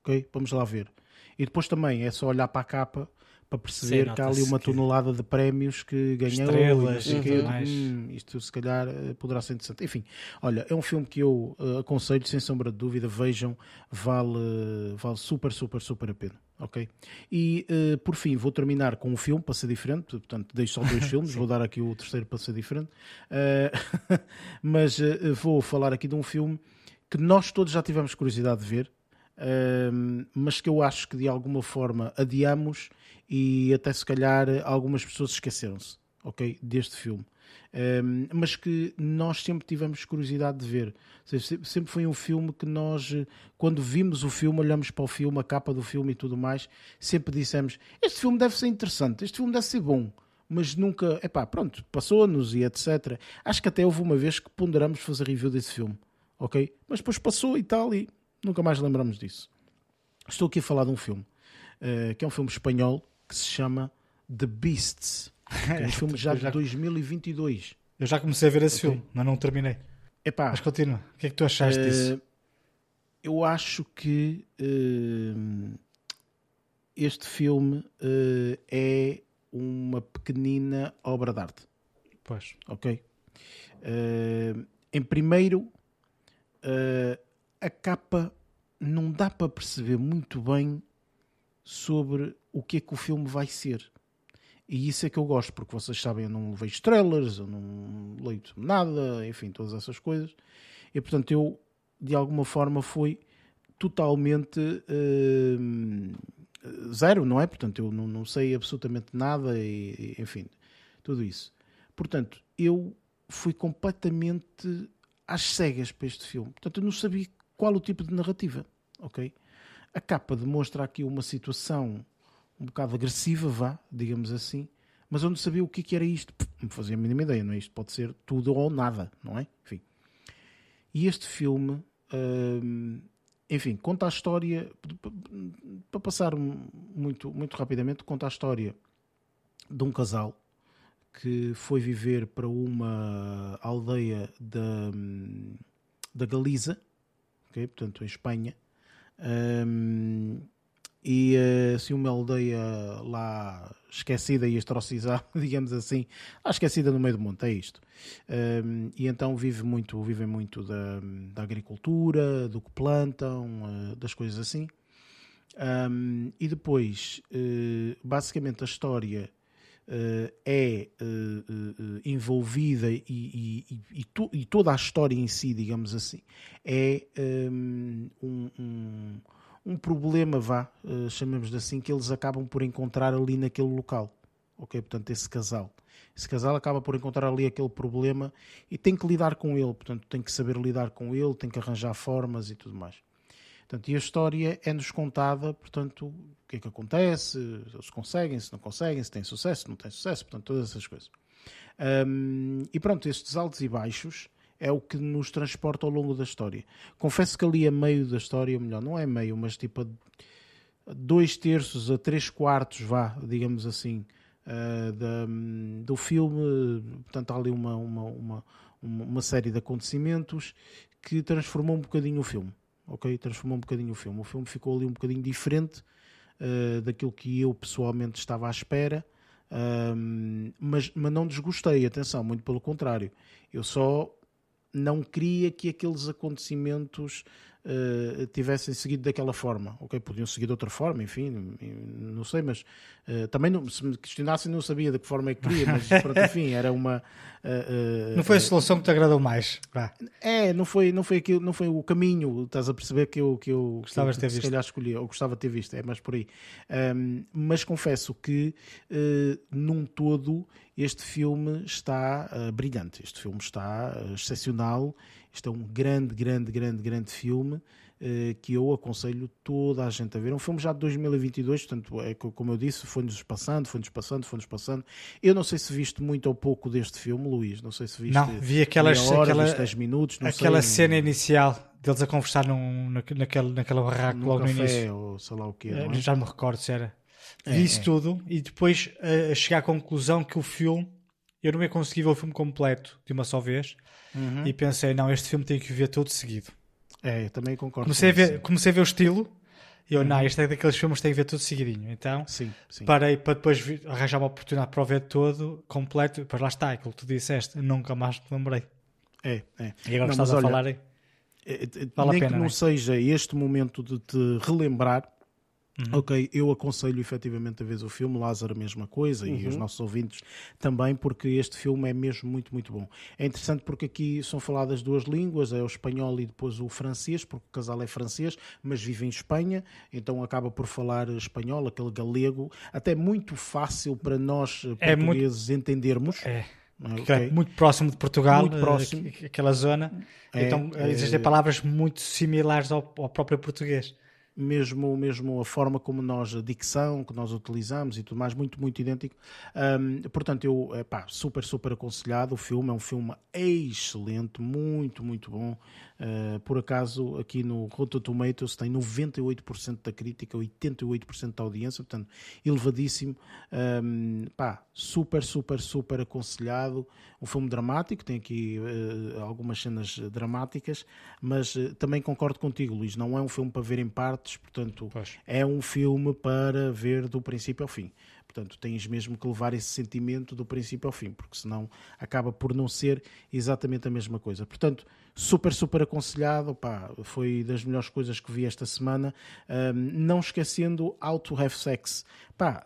Speaker 1: Ok? Vamos lá ver. E depois também é só olhar para a capa para perceber Sim, que há ali uma tonelada de prémios que ganhou
Speaker 3: Estrelas, e que,
Speaker 1: hum, isto se calhar eh, poderá ser interessante. Enfim, olha, é um filme que eu uh, aconselho, sem sombra de dúvida, vejam, vale, vale super, super, super a pena. Ok? E uh, por fim, vou terminar com um filme para ser diferente, portanto, deixo só dois filmes, vou dar aqui o terceiro para ser diferente, uh, mas vou falar aqui de um filme que nós todos já tivemos curiosidade de ver, mas que eu acho que de alguma forma adiamos e até se calhar algumas pessoas esqueceram-se, ok, deste filme. Um, mas que nós sempre tivemos curiosidade de ver. Sempre foi um filme que nós, quando vimos o filme, olhamos para o filme, a capa do filme e tudo mais, sempre dissemos: Este filme deve ser interessante, este filme deve ser bom. Mas nunca, epá, pronto, passou-nos e etc. Acho que até houve uma vez que ponderamos fazer review desse filme, ok? Mas depois passou e tal, e nunca mais lembramos disso. Estou aqui a falar de um filme, uh, que é um filme espanhol, que se chama The Beasts. É um filme já de 2022.
Speaker 3: Eu já comecei a ver esse okay. filme, mas não terminei. Epá, mas continua. O que é que tu achaste uh, disso?
Speaker 1: Eu acho que uh, este filme uh, é uma pequenina obra de arte.
Speaker 3: Pois.
Speaker 1: Ok? em primeiro, a capa não dá para perceber muito bem sobre o que é que o filme vai ser. E isso é que eu gosto, porque vocês sabem, eu não vejo trailers, eu não leio nada, enfim, todas essas coisas. E portanto, eu de alguma forma fui totalmente uh, zero, não é? Portanto, eu não, não sei absolutamente nada, e, e, enfim, tudo isso. Portanto, eu fui completamente às cegas para este filme. Portanto, eu não sabia qual o tipo de narrativa, ok? A capa demonstra aqui uma situação um bocado agressiva, vá, digamos assim, mas eu não sabia o que, era isto. Não fazia a mínima ideia, não é? Isto pode ser tudo ou nada, não é? Enfim. E este filme, hum, enfim, conta a história, para passar muito, muito rapidamente, conta a história de um casal que foi viver para uma aldeia da, da Galiza, okay? portanto, em Espanha, um, e assim uma aldeia lá esquecida e astrocizada, digamos assim, ah, esquecida no meio do monte, é isto. Um, e então vive muito, vivem muito da, da agricultura, do que plantam, uh, das coisas assim. Um, e depois, uh, basicamente, a história uh, é envolvida e, e, e, to, e, toda a história em si, digamos assim, é um, um um problema, vá, uh, chamemos assim, que eles acabam por encontrar ali naquele local. Ok? Portanto, esse casal. Esse casal acaba por encontrar ali aquele problema e tem que lidar com ele. Portanto, tem que saber lidar com ele, tem que arranjar formas e tudo mais. Portanto, e a história é-nos contada, portanto, o que é que acontece, se conseguem, se não conseguem, se têm sucesso, se não têm sucesso, portanto, todas essas coisas. Um, e pronto, estes altos e baixos é o que nos transporta ao longo da história. Confesso que ali a meio da história, melhor, não é meio, mas tipo a dois terços a três quartos, vá, digamos assim, uh, da, do filme, portanto há ali uma, uma, uma, uma série de acontecimentos que transformou um bocadinho o filme, ok? Transformou um bocadinho o filme. O filme ficou ali um bocadinho diferente uh, daquilo que eu pessoalmente estava à espera. Um, mas, mas não desgostei, atenção, muito pelo contrário. Eu só não queria que aqueles acontecimentos uh, tivessem seguido daquela forma. Ok, podiam seguir de outra forma, enfim, não sei, mas uh, também não, se me questionassem não sabia de que forma é que queria, mas pronto, enfim, era uma...
Speaker 3: Uh, não foi a solução que te agradou mais?
Speaker 1: É, não foi, não foi aquilo, não foi o caminho, estás a perceber que eu, que eu
Speaker 3: Gostavas
Speaker 1: que,
Speaker 3: ter visto.
Speaker 1: se calhar escolhi, ou gostava de ter visto, é mais por aí. Um, mas confesso que num todo este filme está brilhante, este filme está excepcional, este é um grande, grande, grande, grande filme eh, que eu aconselho toda a gente a ver. É um filme já de 2022, portanto, é, como eu disse, foi-nos passando, foi-nos passando, foi-nos passando. Eu não sei se viste muito ou pouco deste filme, Luís. Não sei se viste.
Speaker 3: Não, vi aquelas,
Speaker 1: hora,
Speaker 3: aquela,
Speaker 1: 10 minutos.
Speaker 3: aquela
Speaker 1: sei,
Speaker 3: cena inicial deles a conversar num, naquele, naquela barraca logo
Speaker 1: café,
Speaker 3: no início.
Speaker 1: Ou sei lá o quê.
Speaker 3: É,
Speaker 1: é?
Speaker 3: Já me recordo se era. É, vi isso é. tudo e depois a, a chegar à conclusão que o filme eu não ia conseguir ver o filme completo de uma só vez uhum. e pensei, não, este filme tem que ver todo seguido.
Speaker 1: É, também concordo.
Speaker 3: Comecei, a ver, comecei a ver o estilo e eu, uhum. não, este é daqueles filmes que tem que ver tudo seguidinho. Então
Speaker 1: sim, sim.
Speaker 3: parei para depois arranjar uma oportunidade para o ver todo, completo. Depois lá está, aquilo que tu disseste, nunca mais te lembrei.
Speaker 1: É, é.
Speaker 3: E agora não, estás a olha, falar aí.
Speaker 1: É, é, vale nem a pena, que não, não é? seja este momento de te relembrar Uhum. Ok, eu aconselho efetivamente a ver o filme, Lázaro a mesma coisa uhum. e os uhum. nossos ouvintes também, porque este filme é mesmo muito, muito bom. É interessante porque aqui são faladas duas línguas, é o espanhol e depois o francês, porque o casal é francês, mas vive em Espanha, então acaba por falar espanhol, aquele galego, até muito fácil para nós é portugueses muito... entendermos.
Speaker 3: É. Okay. É muito próximo de Portugal,
Speaker 1: muito próximo.
Speaker 3: aquela zona. É, então existem é... palavras muito similares ao, ao próprio português
Speaker 1: mesmo, mesmo a forma como nós, a dicção que nós utilizamos e tudo mais, muito, muito idêntico. Um, portanto, eu, pá, super, super aconselhado. O filme é um filme excelente, muito, muito bom. Uh, por acaso, aqui no Rotten Tomatoes tem 98% da crítica, 88% da audiência, portanto, elevadíssimo. Um, pá, super, super, super aconselhado. Um filme dramático, tem aqui uh, algumas cenas dramáticas, mas uh, também concordo contigo, Luís, não é um filme para ver em partes, portanto, pois. é um filme para ver do princípio ao fim. Portanto, tens mesmo que levar esse sentimento do princípio ao fim, porque senão acaba por não ser exatamente a mesma coisa. Portanto, super, super aconselhado. Pá, foi das melhores coisas que vi esta semana. Um, não esquecendo How to Have Sex. Pá,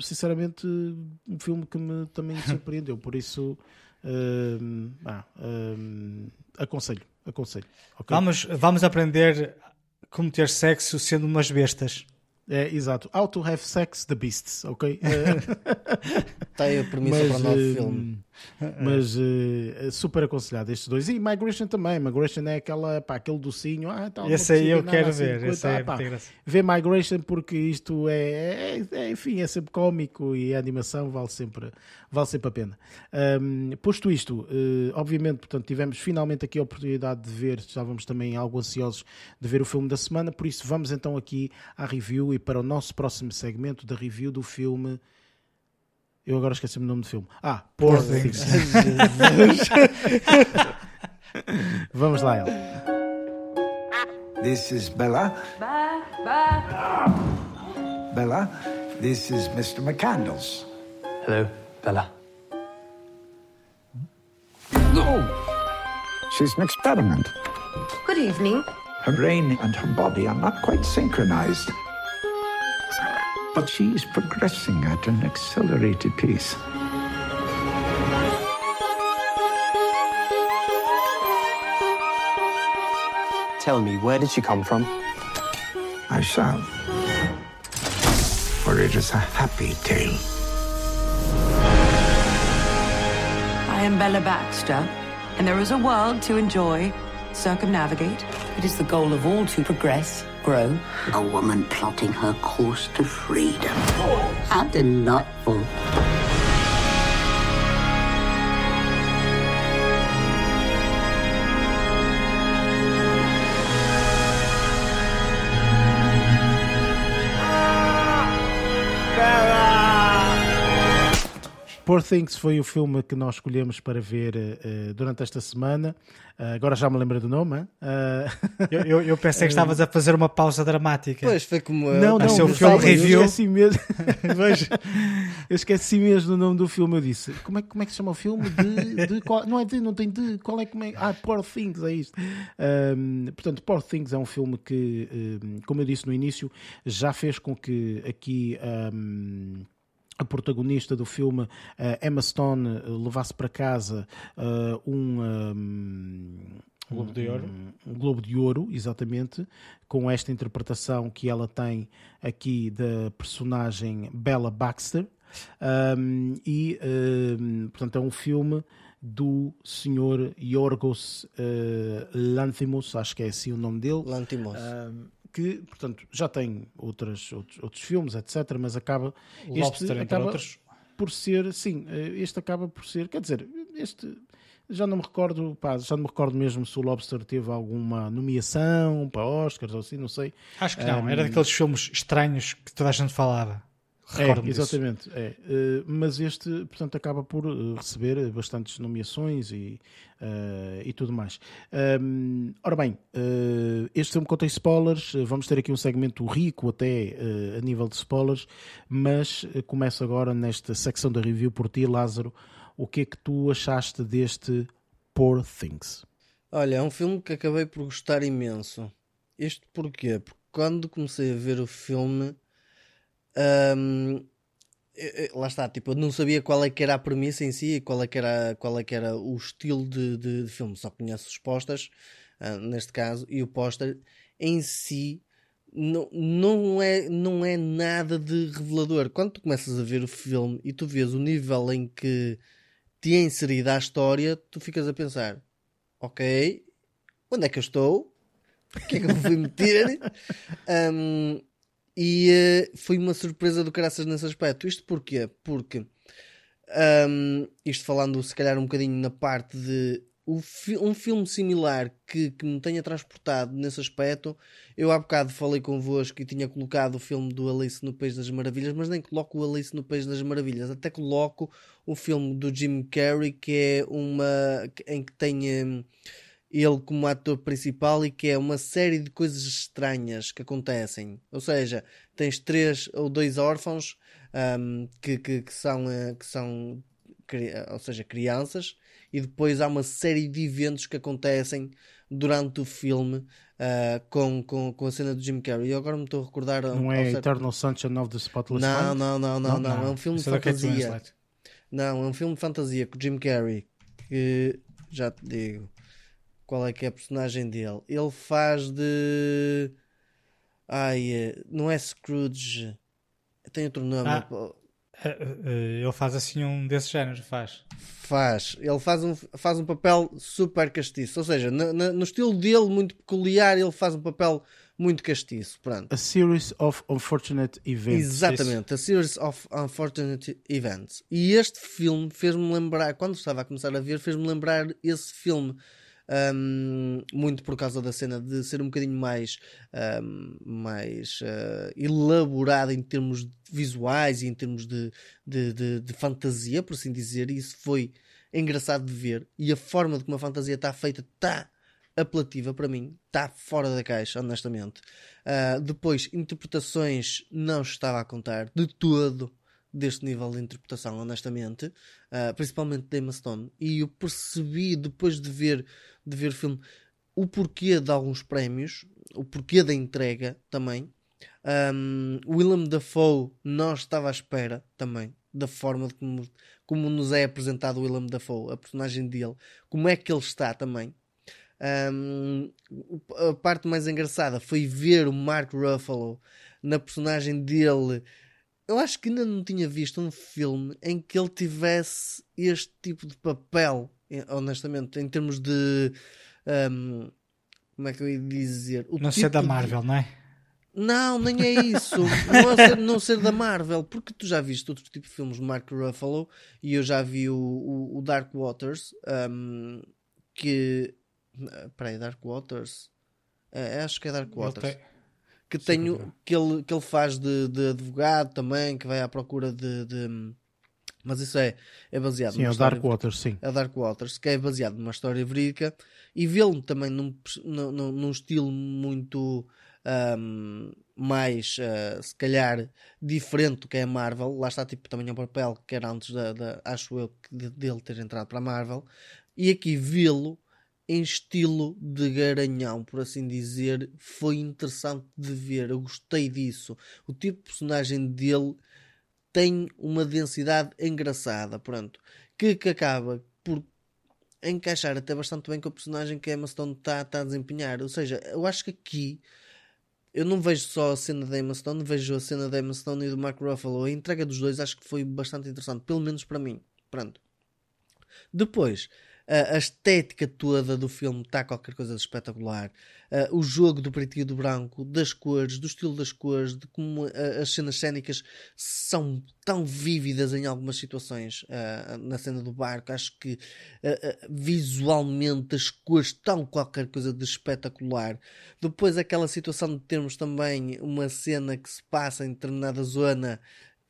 Speaker 1: sinceramente, um filme que me também surpreendeu. Por isso, um, um, aconselho. Aconselho. Okay?
Speaker 3: Vamos, vamos aprender como ter sexo sendo umas bestas.
Speaker 1: É, exato. How to Have Sex the Beasts, ok?
Speaker 2: Está aí a premissa mas, para o novo uh, filme.
Speaker 1: Mas uh, super aconselhado estes dois. E Migration também. Migration é aquela, pá, aquele docinho. Ah,
Speaker 3: tal, esse aí eu quero assim, ver. Esse ah, é pá,
Speaker 1: Vê Migration porque isto é, é, é, enfim, é sempre cómico e a animação vale sempre, vale sempre a pena. Um, posto isto, uh, obviamente, portanto, tivemos finalmente aqui a oportunidade de ver, estávamos também algo ansiosos de ver o filme da semana, por isso vamos então aqui à review e para o nosso próximo segmento da review do filme eu agora esqueci-me o nome do filme. Ah, Poor Things. Vamos lá, El.
Speaker 4: This is Bella.
Speaker 5: Ba, ba.
Speaker 4: Bella, this is Mr. McCandles.
Speaker 6: Hello, Bella.
Speaker 4: Oh, she's an experiment.
Speaker 5: Good evening.
Speaker 4: Her brain and her body are not quite synchronized. But she is progressing at an accelerated pace.
Speaker 6: Tell me, where did she come from?
Speaker 4: I shall. For it is a happy tale.
Speaker 5: I am Bella Baxter, and there is a world to enjoy, circumnavigate. It is the goal of all to progress grow.
Speaker 7: A woman plotting her course to freedom. How delightful.
Speaker 1: Poor Things foi o filme que nós escolhemos para ver uh, durante esta semana. Uh, agora já me lembro do nome. Uh,
Speaker 3: eu, eu, eu, pensei que estavas a fazer uma pausa dramática.
Speaker 2: Pois, foi como
Speaker 1: eu. Não, não,
Speaker 3: seu filme review.
Speaker 1: Eu esqueci mesmo. eu esqueci mesmo do nome do filme. Eu disse: como é, como é que se chama o filme? De, de qual, não é de, não tem de. Qual é que. É, ah, Poor Things, é isto. Um, portanto, Poor Things é um filme que, um, como eu disse no início, já fez com que aqui. Um, a protagonista do filme, Emma Stone, levasse para casa um, um
Speaker 3: Globo de Ouro.
Speaker 1: Um, um, Globo de Ouro, exatamente, com esta interpretação que ela tem aqui da personagem Bella Baxter. Um, e, um, portanto, é um filme do senhor Yorgos uh, Lanthimos, acho que é assim o nome dele.
Speaker 2: Lanthimos.
Speaker 1: Um, que, portanto, já tem outras, outros, outros filmes, etc., mas acaba.
Speaker 3: Lobster, este acaba outros.
Speaker 1: por ser, sim, eh, este acaba por ser, quer dizer, este. Já não me recordo, pá, já não me recordo mesmo se o Lobster teve alguma nomeação para Oscars ou assim, não sei.
Speaker 3: Acho que não, um, era daqueles filmes estranhos que toda a gente falava.
Speaker 1: É, exatamente, é. Uh, mas este, portanto, acaba por uh, receber bastantes nomeações e, uh, e tudo mais. Um, ora bem, este filme contém spoilers, vamos ter aqui um segmento rico até a nível de spoilers, mas começo agora nesta secção da review por ti, Lázaro. O que é que tu achaste deste Poor Things?
Speaker 2: Olha, é um filme que acabei por gostar imenso. Isto porquê? Porque quando comecei a ver o filme um, lá está, tipo, eu não sabia qual é que era a premissa em si, qual é que era, qual é que era o estilo de, de, de filme, só conheço os posters, uh, neste caso, e o póster em si não, não, é, não é nada de revelador. Quando tu começas a ver o filme e tu vês o nível em que te é inserida a história, tu ficas a pensar: ok, onde é que eu estou? O que é que eu fui meter? um, E uh, foi uma surpresa do caraças nesse aspecto. Isto porquê? Porque, um, isto falando se calhar um bocadinho na parte de fi um filme similar que, que me tenha transportado nesse aspecto, eu há bocado falei convosco e tinha colocado o filme do Alice no País das Maravilhas, mas nem coloco o Alice no País das Maravilhas, até coloco o filme do Jim Carrey, que é uma em que tem. Um, ele como ator principal e que é uma série de coisas estranhas que acontecem. Ou seja, tens três ou dois órfãos um, que, que, que, são, eh, que são ou seja, crianças, e depois há uma série de eventos que acontecem durante o filme uh, com, com, com a cena do Jim Carrey. Eu agora me estou a recordar.
Speaker 1: Não é certo... Eternal Sunshine of the Spotless
Speaker 2: não, não, não, não, não, não, É um filme de é fantasia. Não, é um filme de fantasia com o Jim Carrey. Que já te digo. Qual é que é a personagem dele? Ele faz de. Ai, é, não é Scrooge. Tem outro nome. Ah,
Speaker 3: eh, eh, ele faz assim um desses géneros, faz.
Speaker 2: Faz. Ele faz um, faz um papel super castiço. Ou seja, no, no estilo dele, muito peculiar, ele faz um papel muito castiço. Pronto.
Speaker 1: A series of unfortunate events.
Speaker 2: Exatamente, a series of unfortunate events. E este filme fez-me lembrar, quando estava a começar a ver, fez-me lembrar esse filme um, muito por causa da cena de ser um bocadinho mais, um, mais uh, elaborada em termos visuais e em termos de, de, de, de, fantasia, por assim dizer, e isso foi engraçado de ver. E a forma de como a fantasia está feita está apelativa para mim, está fora da caixa, honestamente. Uh, depois, interpretações não estava a contar de todo deste nível de interpretação, honestamente, uh, principalmente de Emma Stone. E eu percebi depois de ver, de ver filme o porquê de alguns prémios, o porquê da entrega também. Um, Willem Dafoe não estava à espera também da forma de como, como nos é apresentado o Willem Dafoe, a personagem dele, como é que ele está também. Um, a parte mais engraçada foi ver o Mark Ruffalo na personagem dele eu acho que ainda não tinha visto um filme em que ele tivesse este tipo de papel, honestamente, em termos de. Um, como é que eu ia dizer?
Speaker 3: O não tipo ser da Marvel,
Speaker 2: de...
Speaker 3: não é?
Speaker 2: Não, nem é isso. não, é ser, não ser da Marvel, porque tu já viste outro tipo de filmes de Mark Ruffalo e eu já vi o, o, o Dark Waters, um, que. Peraí, Dark Waters? É, acho que é Dark Waters que, tenho, que, ele, que ele faz de, de advogado também, que vai à procura de, de, Mas isso é, é baseado
Speaker 1: Sim,
Speaker 2: numa
Speaker 1: é
Speaker 2: história-
Speaker 1: Dark Waters, sim.
Speaker 2: a Dark Waters, que é baseado numa história verídica, e vê-lo também num, num, num- estilo muito ahm, mais, ah, se calhar, diferente do que é a Marvel. Lá está, tipo, também é um papel que era antes da, da- acho eu, de- dele ter entrado para a Marvel. E aqui vê-lo em estilo de garanhão, por assim dizer, foi interessante de ver. Eu gostei disso. O tipo de personagem dele tem uma densidade engraçada, pronto, que, que acaba por encaixar até bastante bem com a personagem que a Emma Stone está tá a desempenhar. Ou seja, eu acho que aqui eu não vejo só a cena da Emma Stone, vejo a cena da Emma Stone e do Mark Ruffalo. A entrega dos dois acho que foi bastante interessante, pelo menos para mim. Pronto. Depois, a, estética toda do filme está qualquer coisa de espetacular. Ah, o jogo do preto e do branco, das cores, do estilo das cores, de como ah, as cenas cénicas são tão vívidas em algumas situações. ah, na cena do barco, acho que visualmente as cores estão qualquer coisa de espetacular. Depois, aquela situação de termos também uma cena que se passa em determinada zona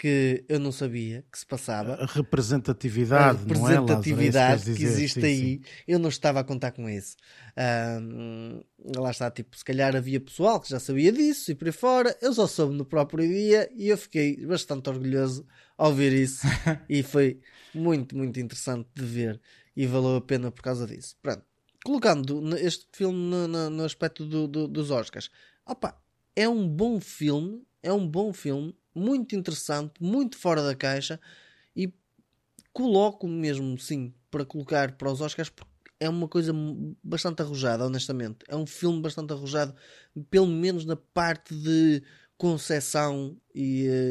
Speaker 2: que eu não sabia que se passava
Speaker 1: A representatividade,
Speaker 2: a
Speaker 1: não é? É que
Speaker 2: representatividade existe
Speaker 1: sim,
Speaker 2: aí,
Speaker 1: sim.
Speaker 2: eu não estava a contar com isso. Ahm, lá está, tipo, se calhar havia pessoal que já sabia disso e por aí fora, eu só soube no próprio dia e eu fiquei bastante orgulhoso ao ver isso e foi muito, muito interessante de ver e valeu a pena por causa disso. Pronto, colocando este filme no, no- no aspecto do- do- dos Oscars, opa, é um bom filme, é um bom filme, muito interessante, muito fora da caixa e coloco mesmo, sim, para colocar para os Oscars, porque é uma coisa bastante arrojada, honestamente. É um filme bastante arrojado, pelo menos na parte de concepção eh,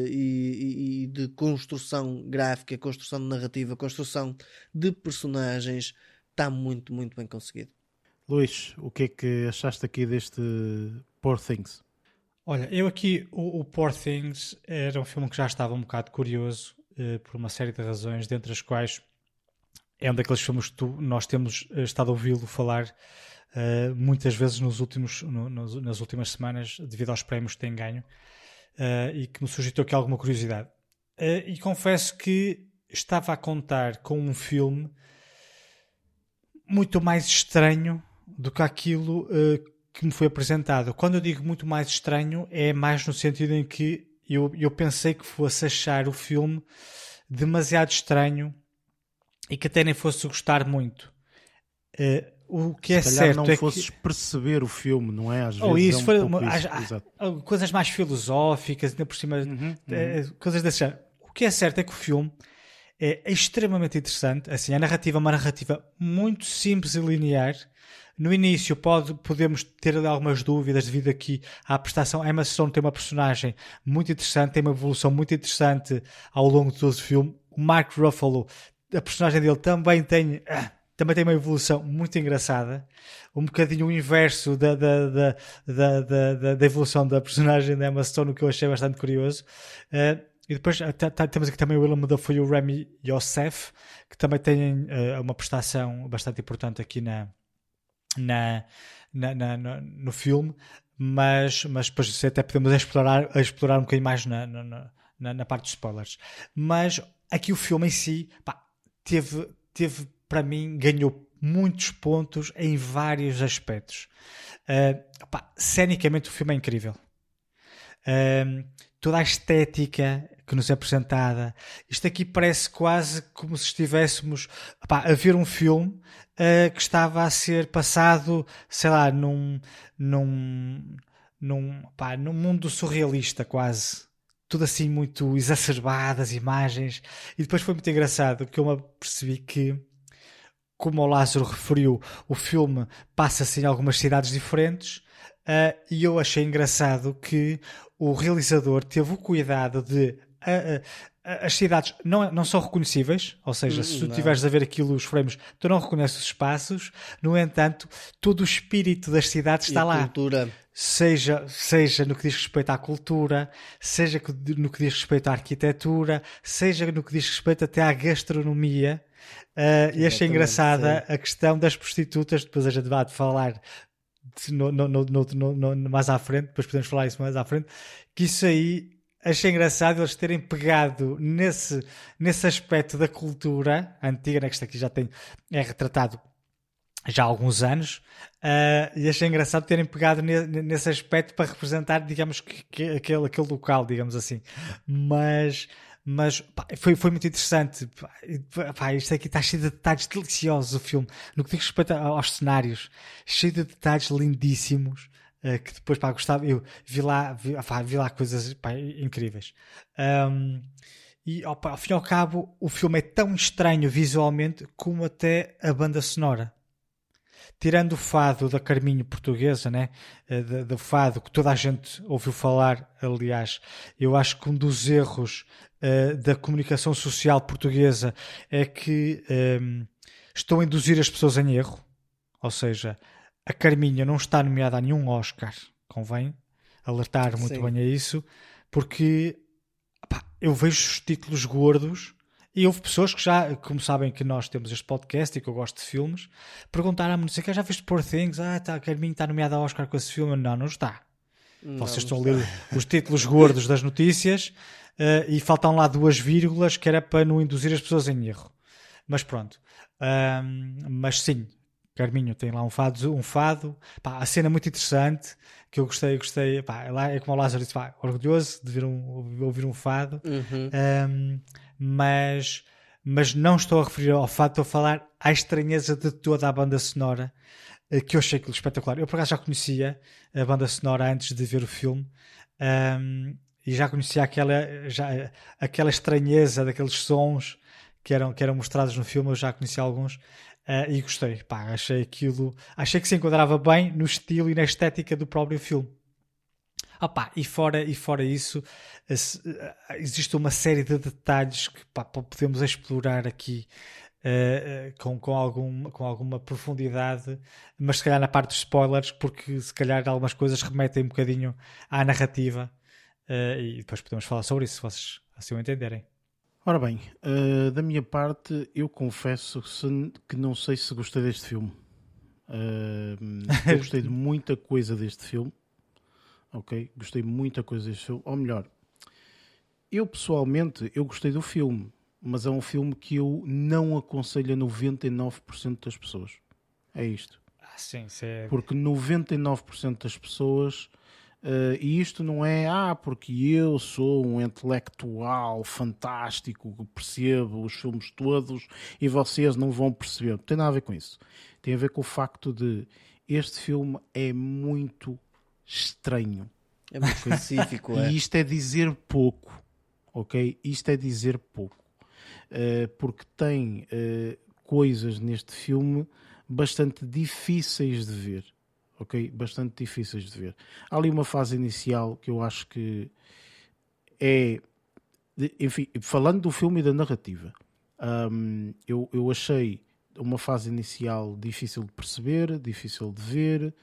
Speaker 2: e- e- e de construção gráfica, construção de narrativa, construção de personagens. Está muito, muito bem conseguido.
Speaker 1: Luís, o que é que achaste aqui deste Poor Things?
Speaker 3: Olha, eu aqui, o, o Poor Things era um filme que já estava um bocado curioso eh, por uma série de razões, dentre as quais é um daqueles filmes que tu- nós temos eh, estado a ouvi-lo falar eh, muitas vezes nos últimos, no- nas últimas semanas, devido aos prémios que tem ganho, e que me suscitou aqui alguma curiosidade. E confesso que estava a contar com um filme muito mais estranho do que aquilo eh, que me foi apresentado. Quando eu digo muito mais estranho, é mais no sentido em que eu, eu pensei que fosse achar o filme demasiado estranho e que até nem fosse gostar muito. Eh, o que é
Speaker 1: Se calhar
Speaker 3: certo
Speaker 1: não
Speaker 3: é
Speaker 1: fosses
Speaker 3: que
Speaker 1: perceber o filme, não é? Às
Speaker 3: ou
Speaker 1: vezes
Speaker 3: isso,
Speaker 1: é um
Speaker 3: foi uma-
Speaker 1: isso,
Speaker 3: há- há-
Speaker 1: exato.
Speaker 3: há coisas mais filosóficas, ainda por cima,
Speaker 1: Uhum,
Speaker 3: eh, coisas desse género. O que é certo é que o filme é extremamente interessante. Assim, a narrativa é uma narrativa muito simples e linear. No início pode, podemos ter algumas dúvidas devido aqui à prestação. Emma Stone tem uma personagem muito interessante, tem uma evolução muito interessante ao longo de todo o filme. O Mark Ruffalo, a personagem dele também tem, ah, também tem uma evolução muito engraçada. Um bocadinho o inverso da, da, da, da, da, da- evolução da personagem da Emma Stone, o que eu achei bastante curioso. Eh, e depois eh, temos aqui também o Willem Dafoe e o Remy Youssef, que também têm eh, uma prestação bastante importante aqui na, na, na- na- na- no filme, mas, mas depois até podemos explorar, explorar um bocadinho mais na, na, na- na, parte dos spoilers. Mas aqui o filme em si pá, teve, teve para mim, ganhou muitos pontos em vários aspectos. Uh, pá, cenicamente o filme é incrível. Um, toda a estética que nos é apresentada. Isto aqui parece quase como se estivéssemos pá, a ver um filme uh, que estava a ser passado, sei lá, num, num, num, pá, num mundo surrealista quase. Tudo assim muito exacerbado, as imagens. E depois foi muito engraçado porque eu me percebi que como o Lázaro referiu, o filme passa-se em algumas cidades diferentes uh, e eu achei engraçado que o realizador teve o cuidado de. As cidades não, não são reconhecíveis, ou seja, se tu estiveres a ver aquilo, os frames, tu não reconheces os espaços, no entanto, todo o espírito das cidades está lá.
Speaker 2: cultura.
Speaker 3: Seja, seja no que diz respeito à cultura, seja no que diz respeito à arquitetura, seja no que diz respeito até à gastronomia. Uh, e achei engraçada sim. a questão das prostitutas. Depois a gente vai falar no, no, no, mais à frente. Depois podemos falar isso mais à frente. Que isso aí achei engraçado eles terem pegado nesse, nesse aspecto da cultura antiga, né, que isto aqui já tem, é retratado já há alguns anos, uh, e achei engraçado terem pegado ne, nesse aspecto para representar, digamos, que, que, aquele, aquele local, digamos assim. Mas, mas pá, foi, foi muito interessante. Pá, isto aqui está cheio de detalhes deliciosos, o filme. No que diz respeito aos cenários, cheio de detalhes lindíssimos. Uh, que depois, pá, gostava, eu vi lá, vi, pá, vi lá coisas pá, incríveis. Um, e ao, ao fim e ao cabo, o filme é tão estranho visualmente como até a banda sonora tirando o fado da Carminho portuguesa, né? Eh, do fado que toda a gente ouviu falar, aliás, eu acho que um dos erros uh, da comunicação social portuguesa é que um, ehm, estão a induzir as pessoas em erro, ou seja, a Carminha não está nomeada a nenhum Oscar, convém alertar muito Sim. bem a isso, porque pá, eu vejo os títulos gordos e houve pessoas que já, como sabem que nós temos este podcast e que eu gosto de filmes, perguntaram-me, não sei que já viste Poor Things? Ah, tá, Carminho está nomeado a Oscar com esse filme. Não, não está. Não, Vocês não estão a ler os títulos gordos das notícias uh, e faltam lá duas vírgulas que era para não induzir as pessoas em erro. Mas pronto. Um, mas sim, Carminho tem lá um fado, um fado pá, a cena é muito interessante que eu gostei, gostei, pá, lá é como o Lázaro disse, pá, orgulhoso de ver um, ouvir um fado. Uhum. Um, mas, mas não estou a referir ao fato, estou a falar à estranheza de toda a banda sonora, eh, que eu achei aquilo espetacular. Eu por acaso já conhecia a banda sonora antes de ver o filme. Um, e já conhecia aquela, já, aquela estranheza daqueles sons que eram, que eram mostrados no filme, eu já conhecia alguns uh, e gostei. Pá, achei aquilo, achei que se enquadrava bem no estilo e na estética do próprio filme. Opa, e, fora, e fora isso, eh, existe uma série de detalhes que pá, podemos explorar aqui uh, com, com, algum, com alguma profundidade, mas se calhar na parte dos spoilers, porque se calhar algumas coisas remetem um bocadinho à narrativa uh, e depois podemos falar sobre isso, se vocês assim o entenderem.
Speaker 1: Ora bem, uh, da minha parte, eu confesso que não sei se gostei deste filme. eu gostei de muita coisa deste filme ok? Gostei muita coisa deste filme. Ou melhor, eu pessoalmente, eu gostei do filme, mas é um filme que eu não aconselho a 99% das pessoas. É isto.
Speaker 3: Ah, sim, é...
Speaker 1: Porque 99% das pessoas... Uh, e isto não é, ah, porque eu sou um intelectual fantástico que percebo os filmes todos e vocês não vão perceber. Não tem nada a ver com isso. Tem a ver com o facto de este filme é muito estranho.
Speaker 2: É muito específico,
Speaker 1: é. E isto é dizer pouco, ok? Isto é dizer pouco. Uh, porque tem uh, coisas neste filme bastante difíceis de ver, ok? Bastante difíceis de ver. Há ali uma fase inicial que eu acho que é. Enfim, falando do filme e da narrativa, um, eu, eu achei uma fase inicial difícil de perceber, difícil de ver,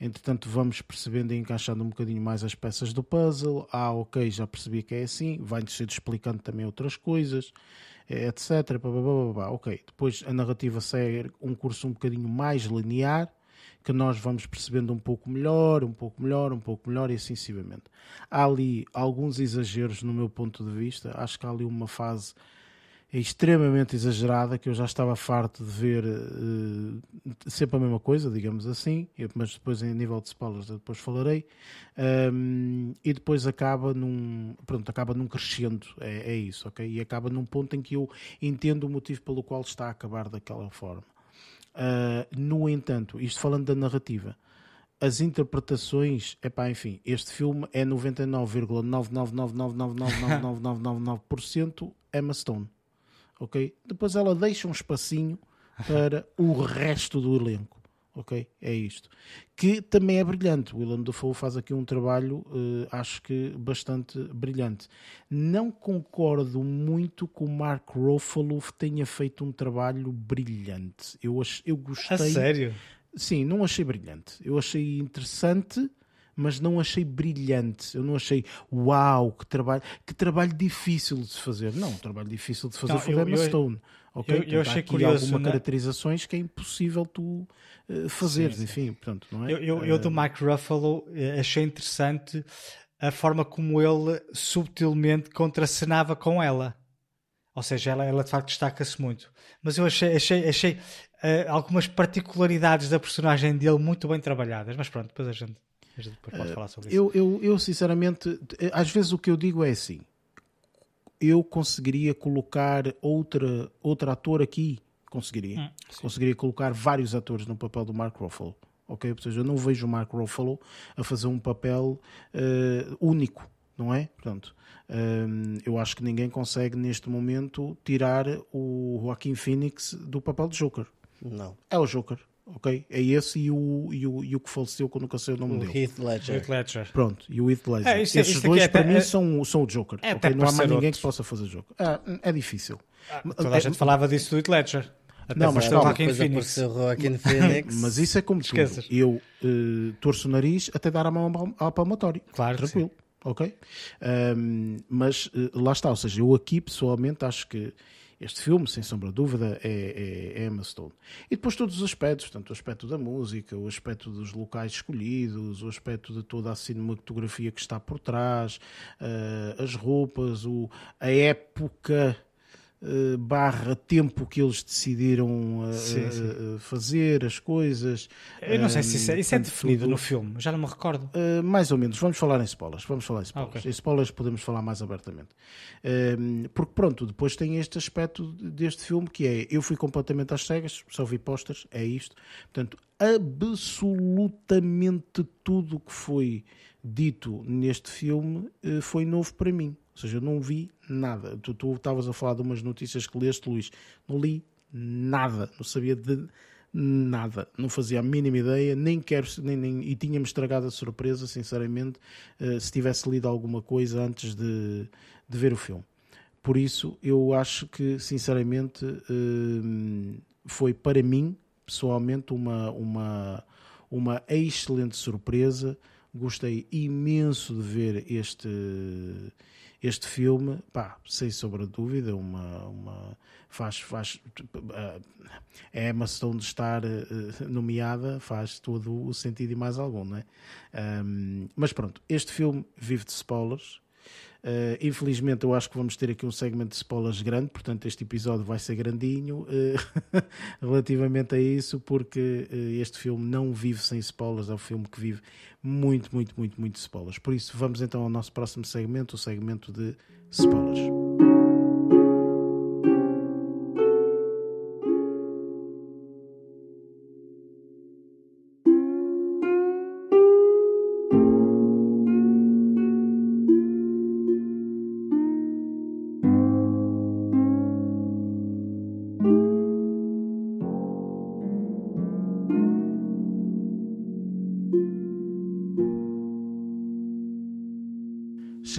Speaker 1: Entretanto, vamos percebendo e encaixando um bocadinho mais as peças do puzzle. Ah, ok, já percebi que é assim. Vai-nos ser explicando também outras coisas, etc. Ok, depois a narrativa segue um curso um bocadinho mais linear, que nós vamos percebendo um pouco melhor, um pouco melhor, um pouco melhor e assim. Há ali alguns exageros no meu ponto de vista. Acho que há ali uma fase extremamente exagerada, que eu já estava farto de ver uh, sempre a mesma coisa, digamos assim, mas depois em nível de spoilers depois falarei, um, e depois acaba num, pronto, acaba num crescendo, é, é, isso, ok? E acaba num ponto em que eu entendo o motivo pelo qual está a acabar daquela forma. Uh, no entanto, isto falando da narrativa, as interpretações, epá, enfim, este filme é 99,999999999% Emma Stone ok? Depois ela deixa um espacinho para o resto do elenco, ok? É isto. Que também é brilhante. O Willem Dafoe faz aqui um trabalho, uh, acho que bastante brilhante. Não concordo muito que o Mark Ruffalo tenha feito um trabalho brilhante. Eu, ach, eu gostei... A
Speaker 3: sério?
Speaker 1: Sim, não achei brilhante. Eu achei interessante mas não achei brilhante. Eu não achei, uau, que trabalho, que trabalho difícil de se fazer. Não, um trabalho difícil de fazer não, foi eu, Emma Stone.
Speaker 3: Eu, eu achei curioso.
Speaker 1: algumas né? caracterizações que é impossível tu uh, fazeres, enfim, portanto, não é?
Speaker 3: Eu, eu, eu do eh, Mike Ruffalo eh, achei interessante a forma como ele subtilmente contracenava com ela. Ou seja, ela, ela de facto destaca-se muito. Mas eu achei, achei, achei uh, algumas particularidades da personagem dele muito bem trabalhadas. Mas pronto, depois a gente, a gente depois pode uh, falar sobre isso.
Speaker 1: Eu, eu, eu, sinceramente, às vezes o que eu digo é assim: eu conseguiria colocar outra, outro ator aqui. Conseguiria. Hum, conseguiria colocar vários atores no papel do Mark Ruffalo. Ok? Ou seja, eu não vejo o Mark Ruffalo a fazer um papel uh, único, não é? Portanto, um, eu acho que ninguém consegue neste momento tirar o Joaquim Phoenix do papel de Joker.
Speaker 2: Não.
Speaker 1: É o Joker, ok? É esse e o, e o, e o que faleceu quando nunca sei o nome
Speaker 2: o
Speaker 1: dele.
Speaker 2: Heath Ledger.
Speaker 3: Heath Ledger.
Speaker 1: Pronto, e o Heath Ledger.
Speaker 3: É, isto,
Speaker 1: Esses
Speaker 3: isto
Speaker 1: dois
Speaker 3: é,
Speaker 1: para
Speaker 3: é,
Speaker 1: mim são, são o Joker.
Speaker 3: É,
Speaker 1: okay? Não há mais ninguém
Speaker 3: outro.
Speaker 1: que possa fazer Joker. É, é difícil.
Speaker 3: Ah, toda a
Speaker 1: é,
Speaker 3: gente falava disso do Heath Ledger. Até
Speaker 1: não, mas
Speaker 3: calma,
Speaker 2: Joaquin Phoenix. Joaquin Phoenix.
Speaker 1: mas isso é como tudo. Eu uh, torço o nariz até dar a mão ao palmatório.
Speaker 3: Claro.
Speaker 1: Tranquilo ok? Um, mas uh, lá está, ou seja, eu aqui pessoalmente acho que este filme, sem sombra de dúvida, é, é, é Emma Stone. E depois todos os aspectos, tanto o aspecto da música, o aspecto dos locais escolhidos, o aspecto de toda a cinematografia que está por trás, uh, as roupas, o, a época barra tempo que eles decidiram uh, sim, sim. Uh, fazer as coisas.
Speaker 3: Eu não sei se isso é, isso é definido tudo, no filme, já não me recordo.
Speaker 1: mais ou menos, vamos falar em spoilers. Vamos falar em spoilers. Okay. Em spoilers podemos falar mais abertamente. porque pronto, depois tem este aspecto deste filme que é eu fui completamente às cegas, só vi posters, é isto. Portanto, absolutamente tudo o que foi dito neste filme foi novo para mim. Ou seja, eu não vi nada. Tu estavas a falar de umas notícias que leste, Luís. Não li nada. Não sabia de nada. Não fazia a mínima ideia. Nem quero. Nem, nem, e tinha-me estragado a surpresa, sinceramente, uh, se tivesse lido alguma coisa antes de, de ver o filme. Por isso, eu acho que, sinceramente, uh, foi para mim, pessoalmente, uma, uma, uma excelente surpresa. Gostei imenso de ver este este filme, pá, sem sombra de dúvida, uma, uma, faz, faz é Emma Stone de estar uh, nomeada faz todo o sentido e mais algum, não é? Um, mas pronto, este filme vive de spoilers. Uh, infelizmente, eu acho que vamos ter aqui um segmento de spoilers grande, portanto, este episódio vai ser grandinho uh, relativamente a isso, porque uh, este filme não vive sem spoilers, é um filme que vive muito, muito, muito, muito spoilers. Por isso, vamos então ao nosso próximo segmento, o segmento de spoilers.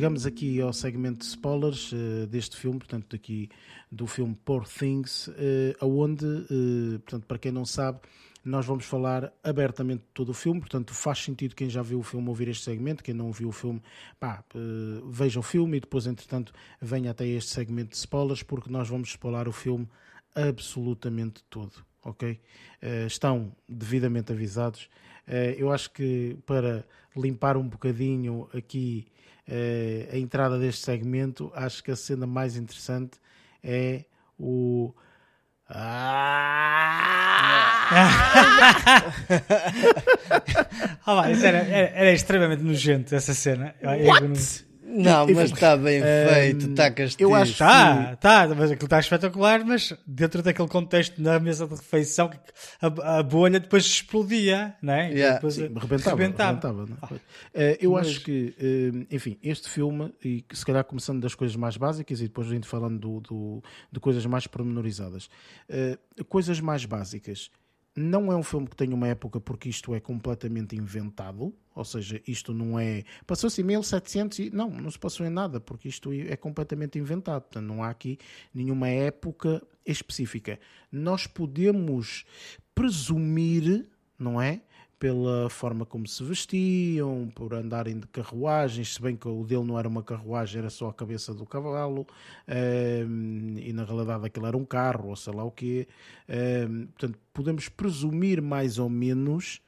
Speaker 1: Chegamos aqui ao segmento de spoilers uh, deste filme, portanto, daqui do filme Poor Things, uh, aonde, uh, portanto, para quem não sabe, nós vamos falar abertamente de todo o filme, portanto, faz sentido quem já viu o filme ouvir este segmento, quem não viu o filme, pá, uh, veja o filme e depois, entretanto, venha até este segmento de spoilers, porque nós vamos spoiler o filme absolutamente todo, ok? Uh, estão devidamente avisados. Uh, eu acho que para limpar um bocadinho aqui a entrada deste segmento, acho que a cena mais interessante é o.
Speaker 3: Ah! oh, isso era, era, era, extremamente nojento essa cena.
Speaker 2: What? Não, mas está bem feito, está castigo.
Speaker 3: Eu acho que está, está, mas aquilo está espetacular, mas dentro daquele contexto na mesa de refeição, a, a bolha depois explodia, não é?
Speaker 1: Yeah. Depois, Sim, rebentava. rebentava. rebentava ah, uh, eu mas... acho que, uh, enfim, este filme, e se calhar começando das coisas mais básicas e depois gente falando do, do, de coisas mais pormenorizadas, uh, coisas mais básicas não é um filme que tem uma época porque isto é completamente inventado, ou seja, isto não é. Passou-se em 1700 e. Não, não se passou em nada, porque isto é completamente inventado. Portanto, não há aqui nenhuma época específica. Nós podemos presumir, não é? Pela forma como se vestiam, por andarem de carruagens, se bem que o dele não era uma carruagem, era só a cabeça do cavalo, ehm, e na realidade aquilo era um carro, ou sei lá o quê. Ehm, portanto, podemos presumir mais ou menos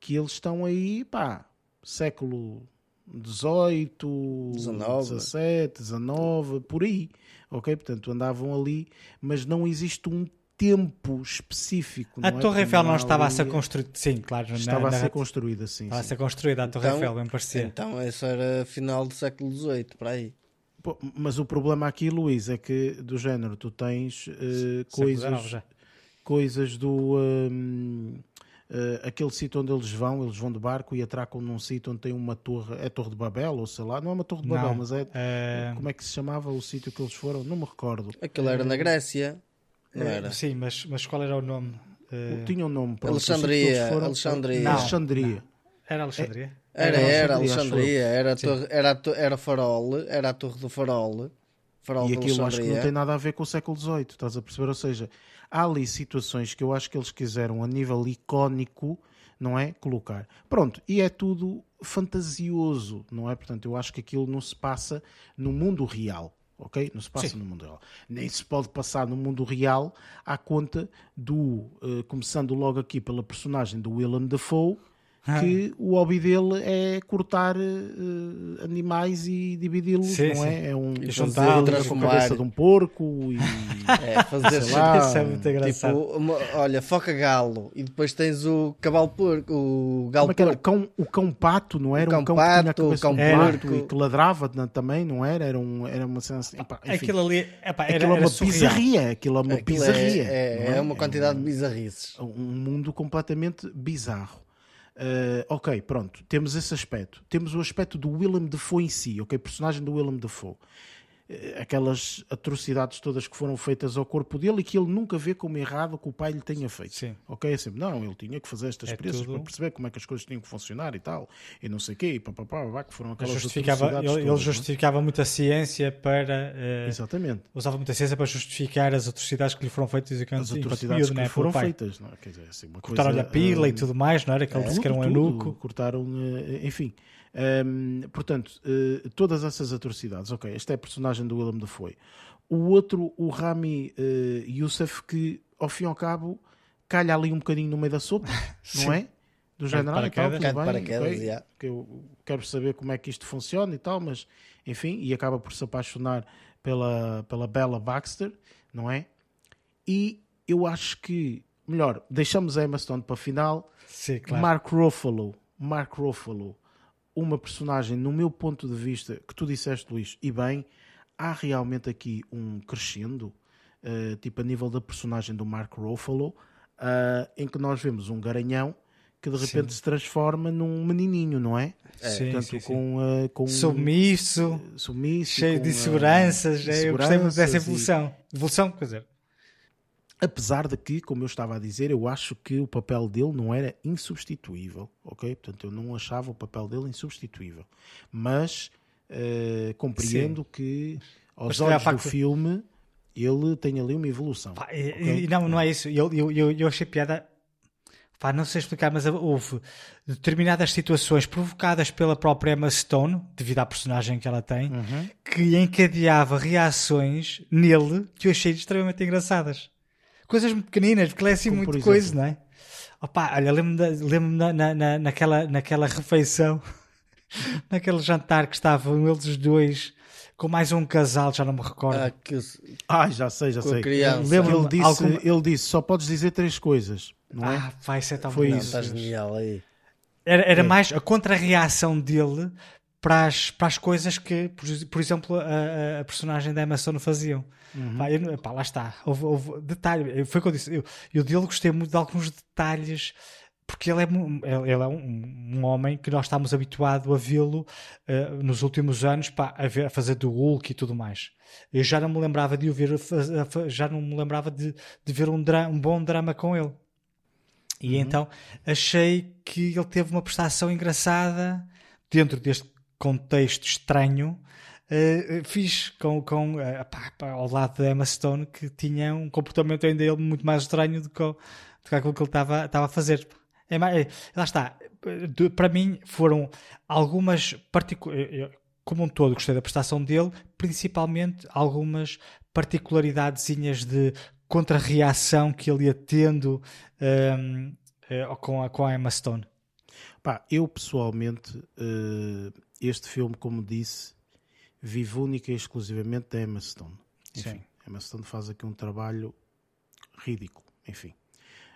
Speaker 1: que eles estão aí, pá, século 18,
Speaker 2: 19.
Speaker 1: 17, 19, por aí. Ok? Portanto, andavam ali, mas não existe um tempo específico.
Speaker 3: A
Speaker 1: não é?
Speaker 3: Torre Eiffel não estava a ser construída. Sim, claro. na-
Speaker 1: Estava a
Speaker 3: na-
Speaker 1: ser construída, sim.
Speaker 3: Estava a
Speaker 1: sim.
Speaker 3: ser construída a Torre
Speaker 2: Então-
Speaker 3: Eiffel, bem parecia.
Speaker 2: Então, isso era final do século XVIII, para aí.
Speaker 1: Pô, Mas o problema aqui, Luís, é que do género tu tens eh,
Speaker 3: Século
Speaker 1: coisas, coisas do hum, eh, aquele sítio onde eles vão, eles vão de barco e atracam num sítio onde tem uma torre, é a Torre de Babel, ou sei lá, não é uma Torre de Babel,
Speaker 3: Não,
Speaker 1: mas é
Speaker 3: eh,
Speaker 1: como é que se chamava o sítio que eles foram? Não me recordo.
Speaker 2: Aquilo era na Grécia, não era?
Speaker 3: Sim, mas, mas qual era o nome? Eh,
Speaker 1: Tinha um nome sítio que
Speaker 2: Alexandria,
Speaker 1: foram-
Speaker 2: Alexandria.
Speaker 3: Não.
Speaker 1: Alexandria.
Speaker 3: era Alexandria?
Speaker 2: Era,
Speaker 1: Era
Speaker 2: era,
Speaker 1: Alexandria,
Speaker 2: era, a torre, era, a to- era farol, era a torre do farol. Farol
Speaker 1: E aquilo acho que não tem nada a ver com o século XVIII, estás a perceber? Ou seja, há ali situações que eu acho que eles quiseram a nível icónico, não é? Colocar. Pronto, e é tudo fantasioso, não é? Portanto, eu acho que aquilo não se passa no mundo real. Ok? Não se passa
Speaker 3: Sim.
Speaker 1: no mundo real. Nem se pode passar no mundo real à conta do. eh, começando logo aqui pela personagem do Willem Dafoe,
Speaker 3: Ah.
Speaker 1: que o hobby dele é cortar eh, animais e dividi-los, não
Speaker 3: sim.
Speaker 1: é? É um
Speaker 3: juntá-los.
Speaker 1: com a cabeça de um porco e
Speaker 2: É, fazer
Speaker 1: Sei lá.
Speaker 3: Isso é muito engraçado.
Speaker 2: Tipo, uma- olha, foca galo e depois tens o cavalo porco, o galo
Speaker 1: é que era? O
Speaker 2: porco.
Speaker 1: cão, o cão pato, não era?
Speaker 2: O
Speaker 1: um
Speaker 2: cão
Speaker 1: cão que tinha a
Speaker 2: pato, o
Speaker 1: um
Speaker 3: cão
Speaker 1: pato
Speaker 2: porco.
Speaker 1: e que ladrava também, não era? Era, um, era uma cena assim. epá, enfim.
Speaker 3: Aquilo ali epá, era,
Speaker 1: Aquilo é
Speaker 3: era
Speaker 1: uma
Speaker 3: surreal.
Speaker 1: bizarria. Aquilo é uma
Speaker 2: Aquilo é,
Speaker 1: bizarria.
Speaker 2: é,
Speaker 1: não
Speaker 2: é uma quantidade de bizarrices.
Speaker 1: um mundo completamente bizarro. Uh, ok, pronto, temos esse aspecto. Temos o aspecto do Willem Dafoe em si, ok? Personagem do Willem Dafoe. Uh, Aquelas atrocidades todas que foram feitas ao corpo dele e que ele nunca vê como errado que o pai lhe tenha feito.
Speaker 3: Sim.
Speaker 1: Ok? É sempre, não, ele tinha que fazer estas
Speaker 3: É
Speaker 1: experiências
Speaker 3: tudo-
Speaker 1: para perceber como é que as coisas tinham que funcionar e tal. E não sei o quê, e papapá, pá, que foram aquelas
Speaker 3: Justificava, ele,
Speaker 1: atrocidades
Speaker 3: ele
Speaker 1: todas, não é?
Speaker 3: justificava muito a ciência para. eh,
Speaker 1: Exatamente.
Speaker 3: usava muita ciência para justificar as atrocidades que lhe foram feitas e que
Speaker 1: As atrocidades que
Speaker 3: né,
Speaker 1: lhe foram feitas. Não é? Quer dizer, assim, uma
Speaker 3: Cortaram-lhe a pila e
Speaker 1: hum,
Speaker 3: tudo mais, não era? Que ele disse que era um
Speaker 1: Tudo,
Speaker 3: eunuco.
Speaker 1: Cortaram, eh, enfim. Hum, portanto, eh, todas essas atrocidades. Ok, esta é a personagem do Willem Dafoe. O outro, o Rami eh, Youssef, que ao fim e ao cabo calha ali um bocadinho no meio da sopa, não é? Do género, ah, e tal, tudo
Speaker 2: de
Speaker 1: bem,
Speaker 2: paraquedas,
Speaker 1: ok,
Speaker 2: já.
Speaker 1: que eu quero saber como é que isto funciona e tal, mas enfim, e acaba por se apaixonar pela, pela Bella Baxter, não é? E eu acho que, melhor, deixamos a Emma Stone para a final.
Speaker 3: Sim, claro.
Speaker 1: Mark Ruffalo, Mark Ruffalo, uma personagem, no meu ponto de vista, que tu disseste, Luís, e bem, há realmente aqui um crescendo, eh, tipo a nível da personagem do Mark Ruffalo, eh, em que nós vemos um garanhão que de repente se transforma num menininho, não é?
Speaker 3: Sim,
Speaker 1: Portanto,
Speaker 3: sim, sim.
Speaker 1: com, eh, com
Speaker 3: Submisso,
Speaker 1: submisso,
Speaker 3: cheio
Speaker 1: com,
Speaker 3: de seguranças.
Speaker 1: de
Speaker 3: é, eu gostei muito dessa
Speaker 1: seguranças e-
Speaker 3: evolução. Evolução, quer dizer.
Speaker 1: Apesar de que, como eu estava a dizer, eu acho que o papel dele não era insubstituível, ok? Portanto, eu não achava o papel dele insubstituível. Mas eh, compreendo que, aos
Speaker 3: Mas
Speaker 1: olhos do filme, ele tem ali uma evolução.
Speaker 3: Pá, e-
Speaker 1: ok?
Speaker 3: e não, não é isso. Eu, eu, eu, eu achei piada. Pá, não sei explicar, mas houve determinadas situações provocadas pela própria Emma Stone, devido à personagem que ela tem,
Speaker 1: Uhum.
Speaker 3: que encadeava reações nele que eu achei extremamente engraçadas. Coisas muito pequeninas, porque ele é assim
Speaker 1: Como
Speaker 3: muito
Speaker 1: exemplo?
Speaker 3: coisa, não é? Opa, olha, lembro-me da- lembro-me na, na, na- naquela, naquela refeição, naquele jantar que estavam eles os dois com mais um casal, já não me recordo.
Speaker 2: Ah, que,
Speaker 1: Ah, já sei, já
Speaker 2: Com
Speaker 1: sei.
Speaker 3: Lembro-me
Speaker 1: Ele disse,
Speaker 3: alguma-
Speaker 1: ele disse, só podes dizer três coisas, não é?
Speaker 3: Ah, vai ser tão
Speaker 1: Foi isso.
Speaker 2: está genial aí.
Speaker 3: Era,
Speaker 1: É.
Speaker 3: era mais a contra-reação dele para as, para as coisas que, por, por exemplo, a, a- personagem da Emma Stone faziam.
Speaker 1: Uhum.
Speaker 3: Pá, eu pá, lá está. Houve, houve detalhe. Foi o que eu disse. Eu, eu dele gostei muito de alguns detalhes. Porque ele é, ele é um, um homem que nós estamos habituados a vê-lo eh, nos últimos anos pá, a, ver- a fazer do Hulk e tudo mais. Eu já não me lembrava de o ver, já não me lembrava de, de ver um, um bom drama com ele. E então achei que ele teve uma prestação engraçada dentro deste contexto estranho. Uh, fiz com, com eh, pá, pá, ao lado da Emma Stone que tinha um comportamento ainda ele muito mais estranho do que, o- do que aquilo que ele estava estava a fazer. É, lá está. Para mim foram algumas particularidades. Como um todo, gostei da prestação dele, principalmente algumas particularidadezinhas de contra-reação que ele ia tendo ehm, eh, com, a, com a Emma Stone.
Speaker 1: Pá, eu pessoalmente, eh, este filme, como disse, vive única e exclusivamente da Emma Stone. Enfim,
Speaker 3: Sim.
Speaker 1: Emma Stone faz aqui um trabalho ridículo. Enfim.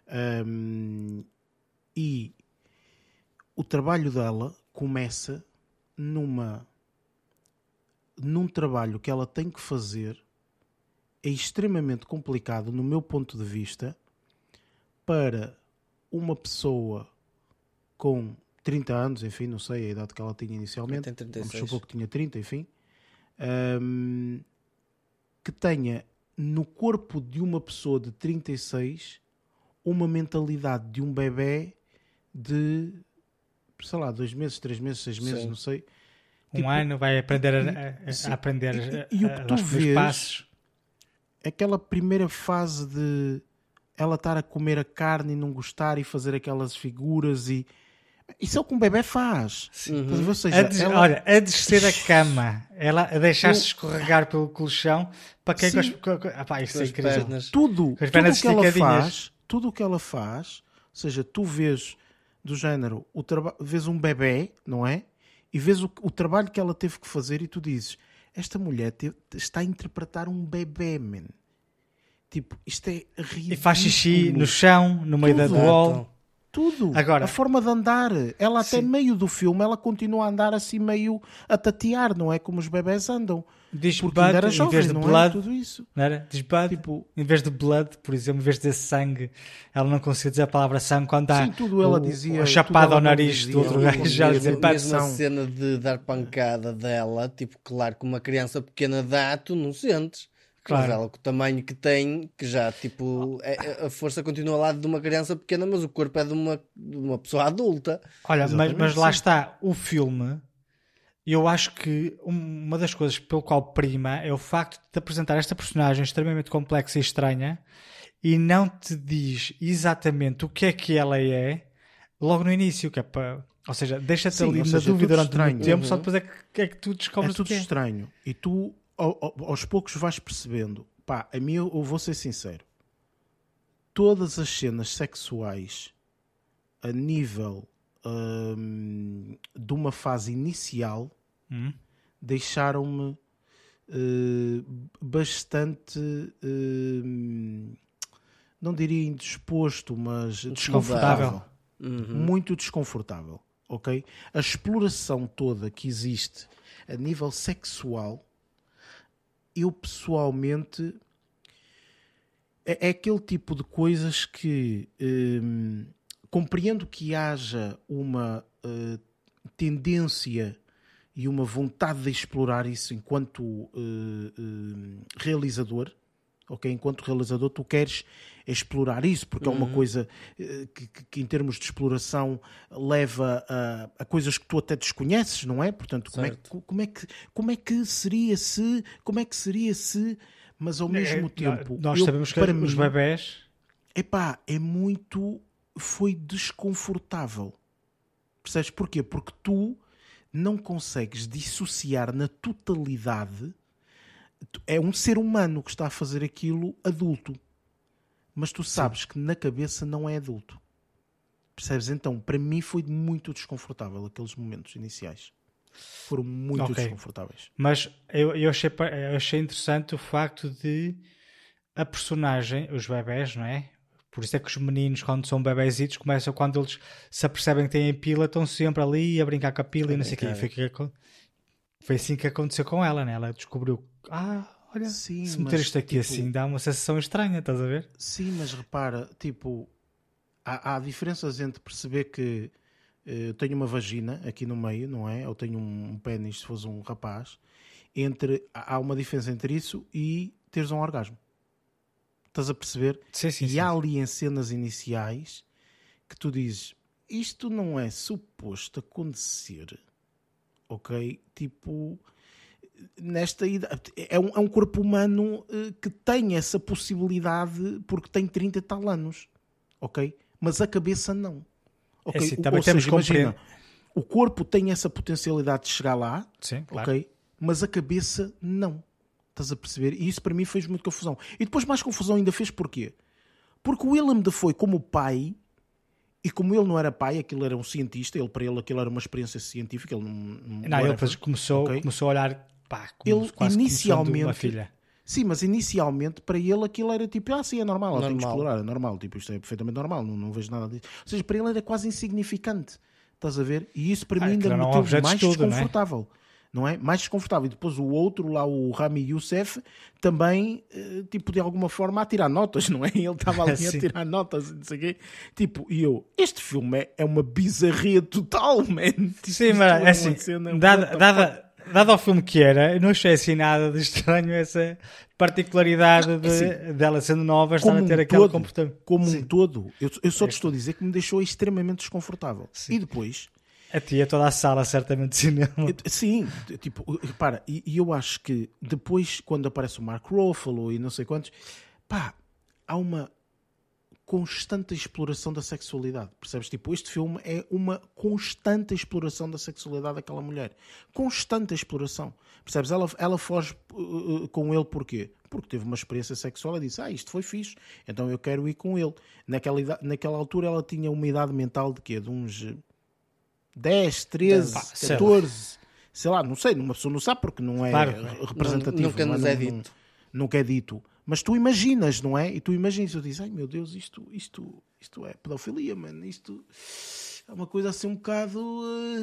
Speaker 1: Ahm, e o trabalho dela começa numa num trabalho que ela tem que fazer é extremamente complicado no meu ponto de vista para uma pessoa com 30 anos, enfim, não sei a idade que ela tinha inicialmente,
Speaker 2: Tem 36.
Speaker 1: vamos supor que tinha 30, enfim, hum, que tenha no corpo de uma pessoa de 36 uma mentalidade de um bebê de, sei lá, dois meses, três meses, seis meses,
Speaker 2: Sim.
Speaker 1: não sei.
Speaker 3: Um
Speaker 1: Tipo,
Speaker 3: ano vai aprender a, a- a aprender
Speaker 1: E- e o
Speaker 3: a-
Speaker 1: que
Speaker 3: a-
Speaker 1: tu vês-
Speaker 3: passos.
Speaker 1: aquela primeira fase de ela estar a comer a carne e não gostar e fazer aquelas figuras e isso é o que um bebê faz. A? Ou seja,
Speaker 3: A des-
Speaker 1: ela-
Speaker 3: Olha, a descer da cama, ela a deixar-se escorregar pelo colchão, para quem
Speaker 1: Sim.
Speaker 3: com as, com, isso
Speaker 2: Com
Speaker 3: é
Speaker 2: as pernas.
Speaker 1: tudo,
Speaker 3: Com as
Speaker 1: tudo
Speaker 3: pernas
Speaker 1: o que ela faz, tudo o que ela faz, ou seja, tu vês do género, o traba- vês um bebê, não é? E vês o, o trabalho que ela teve que fazer e tu dizes, esta mulher te- está a interpretar um bebê, man. Tipo, isto é ridículo.
Speaker 3: E faz xixi no chão, no meio da
Speaker 1: Tudo.
Speaker 3: do wall.
Speaker 1: Tudo.
Speaker 3: Agora-
Speaker 1: a forma de andar. Ela até
Speaker 3: Sim.
Speaker 1: meio do filme, ela continua a andar assim meio a tatear, não é? Como os bebés andam.
Speaker 3: Diz
Speaker 1: Porque
Speaker 3: Bud
Speaker 1: ainda era
Speaker 3: em
Speaker 1: jovem,
Speaker 3: vez de
Speaker 1: não é?
Speaker 3: blood.
Speaker 1: Tudo isso.
Speaker 3: Não era? Diz Bud,
Speaker 1: Tipo-
Speaker 3: em vez de blood, por exemplo, em vez de dizer sangue, ela não conseguia dizer a palavra sangue quando está
Speaker 1: Sim, tudo ela
Speaker 3: o-
Speaker 1: dizia,
Speaker 3: a chapada ao nariz
Speaker 1: dizia,
Speaker 3: do outro gajo já
Speaker 1: mesmo-
Speaker 3: "Pá,
Speaker 2: mesmo a cena de dar pancada dela, tipo, claro que uma criança pequena dá, tu não sentes.
Speaker 3: Claro.
Speaker 2: Mas ela, com o tamanho que tem, que já, tipo, é- a força continua ao lado de uma criança pequena, mas o corpo é de uma, de uma pessoa adulta.
Speaker 3: Olha, mas,
Speaker 1: Exatamente,
Speaker 3: mas lá está, o filme, eu acho que um- uma das coisas pelo qual prima é o facto de te apresentar esta personagem extremamente complexa e estranha e não te diz exatamente o que é que ela é logo no início, que é para... Ou seja, deixa-te ali na
Speaker 1: é
Speaker 3: dúvida durante muito
Speaker 1: estranho.
Speaker 3: tempo, só depois é que, é que tu
Speaker 1: É
Speaker 3: descobres o
Speaker 1: tudo
Speaker 3: que é.
Speaker 1: estranho. E tu, ao- ao- aos poucos, vais percebendo. Pá, a mim, eu, eu vou ser sincero. Todas as cenas sexuais a nível hum, de uma fase inicial
Speaker 3: Hum?
Speaker 1: deixaram-me eh, bastante hum, não diria indisposto, mas desconfortável. Muito desconfortável, ok? A exploração toda que existe a nível sexual, eu pessoalmente é, é aquele tipo de coisas que hum, compreendo que haja uma eh, tendência e uma vontade de explorar isso enquanto eh, eh, realizador. Ok, enquanto realizador, tu queres explorar isso, porque é uma coisa eh, que, que- em termos de exploração, leva a, a coisas que tu até desconheces, não é? Portanto, como é, que, como, é que, como é que seria se. Como é que seria se. Mas ao mesmo
Speaker 3: É,
Speaker 1: tempo.
Speaker 3: Nós
Speaker 1: eu,
Speaker 3: sabemos que
Speaker 1: para
Speaker 3: os
Speaker 1: mim,
Speaker 3: bebés...
Speaker 1: Epá, é muito. Foi desconfortável. Percebes porquê? Porque tu não consegues dissociar na totalidade. É um ser humano que está a fazer aquilo adulto. Mas tu sabes que na cabeça não é adulto. Percebes? Então, para mim foi muito desconfortável aqueles momentos iniciais. Foram muito
Speaker 3: Ok.
Speaker 1: desconfortáveis.
Speaker 3: Mas eu, eu, achei, eu achei interessante o facto de a personagem, os bebés, não é? Por isso é que os meninos, quando são bebezitos, começam quando eles se apercebem que têm pila, estão sempre ali a brincar com a pila e não sei o quê.
Speaker 2: brincar.
Speaker 3: Foi, assim que aconteceu com ela, né? Ela descobriu, ah, olha,
Speaker 1: Sim,
Speaker 3: se meter isto aqui
Speaker 1: tipo,
Speaker 3: assim dá uma sensação estranha, estás a ver?
Speaker 1: Sim, mas repara, tipo, há, há diferenças entre perceber que eh, eu tenho uma vagina aqui no meio, não é? Ou tenho um, um pênis se fosse um rapaz. Entre, há há uma diferença entre isso e teres um orgasmo. Estás a perceber?
Speaker 3: Sim, sim,
Speaker 1: e
Speaker 3: sim.
Speaker 1: há ali em cenas iniciais que tu dizes isto não é suposto acontecer, ok? Tipo, nesta idade, é um, é um corpo humano eh, que tem essa possibilidade porque tem 30 e tal anos, ok? Mas a cabeça não. Ok?
Speaker 3: É assim,
Speaker 1: O-
Speaker 3: também
Speaker 1: ou
Speaker 3: temos
Speaker 1: seja, imagina, o corpo tem essa potencialidade de chegar lá,
Speaker 3: Sim, claro.
Speaker 1: ok? Mas a cabeça não. Estás a perceber? E isso para mim fez muita confusão. E depois mais confusão ainda fez porquê? Porque o Willem Dafoe, como pai, E como ele não era pai, aquilo era um cientista, ele para ele aquilo era uma experiência científica, ele não, não,
Speaker 3: Não, ele depois começou,
Speaker 1: Ok?
Speaker 3: começou a olhar pá, como,
Speaker 1: Ele
Speaker 3: quase
Speaker 1: inicialmente-
Speaker 3: uma filha.
Speaker 1: Sim, mas inicialmente para ele aquilo era tipo, ah, sim, é normal, eu tenho que
Speaker 2: Normal.
Speaker 1: explorar, é normal, tipo, isto é perfeitamente normal, não, não vejo nada disso. Ou seja, para ele era quase insignificante, estás a ver? E isso para
Speaker 3: Ah,
Speaker 1: mim ainda me
Speaker 3: era um
Speaker 1: teve mais
Speaker 3: estudo, não é?
Speaker 1: Não é? Mais desconfortável. E depois o outro, lá o Rami Youssef, também, eh, tipo, de alguma forma a tirar notas, não é? Ele estava ali a tirar notas e não sei o quê. Tipo, e eu, este filme é, é uma bizarria total, man. Tipo,
Speaker 3: Sim, mas
Speaker 1: é
Speaker 3: assim,
Speaker 1: cena-
Speaker 3: dada, dada, dado ao filme que era, não achei assim nada de estranho essa particularidade de, dela sendo nova estar a ter
Speaker 1: um
Speaker 3: aquele comportamento.
Speaker 1: como um
Speaker 3: Sim.
Speaker 1: todo, eu, eu só te estou a dizer que me deixou extremamente desconfortável.
Speaker 3: Sim.
Speaker 1: E depois,
Speaker 3: A tia toda a sala, certamente, de cinema.
Speaker 1: sim, tipo, repara, e, eu acho que depois, quando aparece o Mark Ruffalo e não sei quantos, pá, há uma constante exploração da sexualidade. Percebes? Tipo, este filme é uma constante exploração da sexualidade daquela mulher. Constante exploração. Percebes? Ela, ela foge uh, uh, com ele porquê? Porque teve uma experiência sexual e disse: Ah, isto foi fixe, então eu quero ir com ele. Naquela, ida- naquela altura ela tinha uma idade mental de quê? De uns 10, 13,
Speaker 3: Pá, sei lá.
Speaker 1: 14. Sei lá, não sei, uma pessoa não sabe porque não é
Speaker 3: Claro.
Speaker 1: representativo.
Speaker 2: Nunca
Speaker 1: não
Speaker 2: nos é dito.
Speaker 1: nunca é dito. Mas tu imaginas, não é? E tu imaginas, tu dizes, ai meu Deus, isto, isto, isto é pedofilia, mano. Isto é uma coisa assim um bocado.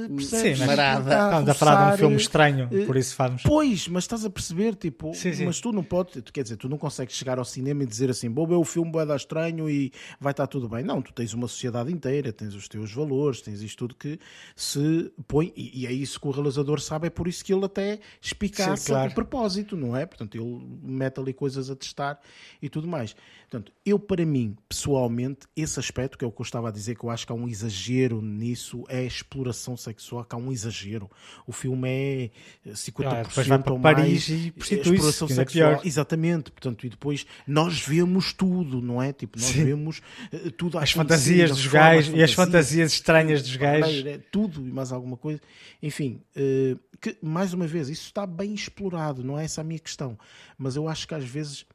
Speaker 1: eh, percebes?
Speaker 3: Sim, mas- Estamos a falar de um filme
Speaker 1: eh,
Speaker 3: estranho,
Speaker 1: eh,
Speaker 3: por isso fazemos.
Speaker 1: Pois, mas estás a perceber, tipo,
Speaker 3: Sim, sim.
Speaker 1: mas tu não podes, tu quer dizer, tu não consegues chegar ao cinema e dizer assim, ver o filme, vai dar estranho e vai estar tudo bem. Não, tu tens uma sociedade inteira, tens os teus valores, tens isto tudo que se põe, e, e é isso que o realizador sabe, é por isso que ele até espicaça
Speaker 3: Sim, claro.
Speaker 1: de propósito, não é? Portanto, ele mete ali coisas a testar e tudo mais. Portanto, eu para mim, pessoalmente, esse aspecto que é o que eu estava a dizer, que eu acho que há um exagero nisso, é a exploração sexual, que há um exagero. O filme é eh, 50%
Speaker 3: Ah, depois vai para
Speaker 1: ou
Speaker 3: Paris
Speaker 1: mais
Speaker 3: e prostitui-se,
Speaker 1: exploração
Speaker 3: é
Speaker 1: sexual.
Speaker 3: pior.
Speaker 1: Exatamente. Portanto, e depois nós vemos tudo, não é? Tipo, nós
Speaker 3: Sim.
Speaker 1: vemos eh, tudo
Speaker 3: As fantasias dos gajos e as fantasias estranhas dos gajos.
Speaker 1: é tudo e mais alguma coisa. Enfim, eh, que, mais uma vez, isso está bem explorado, não é essa a minha questão. Mas eu acho que às vezes,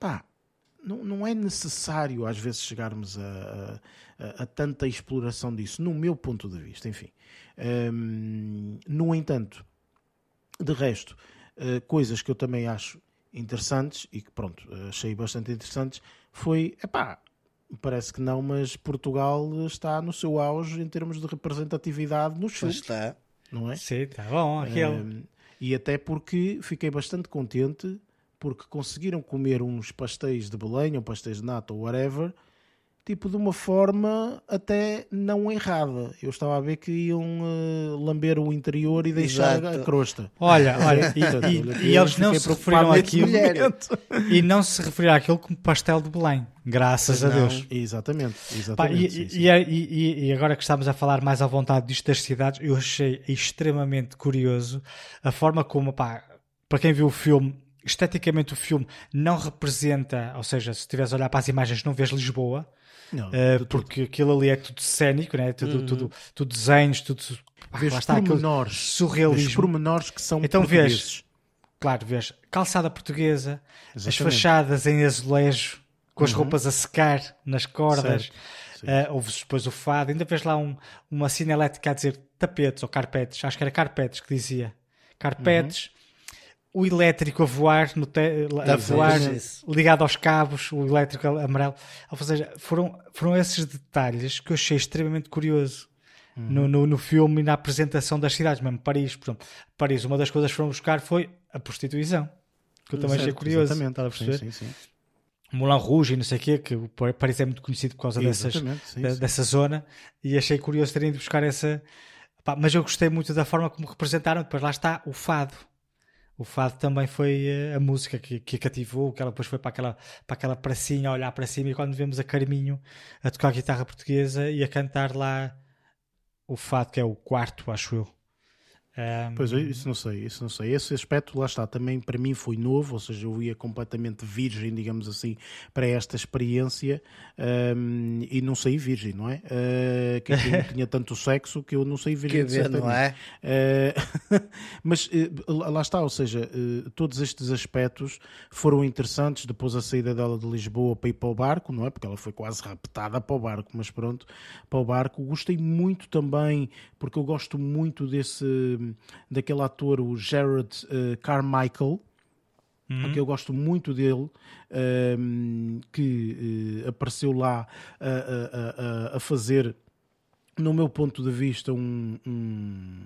Speaker 1: pá, não, não é necessário às vezes chegarmos a, a- a tanta exploração disso, no meu ponto de vista, enfim. Hum, no entanto, de resto, eh, coisas que eu também acho interessantes e que pronto, eh, achei bastante interessantes foi, epá, parece que não, mas Portugal está no seu auge em termos de representatividade nos filmes,
Speaker 2: está.
Speaker 1: não é?
Speaker 3: Sim, tá bom, aquele.
Speaker 1: Um, e até porque fiquei bastante contente porque conseguiram comer uns pastéis de Belém ou pastéis de nata ou whatever, tipo de uma forma até não errada. Eu estava a ver que iam eh, lamber o interior e deixar
Speaker 2: Exato.
Speaker 1: a crosta.
Speaker 3: Olha, olha, e, e- e eles não se referiram àquilo e não se referiram àquilo como pastel de Belém, graças a
Speaker 1: Não,
Speaker 3: Deus.
Speaker 1: Exatamente,
Speaker 3: Pá,
Speaker 1: exatamente.
Speaker 3: e,
Speaker 1: sim,
Speaker 3: e-
Speaker 1: sim.
Speaker 3: e- e- e agora que estamos a falar mais à vontade disto das cidades, eu achei extremamente curioso a forma como, pá, para quem viu o filme, esteticamente o filme não representa, ou seja, se estiveres a olhar para as imagens não vês Lisboa,
Speaker 1: Não,
Speaker 3: eh,
Speaker 1: de tudo.
Speaker 3: porque aquilo ali é tudo cénico, né? tudo, tudo, tudo desenhos, tudo, pá,
Speaker 1: Vês
Speaker 3: lá está
Speaker 1: pormenores, vês
Speaker 3: surrealismo.
Speaker 1: pormenores que são
Speaker 3: Então vês,
Speaker 1: portugueses.
Speaker 3: claro, vês calçada portuguesa, as
Speaker 1: Exatamente. Uhum.
Speaker 3: fachadas em azulejo, com as roupas a secar nas cordas,
Speaker 1: Certo.
Speaker 3: Uh, houve depois o fado, ainda vês lá um, uma sinalética a dizer tapetes ou carpetes, acho que era carpetes que dizia. Carpetes, o elétrico a voar, no te- a voar ligado aos cabos, o elétrico amarelo. Ou seja, foram, foram esses detalhes que eu achei extremamente curioso. No, no, no filme e na apresentação das cidades, mesmo Paris, por exemplo, Paris, uma das coisas que foram buscar foi a prostituição, que eu também achei
Speaker 1: Certo,
Speaker 3: curioso.
Speaker 1: Exatamente.
Speaker 3: estás a perceber?
Speaker 1: Sim, sim, sim.
Speaker 3: Moulin Rouge e não sei o quê, que o Paris é muito conhecido por causa dessas,
Speaker 1: sim,
Speaker 3: da-
Speaker 1: sim.
Speaker 3: dessa zona, e achei curioso terem ido buscar essa. Pá, mas eu gostei muito da forma como representaram. Depois lá está o fado. O fado também foi eh, a música que, que a cativou, que ela depois foi para aquela, para aquela pracinha a olhar para cima e quando vemos a Carminho a tocar guitarra portuguesa e a cantar lá o fado, que é o quarto, acho eu. Um,
Speaker 1: Pois é, isso não sei, isso não sei. Esse aspecto, lá está, também para mim foi novo, ou seja, eu ia completamente virgem, digamos assim, para esta experiência hum, e não saí virgem, não é? Uh, que aquilo tinha tanto sexo que eu não saí virgem
Speaker 2: Que ver, não é?
Speaker 1: Eh, mas eh, lá está, ou seja, eh, todos estes aspectos foram interessantes depois a saída dela de Lisboa para ir para o barco, não é? Porque ela foi quase raptada para o barco, mas pronto, para o barco. Gostei muito também, porque eu gosto muito desse daquele ator, o Jared eh, Carmichael. que eu gosto muito dele, ehm, que eh, apareceu lá a, a- a- a fazer no meu ponto de vista, um, um,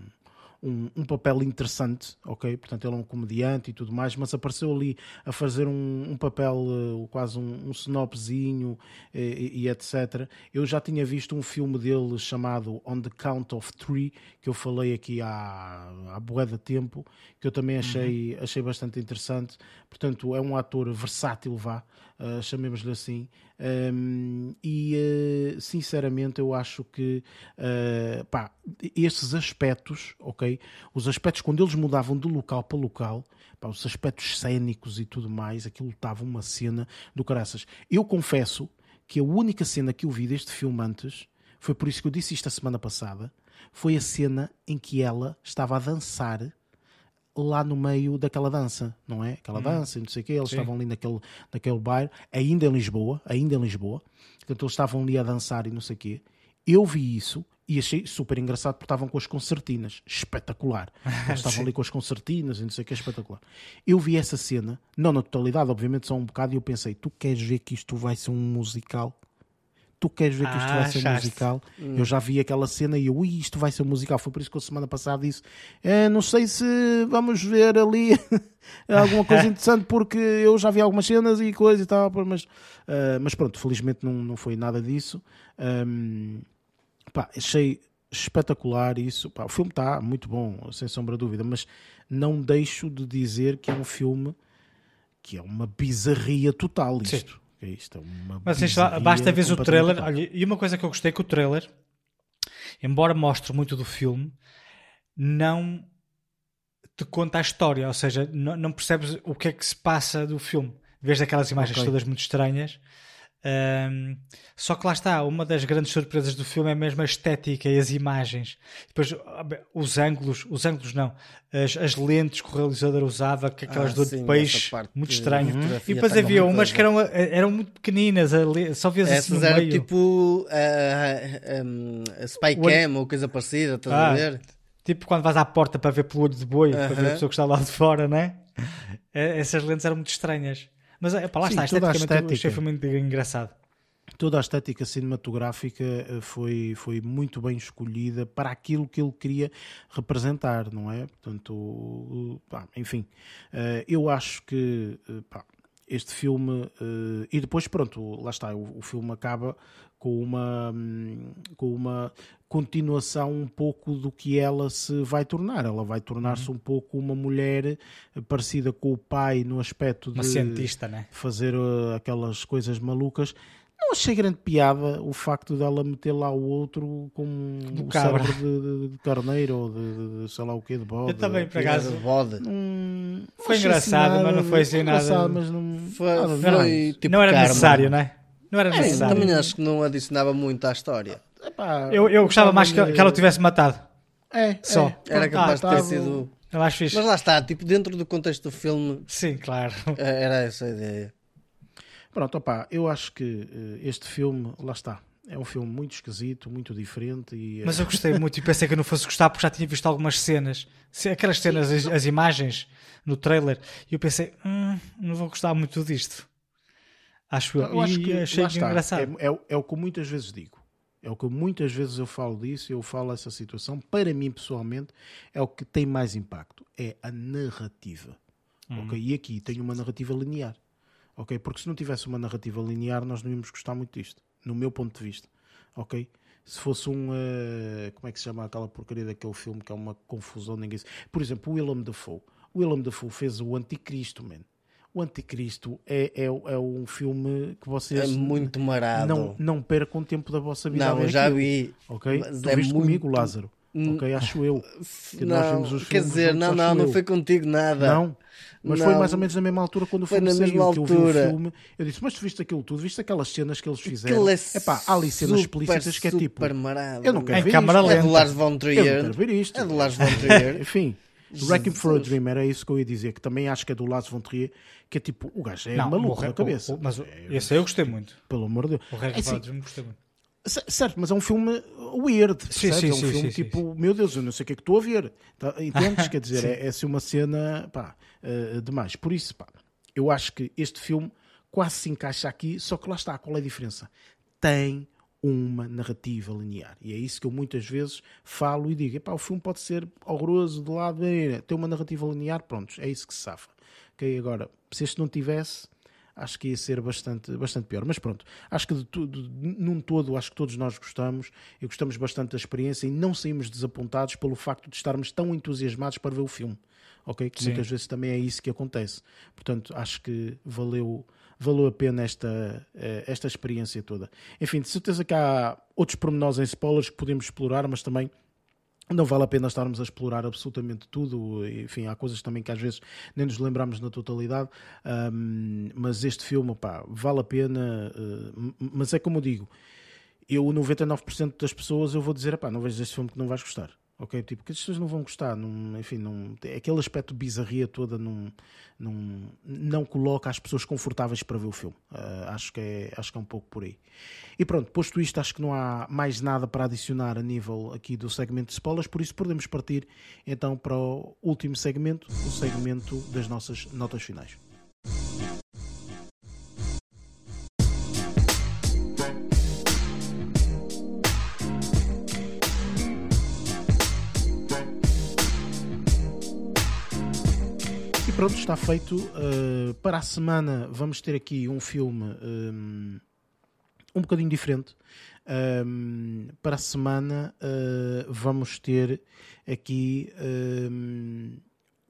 Speaker 1: um, um papel interessante, ok? Portanto, ele é um comediante e tudo mais, mas apareceu ali a fazer um, um papel, eh, quase um, um sinopsezinho eh, e, e etc. Eu já tinha visto um filme dele chamado On the Count of Three, que eu falei aqui há, há bué de tempo, que eu também achei, achei bastante interessante. Portanto, é um ator versátil, vá, uh, chamemos-lhe assim. Um, e uh, sinceramente eu acho que uh, pá, esses aspectos, ok? Os aspectos quando eles mudavam de local para local, pá, os aspectos cénicos e tudo mais, aquilo estava uma cena do caraças. Eu confesso que a única cena que eu vi deste filme antes foi por isso que eu disse isto a semana passada. Foi a cena em que ela estava a dançar lá no meio daquela dança, não é? Aquela dança, e não sei o quê, eles estavam ali naquele, naquele bairro, ainda em Lisboa, ainda em Lisboa, portanto eles estavam ali a dançar e não sei o quê. Eu vi isso e achei super engraçado porque estavam com as concertinas, espetacular. Eles estavam ali com as concertinas e não sei o que, espetacular. Eu vi essa cena, não na totalidade, obviamente só um bocado, e eu pensei, tu queres ver que isto vai ser um musical? Tu queres ver que isto
Speaker 3: Ah,
Speaker 1: vai ser um
Speaker 3: achaste?
Speaker 1: musical? Eu já vi aquela cena e eu, ui, isto vai ser um musical. Foi por isso que eu semana passada disse: "Eh, não sei se vamos ver ali alguma coisa interessante, porque eu já vi algumas cenas e coisa e tal, mas, eh, mas pronto, felizmente não, não foi nada disso. Ahm, pá, achei espetacular isso. Pá, o filme está muito bom, sem sombra de dúvida, mas não deixo de dizer que é um filme que é uma bizarria total. Isto. É isto, é uma
Speaker 3: Mas isto basta ver o trailer. Olha, e uma coisa que eu gostei que o trailer, embora mostre muito do filme, não te conta a história, ou seja, não, não percebes o que é que se passa do filme. Vês aquelas imagens
Speaker 1: Ok.
Speaker 3: todas muito estranhas. Ahm, só que lá está, uma das grandes surpresas do filme é mesmo a estética e as imagens. Depois os ângulos, os ângulos não, as, as lentes que o realizador usava, que aquelas
Speaker 2: Ah,
Speaker 3: dores
Speaker 2: sim,
Speaker 3: de peixe, muito
Speaker 2: de
Speaker 3: estranho.
Speaker 2: fotografia
Speaker 3: E depois havia umas que
Speaker 2: coisa.
Speaker 3: eram, eram muito pequeninas, só vias assim
Speaker 2: Essas
Speaker 3: no
Speaker 2: eram
Speaker 3: meio.
Speaker 2: tipo ah, um, a Spycam ou coisa parecida, estás
Speaker 3: Ah,
Speaker 2: a ver?
Speaker 3: Tipo quando vais à porta para ver pelo olho de boi, para ver a pessoa que está lá de fora, né? Essas lentes eram muito estranhas. Mas é, lá
Speaker 1: Sim,
Speaker 3: está,
Speaker 1: a
Speaker 3: esteticamente achei
Speaker 1: estética.
Speaker 3: foi muito engraçado.
Speaker 1: toda a estética cinematográfica eh, foi, foi muito bem escolhida para aquilo que ele queria representar, não é? Portanto, pá, enfim, eh, eu acho que eh, pá, este filme e depois pronto, lá está, o, o filme acaba com uma hum, com uma continuação um pouco do que ela se vai tornar. Ela vai tornar-se
Speaker 3: Uhum.
Speaker 1: um pouco uma mulher eh, parecida com o pai no aspecto
Speaker 3: Uma
Speaker 1: de
Speaker 3: cientista, né?
Speaker 1: fazer uh, aquelas coisas malucas. Não achei grande piada o facto dela meter lá o outro com
Speaker 3: Do
Speaker 1: o
Speaker 3: cabra.
Speaker 1: cérebro de, de- de carneiro ou de, de- de sei lá o que de bode.
Speaker 3: Eu também, por acaso,
Speaker 2: de bode.
Speaker 1: Hum,
Speaker 3: Foi
Speaker 1: achei
Speaker 3: engraçado, mas não foi assim
Speaker 1: foi
Speaker 3: nada-
Speaker 1: engraçado, mas não,
Speaker 2: Foi,
Speaker 1: nada
Speaker 2: foi
Speaker 1: demais.
Speaker 2: tipo
Speaker 3: não era necessário, né? Não era
Speaker 2: Sim,
Speaker 3: necessário.
Speaker 2: também acho que não adicionava muito à história.
Speaker 1: Epá,
Speaker 3: Eu, eu gostava mais que, que ela o tivesse matado.
Speaker 1: É,
Speaker 3: Só.
Speaker 1: é.
Speaker 2: Era capaz de ter sido.
Speaker 3: É mais fixe.
Speaker 2: Mas lá está, tipo, dentro do contexto do filme,
Speaker 3: Sim, claro.
Speaker 2: eh, era essa a ideia.
Speaker 1: Pronto, opá, eu acho que eh, este filme, lá está, é um filme muito esquisito, muito diferente e... eh,
Speaker 3: Mas eu gostei muito e pensei que eu não fosse gostar porque já tinha visto algumas cenas. Aquelas cenas, as, as imagens no trailer. E eu pensei, hum, não vou gostar muito disto. Acho eu.
Speaker 1: Eu acho
Speaker 3: e
Speaker 1: que
Speaker 3: achei engraçado.
Speaker 1: É, é, o- é o que eu muitas vezes digo. É o que muitas vezes eu falo disso, eu falo essa situação. Para mim, pessoalmente, é o que tem mais impacto. É a narrativa.
Speaker 3: Uhum.
Speaker 1: ok? E aqui tem uma narrativa linear. ok? Porque se não tivesse uma narrativa linear, nós não íamos gostar muito disto. No meu ponto de vista. ok? Se fosse um. eh, como é que se chama aquela porcaria daquele filme que é uma confusão, ninguém Por exemplo, o Willem Dafoe. O Willem Dafoe fez o Anticristo, man. O Anticristo é, é, é um filme que vocês
Speaker 2: É muito marado.
Speaker 1: não, não percam tempo da vossa vida
Speaker 2: Não, já
Speaker 1: aquilo,
Speaker 2: vi.
Speaker 1: Ok?
Speaker 2: Mas
Speaker 1: tu
Speaker 2: é
Speaker 1: viste
Speaker 2: muito-
Speaker 1: comigo, Lázaro. ok? Acho eu. Que nós
Speaker 2: não,
Speaker 1: vimos os
Speaker 2: quer
Speaker 1: filmes
Speaker 2: dizer, não, não, não foi contigo nada.
Speaker 1: Não? Mas foi
Speaker 2: Não.
Speaker 1: mais ou menos na mesma altura quando o
Speaker 2: Foi
Speaker 1: filme
Speaker 2: na
Speaker 1: saiu,
Speaker 2: mesma
Speaker 1: que eu vi o
Speaker 2: altura.
Speaker 1: filme. Eu disse, mas tu viste aquilo tudo? Viste aquelas cenas que eles fizeram?
Speaker 2: Aquilo é
Speaker 1: Epá, há ali cenas
Speaker 2: super,
Speaker 1: explícitas que é tipo...
Speaker 2: super marado.
Speaker 1: Eu não quero
Speaker 3: Em
Speaker 1: ver
Speaker 3: câmara
Speaker 1: isto.
Speaker 2: É do. Lars von
Speaker 1: Eu não
Speaker 2: Trier.
Speaker 1: quero ver isto.
Speaker 2: É do Lars von Trier.
Speaker 1: Enfim, Wrecking for a Dream era isso que eu ia dizer, que também acho que é do Lars von Trier, que é tipo, o gajo é
Speaker 3: Não,
Speaker 1: maluco na cabeça.
Speaker 3: o- o- mas
Speaker 1: É,
Speaker 3: esse aí eu gostei muito.
Speaker 1: Pelo amor de Deus.
Speaker 3: O Harry
Speaker 1: É assim,
Speaker 3: Potter gostei muito.
Speaker 1: Certo, mas é um filme weird,
Speaker 3: Sim, sim,
Speaker 1: é um
Speaker 3: sim,
Speaker 1: filme tipo, meu Deus, eu não sei o que é que estou a ver. Tá, entendes? Quer dizer, é, é assim uma cena, pá, eh, demais. Por isso, pá, eu acho que este filme quase se encaixa aqui, só que lá está, qual é a diferença? Tem uma narrativa linear. E é isso que eu muitas vezes falo e digo, o filme pode ser horroroso de lado, é, tem uma narrativa linear, pronto, é isso que se safa. Ok, agora, se este não tivesse, acho que ia ser bastante, bastante pior. Mas pronto, acho que de tudo, num todo, acho que todos nós gostamos e gostamos bastante da experiência e não saímos desapontados pelo facto de estarmos tão entusiasmados para ver o filme. Ok? Que
Speaker 3: Sim.
Speaker 1: muitas vezes também é isso que acontece. Portanto, acho que valeu, valeu a pena esta, eh, esta experiência toda. Enfim, de certeza que há outros pormenores em spoilers que podemos explorar, mas também não vale a pena estarmos a explorar absolutamente tudo. Enfim, há coisas também que às vezes nem nos lembramos na totalidade. Ahm, mas este filme, pá, vale a pena. m- mas é como eu digo, eu 99% das pessoas eu vou dizer, pá, não vejo este filme que não vais gostar. Ok? Tipo, que as pessoas não vão gostar. Enfim, aquele aspecto de bizarria toda não, não, não coloca as pessoas confortáveis para ver o filme. Ah, acho, que é, acho que é um pouco por aí. E pronto, posto isto, acho que não há mais nada para adicionar a nível aqui do segmento de spoilers, por isso podemos partir então para o último segmento, o segmento das nossas notas finais. Pronto, está feito. Uh, para a semana vamos ter aqui um filme um, um bocadinho diferente. Um, para a semana uh, vamos ter aqui um,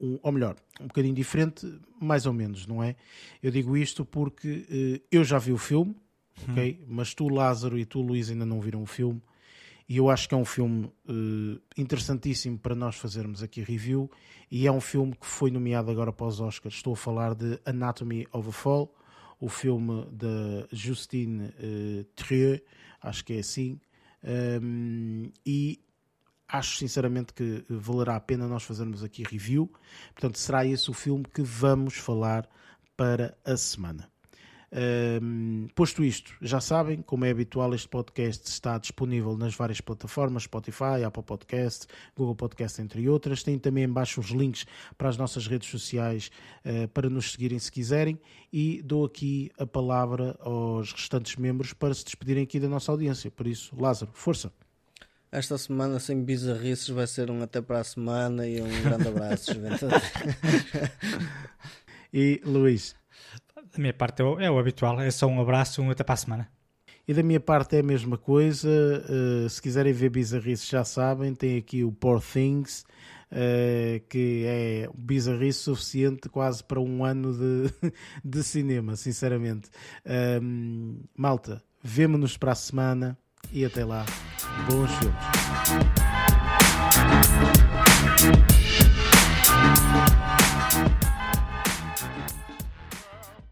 Speaker 1: um, ou melhor, um bocadinho diferente, mais ou menos, não é? Eu digo isto porque uh, eu já vi o filme, ok? Mas tu, Lázaro, e tu, Luís, ainda não viram o filme. E eu acho que é um filme uh, interessantíssimo para nós fazermos aqui review. E é um filme que foi nomeado agora para os Oscars. Estou a falar de Anatomy of a Fall, o filme de Justine uh, acho que é assim. Um, e acho sinceramente que valerá a pena nós fazermos aqui review. Portanto, será esse o filme que vamos falar para a semana. Um, posto isto, já sabem, como é habitual, este podcast está disponível nas várias plataformas, Spotify, Apple Podcast, Google Podcast, entre outras. Tem também embaixo os links para as nossas redes sociais uh, para nos seguirem se quiserem. E dou aqui a palavra aos restantes membros para se despedirem aqui da nossa audiência. Por isso, Lázaro, força!
Speaker 2: Esta semana sem bizarrices vai ser um até para a semana e um grande abraço,
Speaker 1: e Luís?
Speaker 3: Da minha parte é o, é o habitual, é só um abraço, um até para a semana.
Speaker 1: E da minha parte é a mesma coisa. Uh, se quiserem ver bizarrices, já sabem, tem aqui o Poor Things, uh, que é bizarrice suficiente quase para um ano de, de cinema, sinceramente. Malta, vemo-nos para a semana e até lá. Bons filmes.